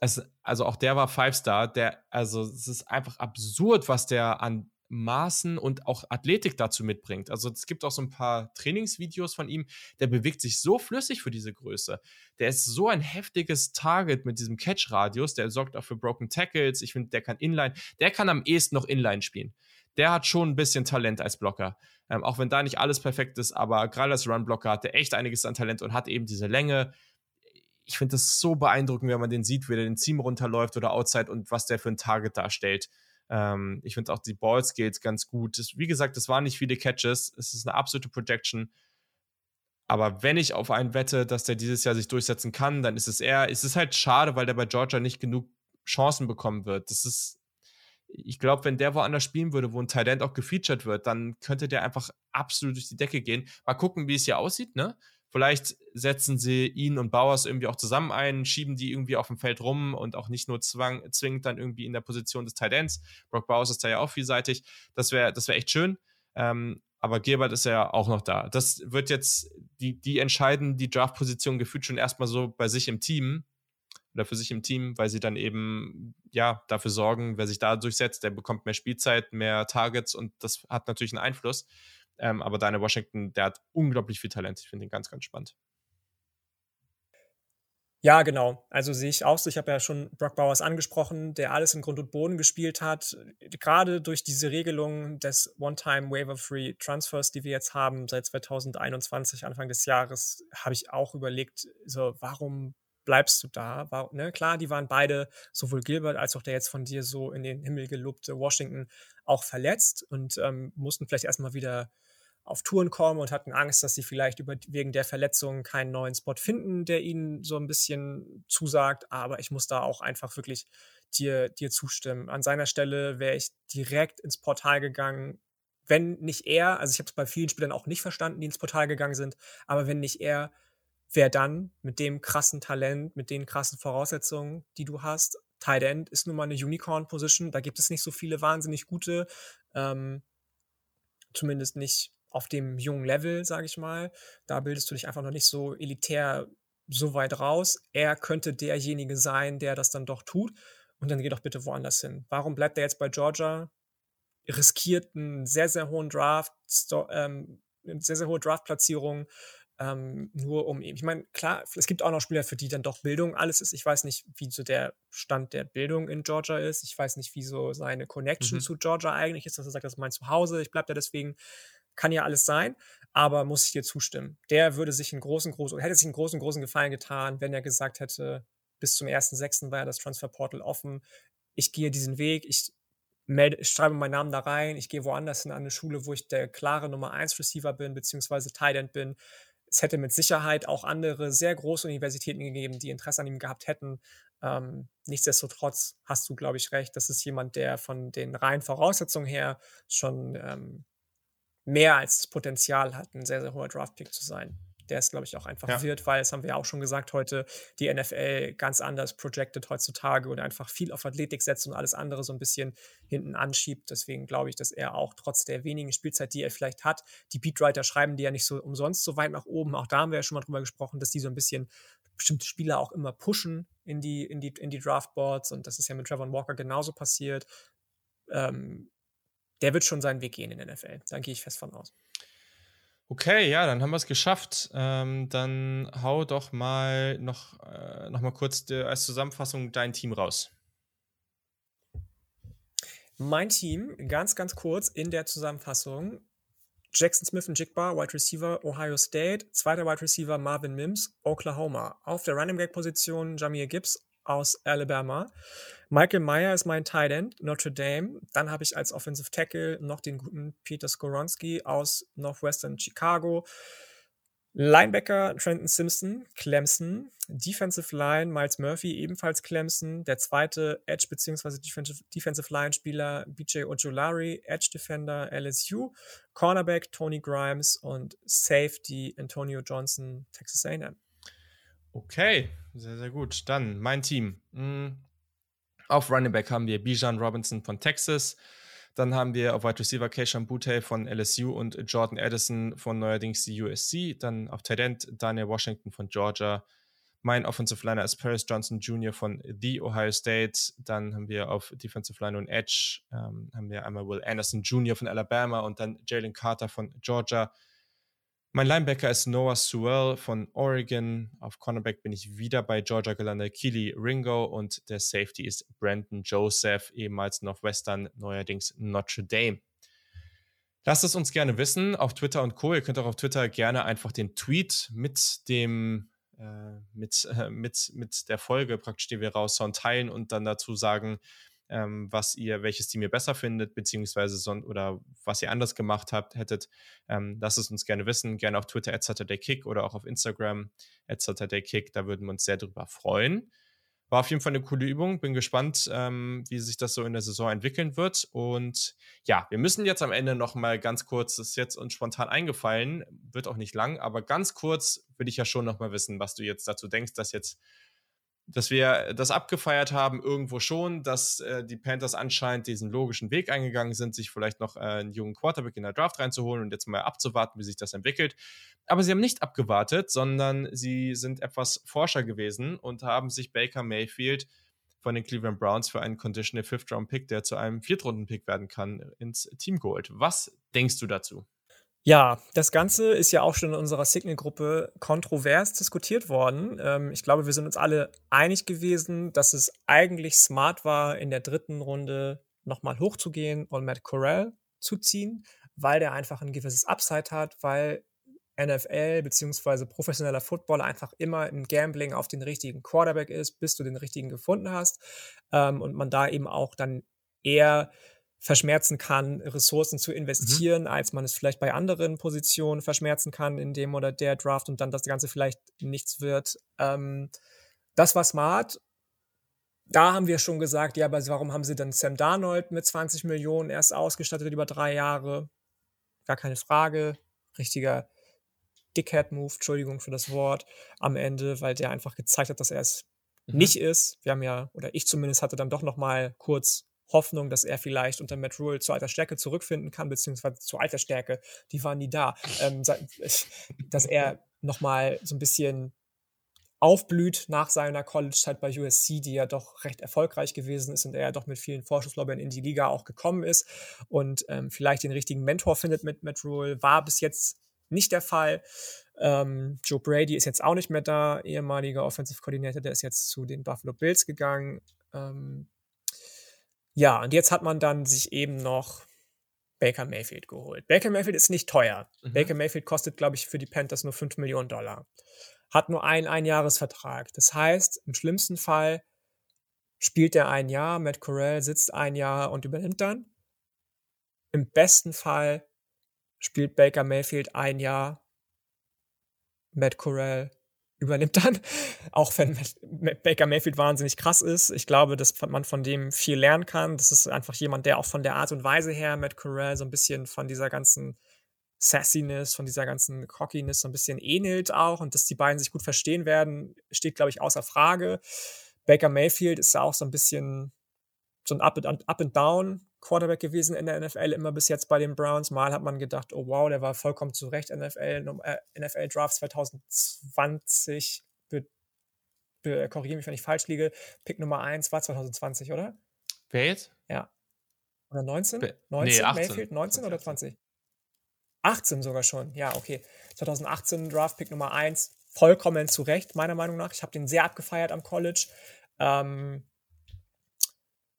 Also, also auch der war Five-Star, der, also es ist einfach absurd, was der an Maßen und auch Athletik dazu mitbringt. Also es gibt auch so ein paar Trainingsvideos von ihm, der bewegt sich so flüssig für diese Größe. Der ist so ein heftiges Target mit diesem Catch-Radius, der sorgt auch für Broken Tackles. Ich finde, der kann Inline, der kann am ehesten noch Inline spielen. Der hat schon ein bisschen Talent als Blocker. Ähm, auch wenn da nicht alles perfekt ist, aber gerade als Run-Blocker hat er echt einiges an Talent und hat eben diese Länge. Ich finde das so beeindruckend, wenn man den sieht, wie der den Team runterläuft oder Outside und was der für ein Target darstellt. Ähm, ich finde auch die Ballskills ganz gut. Das, wie gesagt, es waren nicht viele Catches. Es ist eine absolute Projection. Aber wenn ich auf einen wette, dass der dieses Jahr sich durchsetzen kann, dann ist es eher, es ist halt schade, weil der bei Georgia nicht genug Chancen bekommen wird. Das ist, ich glaube, wenn der woanders spielen würde, wo ein Talent auch gefeatured wird, dann könnte der einfach absolut durch die Decke gehen. Mal gucken, wie es hier aussieht, ne? Vielleicht setzen sie ihn und Bauers irgendwie auch zusammen ein, schieben die irgendwie auf dem Feld rum und auch nicht nur zwang, zwingend dann irgendwie in der Position des Tight Ends. Brock Bowers ist da ja auch vielseitig. Das wäre das wär echt schön. Ähm, aber Gilbert ist ja auch noch da. Das wird jetzt, die, die entscheiden die Draft-Position gefühlt schon erstmal so bei sich im Team oder für sich im Team, weil sie dann eben ja dafür sorgen, wer sich da durchsetzt, der bekommt mehr Spielzeit, mehr Targets und das hat natürlich einen Einfluss. Ähm, aber Daniel Washington, der hat unglaublich viel Talent. Ich finde ihn ganz, ganz spannend. Ja, genau. Also sehe ich auch so. Ich habe ja schon Brock Bowers angesprochen, der alles in Grund und Boden gespielt hat. Gerade durch diese Regelung des One-Time-Waiver-Free-Transfers, die wir jetzt haben seit 2021, Anfang des Jahres, habe ich auch überlegt, so, warum bleibst du da? War, ne? Klar, die waren beide, sowohl Gilbert als auch der jetzt von dir so in den Himmel gelobte Washington, auch verletzt und ähm, mussten vielleicht erstmal wieder auf Touren kommen und hatten Angst, dass sie vielleicht über, wegen der Verletzung keinen neuen Spot finden, der ihnen so ein bisschen zusagt. Aber ich muss da auch einfach wirklich dir, dir zustimmen. An seiner Stelle wäre ich direkt ins Portal gegangen. Wenn nicht er, also ich habe es bei vielen Spielern auch nicht verstanden, die ins Portal gegangen sind, aber wenn nicht er, wer dann mit dem krassen Talent, mit den krassen Voraussetzungen, die du hast? Tight End ist nun mal eine Unicorn-Position, da gibt es nicht so viele wahnsinnig gute, ähm, zumindest nicht auf dem jungen Level, sage ich mal. Da bildest du dich einfach noch nicht so elitär so weit raus. Er könnte derjenige sein, der das dann doch tut. Und dann geh doch bitte woanders hin. Warum bleibt er jetzt bei Georgia? riskiert einen sehr, sehr hohen Draft, ähm, eine sehr, sehr hohe Draft-Platzierung, ähm, nur um eben, ich meine, klar, es gibt auch noch Spieler, für die dann doch Bildung alles ist. Ich weiß nicht, wie so der Stand der Bildung in Georgia ist. Ich weiß nicht, wie so seine Connection mhm. zu Georgia eigentlich ist, dass er sagt, das ist mein Zuhause, ich bleibe da deswegen. Kann ja alles sein, aber muss ich dir zustimmen. Der würde sich einen großen, großen, hätte sich einen großen, großen Gefallen getan, wenn er gesagt hätte, bis zum 1.6. war ja das Transferportal offen. Ich gehe diesen Weg, ich melde, ich schreibe meinen Namen da rein, ich gehe woanders in eine Schule, wo ich der klare Nummer 1 Receiver bin, beziehungsweise Tight End bin es hätte mit Sicherheit auch andere sehr große Universitäten gegeben, die Interesse an ihm gehabt hätten. Ähm, nichtsdestotrotz hast du, glaube ich, recht. Das ist jemand, der von den reinen Voraussetzungen her schon ähm, mehr als das Potenzial hat, ein sehr, sehr hoher Draftpick zu sein der es, glaube ich, auch einfach ja. wird, weil, das haben wir ja auch schon gesagt heute, die NFL ganz anders projected heutzutage und einfach viel auf Athletik setzt und alles andere so ein bisschen hinten anschiebt. Deswegen glaube ich, dass er auch trotz der wenigen Spielzeit, die er vielleicht hat, die Beatwriter schreiben die ja nicht so umsonst so weit nach oben. Auch da haben wir ja schon mal drüber gesprochen, dass die so ein bisschen bestimmte Spieler auch immer pushen in die, in die, in die Draftboards und das ist ja mit Trevor Walker genauso passiert. Ähm, der wird schon seinen Weg gehen in der NFL. Da gehe ich fest von aus. Okay, ja, dann haben wir es geschafft. Ähm, dann hau doch mal noch, äh, noch mal kurz de, als Zusammenfassung dein Team raus. Mein Team, ganz, ganz kurz in der Zusammenfassung. Jackson Smith und Jigba, Wide Receiver, Ohio State. Zweiter Wide Receiver, Marvin Mims, Oklahoma. Auf der Running Back Position, Jamir Gibbs aus Alabama. Michael Meyer ist mein Tight End, Notre Dame. Dann habe ich als Offensive Tackle noch den guten Peter Skoronski aus Northwestern Chicago. Linebacker Trenton Simpson, Clemson. Defensive Line Miles Murphy, ebenfalls Clemson. Der zweite Edge bzw. Defensive, Defensive Line Spieler BJ Ojolari, Edge Defender LSU. Cornerback Tony Grimes und Safety Antonio Johnson, Texas A&M. Okay, sehr, sehr gut. Dann mein Team. Auf Running Back haben wir Bijan Robinson von Texas. Dann haben wir auf Wide Receiver Keishan Butte von LSU und Jordan Addison von neuerdings die USC. Dann auf End Daniel Washington von Georgia. Mein Offensive Liner ist Paris Johnson Jr. von The Ohio State. Dann haben wir auf Defensive Line und Edge ähm, haben wir einmal Will Anderson Jr. von Alabama und dann Jalen Carter von Georgia. Mein Linebacker ist Noah Sewell von Oregon. Auf Cornerback bin ich wieder bei Georgia gelandet, Keely Ringo und der Safety ist Brandon Joseph, ehemals Northwestern, neuerdings Notre Dame. Lasst es uns gerne wissen auf Twitter und Co. Ihr könnt auch auf Twitter gerne einfach den Tweet mit dem äh, mit, mit, mit der Folge praktisch, die wir raushauen, teilen und dann dazu sagen, ähm, was ihr, welches Team ihr besser findet, beziehungsweise son oder was ihr anders gemacht habt, hättet. Ähm, lasst es uns gerne wissen. Gerne auf Twitter at Kick oder auch auf Instagram at Kick. Da würden wir uns sehr drüber freuen. War auf jeden Fall eine coole Übung. Bin gespannt, ähm, wie sich das so in der Saison entwickeln wird. Und ja, wir müssen jetzt am Ende noch mal ganz kurz, das ist jetzt uns spontan eingefallen, wird auch nicht lang, aber ganz kurz würde ich ja schon noch mal wissen, was du jetzt dazu denkst, dass jetzt dass wir das abgefeiert haben, irgendwo schon, dass äh, die Panthers anscheinend diesen logischen Weg eingegangen sind, sich vielleicht noch äh, einen jungen Quarterback in der Draft reinzuholen und jetzt mal abzuwarten, wie sich das entwickelt. Aber sie haben nicht abgewartet, sondern sie sind etwas forscher gewesen und haben sich Baker Mayfield von den Cleveland Browns für einen Conditional Fifth Round Pick, der zu einem Viertrunden-Pick werden kann, ins Team geholt. Was denkst du dazu? Ja, das Ganze ist ja auch schon in unserer Signal-Gruppe kontrovers diskutiert worden. Ähm, ich glaube, wir sind uns alle einig gewesen, dass es eigentlich smart war, in der dritten Runde nochmal hochzugehen und Matt Corral zu ziehen, weil der einfach ein gewisses Upside hat, weil NFL bzw. professioneller Football einfach immer ein Gambling auf den richtigen Quarterback ist, bis du den richtigen gefunden hast ähm, und man da eben auch dann eher verschmerzen kann, Ressourcen zu mhm. investieren, mhm. als man es vielleicht bei anderen Positionen verschmerzen kann, in dem oder der Draft und dann das Ganze vielleicht nichts wird. Ähm, das war smart. Da haben wir schon gesagt, ja, aber warum haben sie dann Sam Darnold mit 20 Millionen erst ausgestattet über drei Jahre? Gar keine Frage. Richtiger Dickhead-Move, Entschuldigung für das Wort, am Ende, weil der einfach gezeigt hat, dass er es mhm. nicht ist. Wir haben ja, oder ich zumindest hatte dann doch noch mal kurz Hoffnung, dass er vielleicht unter Matt Rule zu alter Stärke zurückfinden kann, beziehungsweise zu alter Stärke, die waren nie da, ähm, dass er nochmal so ein bisschen aufblüht nach seiner College-Zeit bei USC, die ja doch recht erfolgreich gewesen ist und er ja doch mit vielen Vorschusslorbeeren in die Liga auch gekommen ist und ähm, vielleicht den richtigen Mentor findet mit Matt Rule, war bis jetzt nicht der Fall. Ähm, Joe Brady ist jetzt auch nicht mehr da, ehemaliger Offensive Coordinator, der ist jetzt zu den Buffalo Bills gegangen. Ähm, ja, und jetzt hat man dann sich eben noch Baker Mayfield geholt. Baker Mayfield ist nicht teuer. Mhm. Baker Mayfield kostet, glaube ich, für die Panthers nur 5 Millionen Dollar. Hat nur einen Einjahresvertrag. Das heißt, im schlimmsten Fall spielt er ein Jahr, Matt Corral sitzt ein Jahr und übernimmt dann. Im besten Fall spielt Baker Mayfield ein Jahr, Matt Corral übernimmt dann, auch wenn Baker Mayfield wahnsinnig krass ist. Ich glaube, dass man von dem viel lernen kann. Das ist einfach jemand, der auch von der Art und Weise her, Matt Corral, so ein bisschen von dieser ganzen Sassiness, von dieser ganzen Cockiness so ein bisschen ähnelt auch und dass die beiden sich gut verstehen werden, steht, glaube ich, außer Frage. Baker Mayfield ist ja auch so ein bisschen so ein Up and, Up and Down Quarterback gewesen in der NFL, immer bis jetzt bei den Browns. Mal hat man gedacht, oh wow, der war vollkommen zu Recht NFL, äh, NFL Draft 2020. Be, be, korrigiere mich, wenn ich falsch liege. Pick Nummer 1 war 2020, oder? Wer jetzt? Ja. Oder 19? Be 19 nee, 18. Mayfield? 19 oder 20? 18 sogar schon, ja, okay. 2018 Draft Pick Nummer 1, vollkommen zu Recht, meiner Meinung nach. Ich habe den sehr abgefeiert am College. Ähm,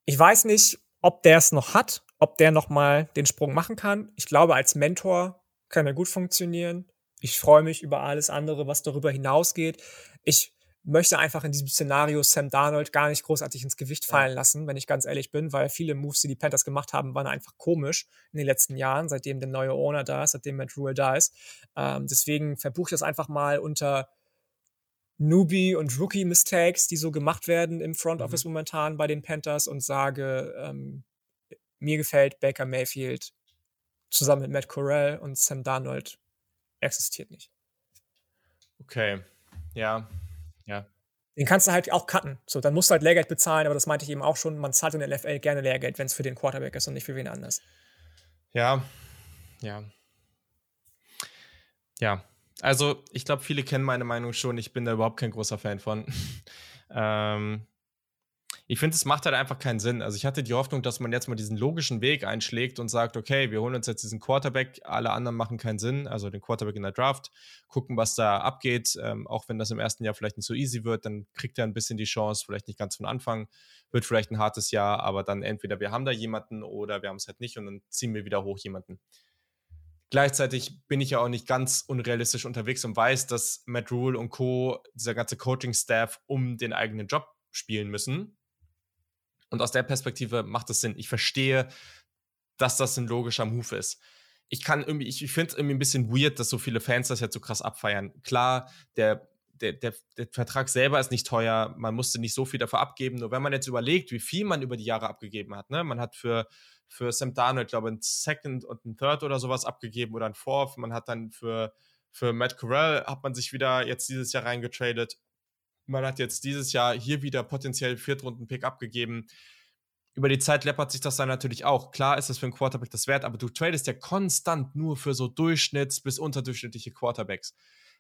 ich weiß nicht, ob der es noch hat, ob der noch mal den Sprung machen kann. Ich glaube, als Mentor kann er gut funktionieren. Ich freue mich über alles andere, was darüber hinausgeht. Ich möchte einfach in diesem Szenario Sam Darnold gar nicht großartig ins Gewicht fallen lassen, wenn ich ganz ehrlich bin, weil viele Moves, die die Panthers gemacht haben, waren einfach komisch in den letzten Jahren, seitdem der neue Owner da ist, seitdem Matt Rule da ist. Ähm, deswegen verbuche ich das einfach mal unter Newbie- und Rookie-Mistakes, die so gemacht werden im Front mhm. Office mhm. momentan bei den Panthers und sage, ähm, mir gefällt Baker Mayfield zusammen mit Matt Corral und Sam Darnold existiert nicht. Okay, ja, ja. Den kannst du halt auch cutten. So, dann musst du halt Lehrgeld bezahlen, aber das meinte ich eben auch schon. Man zahlt in der NFL gerne Lehrgeld, wenn es für den Quarterback ist und nicht für wen anders. Ja, ja. Ja, also, ich glaube, viele kennen meine Meinung schon. Ich bin da überhaupt kein großer Fan von. ähm, ich finde, es macht halt einfach keinen Sinn. Also, ich hatte die Hoffnung, dass man jetzt mal diesen logischen Weg einschlägt und sagt, okay, wir holen uns jetzt diesen Quarterback, alle anderen machen keinen Sinn, also den Quarterback in der Draft, gucken, was da abgeht. Ähm, auch wenn das im ersten Jahr vielleicht nicht so easy wird, dann kriegt er ein bisschen die Chance, vielleicht nicht ganz von Anfang, wird vielleicht ein hartes Jahr, aber dann entweder wir haben da jemanden oder wir haben es halt nicht und dann ziehen wir wieder hoch jemanden. Gleichzeitig bin ich ja auch nicht ganz unrealistisch unterwegs und weiß, dass Matt Rule und Co., dieser ganze Coaching-Staff, um den eigenen Job spielen müssen. Und aus der Perspektive macht es Sinn. Ich verstehe, dass das ein logischer Move ist. Ich kann irgendwie, ich, ich finde es irgendwie ein bisschen weird, dass so viele Fans das jetzt so krass abfeiern. Klar, der, der, der, der Vertrag selber ist nicht teuer, man musste nicht so viel dafür abgeben. Nur wenn man jetzt überlegt, wie viel man über die Jahre abgegeben hat, ne? Man hat für für Sam Darnold, glaube ich, ein Second und ein Third oder sowas abgegeben oder ein Fourth. Man hat dann für, für Matt Corral hat man sich wieder jetzt dieses Jahr reingetradet. Man hat jetzt dieses Jahr hier wieder potenziell Viertrunden-Pick abgegeben. Über die Zeit läppert sich das dann natürlich auch. Klar ist das für einen Quarterback das wert, aber du tradest ja konstant nur für so Durchschnitts- bis unterdurchschnittliche Quarterbacks.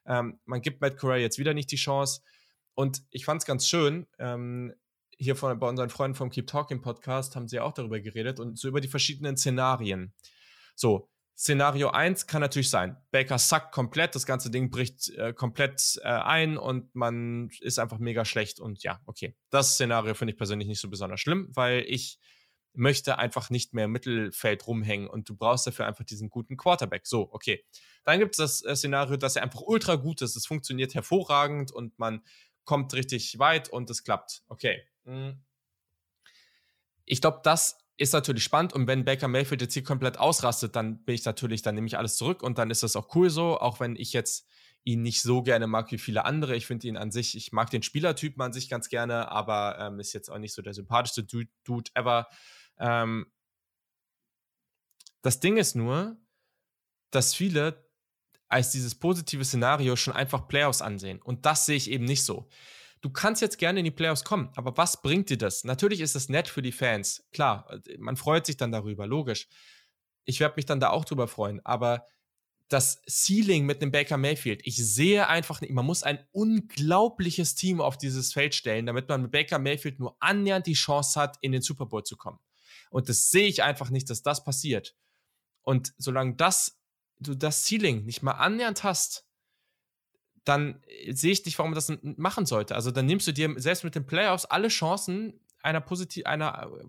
Ähm, man gibt Matt Corral jetzt wieder nicht die Chance. Und ich fand es ganz schön. Ähm, hier von, bei unseren Freunden vom Keep Talking Podcast haben sie auch darüber geredet und so über die verschiedenen Szenarien. So, Szenario 1 kann natürlich sein, Baker sackt komplett, das ganze Ding bricht äh, komplett äh, ein und man ist einfach mega schlecht und ja, okay. Das Szenario finde ich persönlich nicht so besonders schlimm, weil ich möchte einfach nicht mehr im Mittelfeld rumhängen und du brauchst dafür einfach diesen guten Quarterback. So, okay. Dann gibt es das äh, Szenario, dass er einfach ultra gut ist, es funktioniert hervorragend und man kommt richtig weit und es klappt. Okay. Mhm. Ich glaube, das ist natürlich spannend und wenn Baker Mayfield jetzt hier komplett ausrastet, dann bin ich natürlich, dann nehme ich alles zurück und dann ist das auch cool so, auch wenn ich jetzt ihn nicht so gerne mag wie viele andere. Ich finde ihn an sich, ich mag den Spielertypen an sich ganz gerne, aber ähm, ist jetzt auch nicht so der sympathischste Dude, Dude ever. Ähm, das Ding ist nur, dass viele als dieses positive Szenario schon einfach Playoffs ansehen. Und das sehe ich eben nicht so du kannst jetzt gerne in die Playoffs kommen, aber was bringt dir das? Natürlich ist das nett für die Fans. Klar, man freut sich dann darüber, logisch. Ich werde mich dann da auch drüber freuen, aber das Ceiling mit dem Baker Mayfield. Ich sehe einfach nicht, man muss ein unglaubliches Team auf dieses Feld stellen, damit man mit Baker Mayfield nur annähernd die Chance hat, in den Super Bowl zu kommen. Und das sehe ich einfach nicht, dass das passiert. Und solange das, du das Ceiling nicht mal annähernd hast, dann sehe ich nicht, warum man das machen sollte. Also dann nimmst du dir selbst mit den Playoffs alle Chancen einer positiv, einer äh,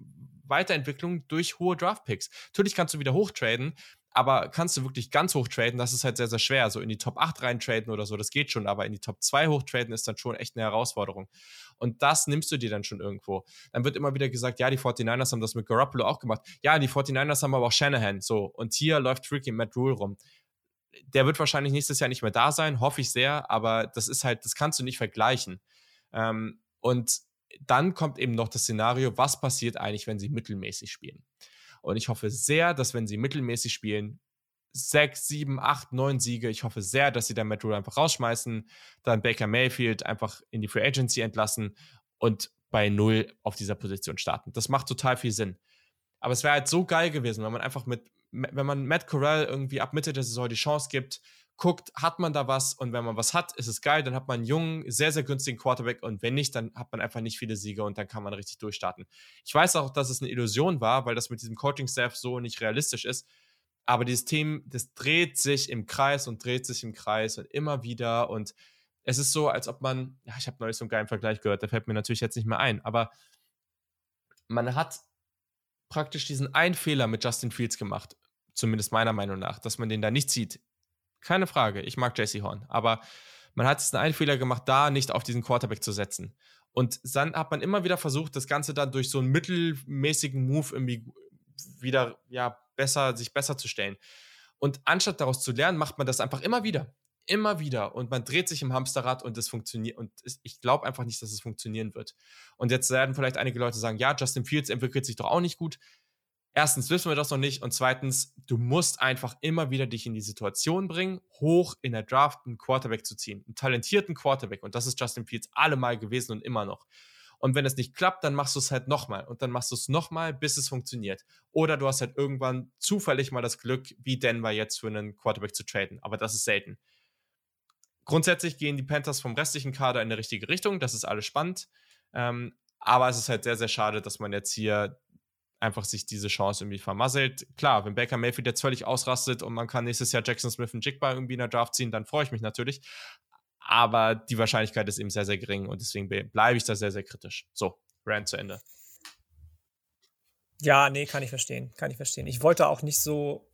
Weiterentwicklung durch hohe Draftpicks. Natürlich kannst du wieder hochtraden, aber kannst du wirklich ganz hoch traden, das ist halt sehr, sehr schwer. So in die Top 8 reintraden oder so, das geht schon, aber in die Top 2 hochtraden ist dann schon echt eine Herausforderung. Und das nimmst du dir dann schon irgendwo. Dann wird immer wieder gesagt, ja, die 49ers haben das mit Garoppolo auch gemacht. Ja, die 49ers haben aber auch Shanahan, so. Und hier läuft freaking Matt Rule rum. Der wird wahrscheinlich nächstes Jahr nicht mehr da sein, hoffe ich sehr, aber das ist halt, das kannst du nicht vergleichen. Ähm, und dann kommt eben noch das Szenario, was passiert eigentlich, wenn sie mittelmäßig spielen? Und ich hoffe sehr, dass wenn sie mittelmäßig spielen, sechs, sieben, acht, neun Siege. Ich hoffe sehr, dass sie dann Matt Rule einfach rausschmeißen, dann Baker Mayfield einfach in die Free Agency entlassen und bei null auf dieser Position starten. Das macht total viel Sinn. Aber es wäre halt so geil gewesen, wenn man einfach mit, wenn man Matt Corral irgendwie ab Mitte der Saison die Chance gibt, guckt, hat man da was? Und wenn man was hat, ist es geil, dann hat man einen jungen, sehr, sehr günstigen Quarterback. Und wenn nicht, dann hat man einfach nicht viele Siege und dann kann man richtig durchstarten. Ich weiß auch, dass es eine Illusion war, weil das mit diesem Coaching-Staff so nicht realistisch ist, aber dieses Team, das dreht sich im Kreis und dreht sich im Kreis und immer wieder. Und es ist so, als ob man, ja, ich habe neulich so einen geilen Vergleich gehört, der fällt mir natürlich jetzt nicht mehr ein, aber man hat praktisch diesen einen Fehler mit Justin Fields gemacht, zumindest meiner Meinung nach, dass man den da nicht sieht keine Frage. Ich mag Jesse Horn. Aber man hat es einen Fehler gemacht, da nicht auf diesen Quarterback zu setzen. Und dann hat man immer wieder versucht, das Ganze dann durch so einen mittelmäßigen Move irgendwie wieder, ja, besser, sich besser zu stellen. Und anstatt daraus zu lernen, macht man das einfach immer wieder. Immer wieder. Und man dreht sich im Hamsterrad und es funktioniert. Und ich glaube einfach nicht, dass es funktionieren wird. Und jetzt werden vielleicht einige Leute sagen, ja, Justin Fields entwickelt sich doch auch nicht gut erstens wissen wir das noch nicht und zweitens, du musst einfach immer wieder dich in die Situation bringen, hoch in der Draft einen Quarterback zu ziehen, einen talentierten Quarterback und das ist Justin Fields allemal gewesen und immer noch. Und wenn es nicht klappt, dann machst du es halt nochmal und dann machst du es nochmal, bis es funktioniert. Oder du hast halt irgendwann zufällig mal das Glück, wie Denver jetzt für einen Quarterback zu traden, aber das ist selten. Grundsätzlich gehen die Panthers vom restlichen Kader in die richtige Richtung, das ist alles spannend. Ähm, aber es ist halt sehr, sehr schade, dass man jetzt hier einfach sich diese Chance irgendwie vermasselt. Klar, wenn Baker Mayfield jetzt völlig ausrastet und man kann nächstes Jahr Jackson Smith und Jigba irgendwie in der Draft ziehen, dann freue ich mich natürlich. Aber die Wahrscheinlichkeit ist eben sehr, sehr gering und deswegen bleibe ich da sehr, sehr kritisch. So, Rand zu Ende. Ja, nee, kann ich verstehen. Kann ich verstehen. Ich wollte auch nicht so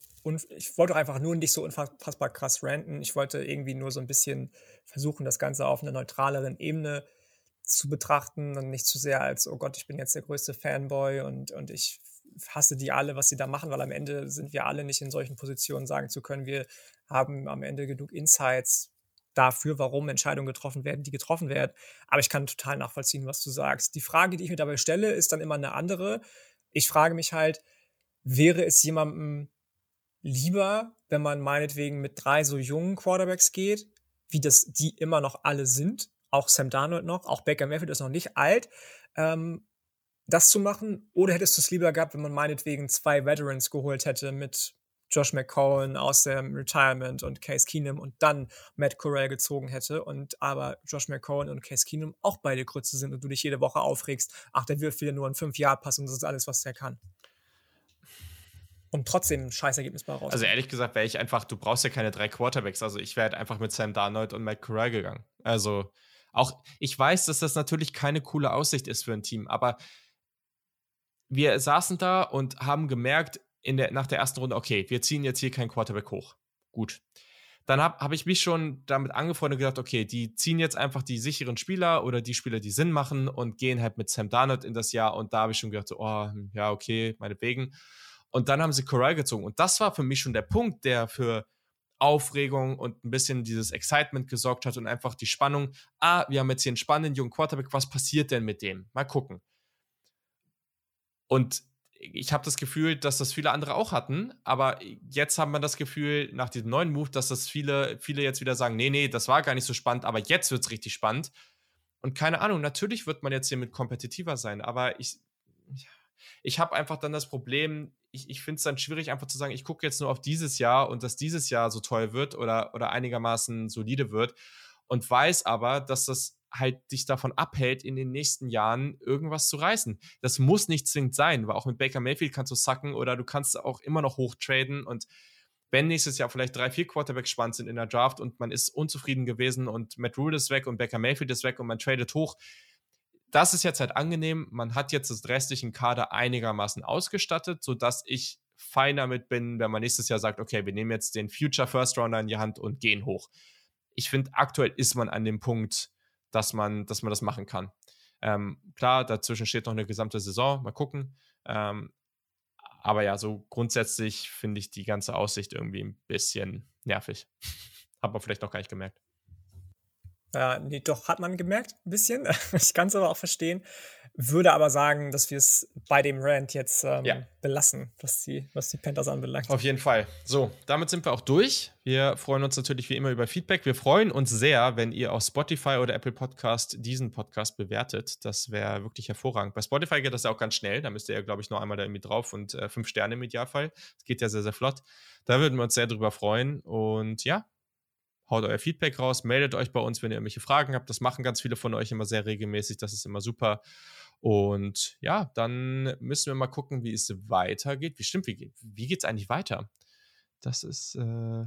ich wollte einfach nur nicht so unfassbar krass ranten. Ich wollte irgendwie nur so ein bisschen versuchen, das Ganze auf einer neutraleren Ebene zu betrachten und nicht zu sehr als, oh Gott, ich bin jetzt der größte Fanboy und, und ich hasse die alle, was sie da machen, weil am Ende sind wir alle nicht in solchen Positionen, sagen zu können, wir haben am Ende genug Insights dafür, warum Entscheidungen getroffen werden, die getroffen werden. Aber ich kann total nachvollziehen, was du sagst. Die Frage, die ich mir dabei stelle, ist dann immer eine andere. Ich frage mich halt, wäre es jemandem lieber, wenn man meinetwegen mit drei so jungen Quarterbacks geht, wie das die immer noch alle sind, auch Sam Darnold noch, auch Baker Mayfield ist noch nicht alt, ähm, das zu machen? Oder hättest du es lieber gehabt, wenn man meinetwegen zwei Veterans geholt hätte mit Josh McCown aus dem Retirement und Case Keenum und dann Matt Corral gezogen hätte und aber Josh McCown und Case Keenum auch beide Grütze sind und du dich jede Woche aufregst, ach, der wirft wieder nur einen 5-Jahr-Pass und das ist alles, was der kann. Und trotzdem ein Scheißergebnis bei raus. Also ehrlich gesagt wäre ich einfach, du brauchst ja keine drei Quarterbacks, also ich wäre halt einfach mit Sam Darnold und Matt Corral gegangen. Also auch ich weiß, dass das natürlich keine coole Aussicht ist für ein Team, aber wir saßen da und haben gemerkt, in der, nach der ersten Runde, okay, wir ziehen jetzt hier keinen Quarterback hoch. Gut. Dann habe hab ich mich schon damit angefreundet und gedacht, okay, die ziehen jetzt einfach die sicheren Spieler oder die Spieler, die Sinn machen und gehen halt mit Sam Darnold in das Jahr. Und da habe ich schon gedacht, oh, hm, ja, okay, meinetwegen. Und dann haben sie Corral gezogen. Und das war für mich schon der Punkt, der für Aufregung und ein bisschen dieses Excitement gesorgt hat und einfach die Spannung. Ah, wir haben jetzt hier einen spannenden jungen Quarterback, was passiert denn mit dem? Mal gucken. Und ich habe das Gefühl, dass das viele andere auch hatten, aber jetzt haben wir das Gefühl, nach diesem neuen Move, dass das viele, viele jetzt wieder sagen, nee, nee, das war gar nicht so spannend, aber jetzt wird es richtig spannend. Und keine Ahnung, natürlich wird man jetzt hier mit kompetitiver sein, aber ich, ich habe einfach dann das Problem, ich, ich finde es dann schwierig, einfach zu sagen, ich gucke jetzt nur auf dieses Jahr und dass dieses Jahr so toll wird oder, oder einigermaßen solide wird und weiß aber, dass das halt dich davon abhält, in den nächsten Jahren irgendwas zu reißen. Das muss nicht zwingend sein, weil auch mit Baker Mayfield kannst du sacken oder du kannst auch immer noch hochtraden und wenn nächstes Jahr vielleicht drei, vier Quarterbacks spannend sind in der Draft und man ist unzufrieden gewesen und Matt Rule ist weg und Baker Mayfield ist weg und man tradet hoch, das ist jetzt halt angenehm. Man hat jetzt das restliche Kader einigermaßen ausgestattet, sodass ich fein damit bin, wenn man nächstes Jahr sagt, okay, wir nehmen jetzt den Future First Rounder in die Hand und gehen hoch. Ich finde, aktuell ist man an dem Punkt, dass man, dass man das machen kann. Ähm, klar, dazwischen steht noch eine gesamte Saison, mal gucken. Ähm, aber ja, so grundsätzlich finde ich die ganze Aussicht irgendwie ein bisschen nervig. Hat man vielleicht noch gar nicht gemerkt. Ja, nee, doch, hat man gemerkt, ein bisschen. Ich kann es aber auch verstehen. Würde aber sagen, dass wir es bei dem Rant jetzt ähm, ja. belassen, was die, was die Panthers anbelangt. Auf jeden Fall. So, damit sind wir auch durch. Wir freuen uns natürlich wie immer über Feedback. Wir freuen uns sehr, wenn ihr auf Spotify oder Apple Podcast diesen Podcast bewertet. Das wäre wirklich hervorragend. Bei Spotify geht das ja auch ganz schnell. Da müsst ihr ja, glaube ich, noch einmal da irgendwie drauf und äh, fünf Sterne im Idealfall. Das geht ja sehr, sehr flott. Da würden wir uns sehr drüber freuen. Und ja, haut euer Feedback raus, meldet euch bei uns, wenn ihr irgendwelche Fragen habt. Das machen ganz viele von euch immer sehr regelmäßig. Das ist immer super. Und ja, dann müssen wir mal gucken, wie es weitergeht. Wie stimmt, wie, wie geht es eigentlich weiter? Das ist äh,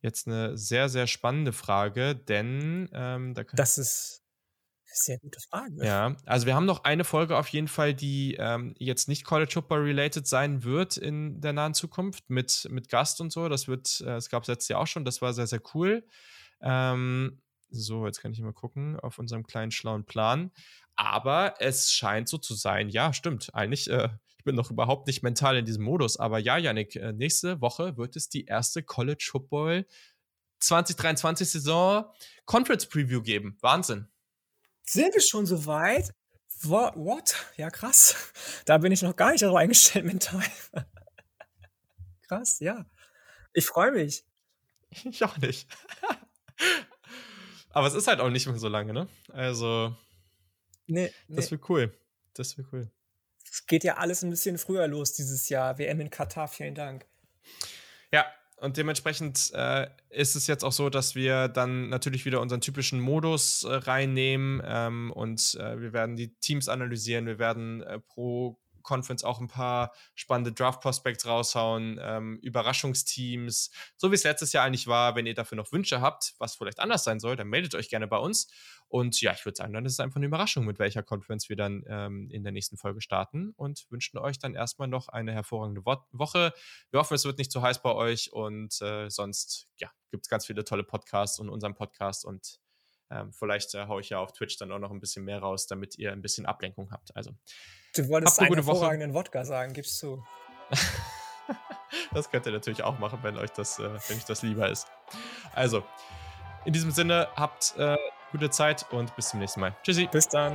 jetzt eine sehr, sehr spannende Frage, denn ähm, da Das ist sehr gute Frage. Ja, also wir haben noch eine Folge auf jeden Fall, die ähm, jetzt nicht College Football related sein wird in der nahen Zukunft mit, mit Gast und so. Das wird, äh, es gab es letztes Jahr auch schon, das war sehr, sehr cool. Ähm, so, jetzt kann ich mal gucken auf unserem kleinen schlauen Plan. Aber es scheint so zu sein, ja, stimmt. Eigentlich, äh, ich bin noch überhaupt nicht mental in diesem Modus. Aber ja, Janik, äh, nächste Woche wird es die erste College Football 2023 Saison Conference Preview geben. Wahnsinn. Sind wir schon so weit? What? Ja, krass. Da bin ich noch gar nicht darauf eingestellt mental. krass, ja. Ich freue mich. Ich auch nicht. Aber es ist halt auch nicht mehr so lange, ne? Also. Nee. Das nee. wird cool. Das wird cool. Es geht ja alles ein bisschen früher los dieses Jahr. WM in Katar, vielen Dank. Ja, und dementsprechend äh, ist es jetzt auch so, dass wir dann natürlich wieder unseren typischen Modus äh, reinnehmen ähm, und äh, wir werden die Teams analysieren, wir werden äh, pro Conference auch ein paar spannende Draft-Prospects raushauen, ähm, Überraschungsteams, so wie es letztes Jahr eigentlich war. Wenn ihr dafür noch Wünsche habt, was vielleicht anders sein soll, dann meldet euch gerne bei uns. Und ja, ich würde sagen, dann ist es einfach eine Überraschung, mit welcher Conference wir dann ähm, in der nächsten Folge starten und wünschen euch dann erstmal noch eine hervorragende Wo Woche. Wir hoffen, es wird nicht zu heiß bei euch und äh, sonst ja, gibt es ganz viele tolle Podcasts und unseren Podcast und ähm, vielleicht äh, haue ich ja auf Twitch dann auch noch ein bisschen mehr raus, damit ihr ein bisschen Ablenkung habt. Also Du wolltest einen hervorragenden Woche. Wodka sagen, gibst du. das könnt ihr natürlich auch machen, wenn euch das, äh, wenn euch das lieber ist. Also, in diesem Sinne, habt äh, gute Zeit und bis zum nächsten Mal. Tschüssi. Bis dann.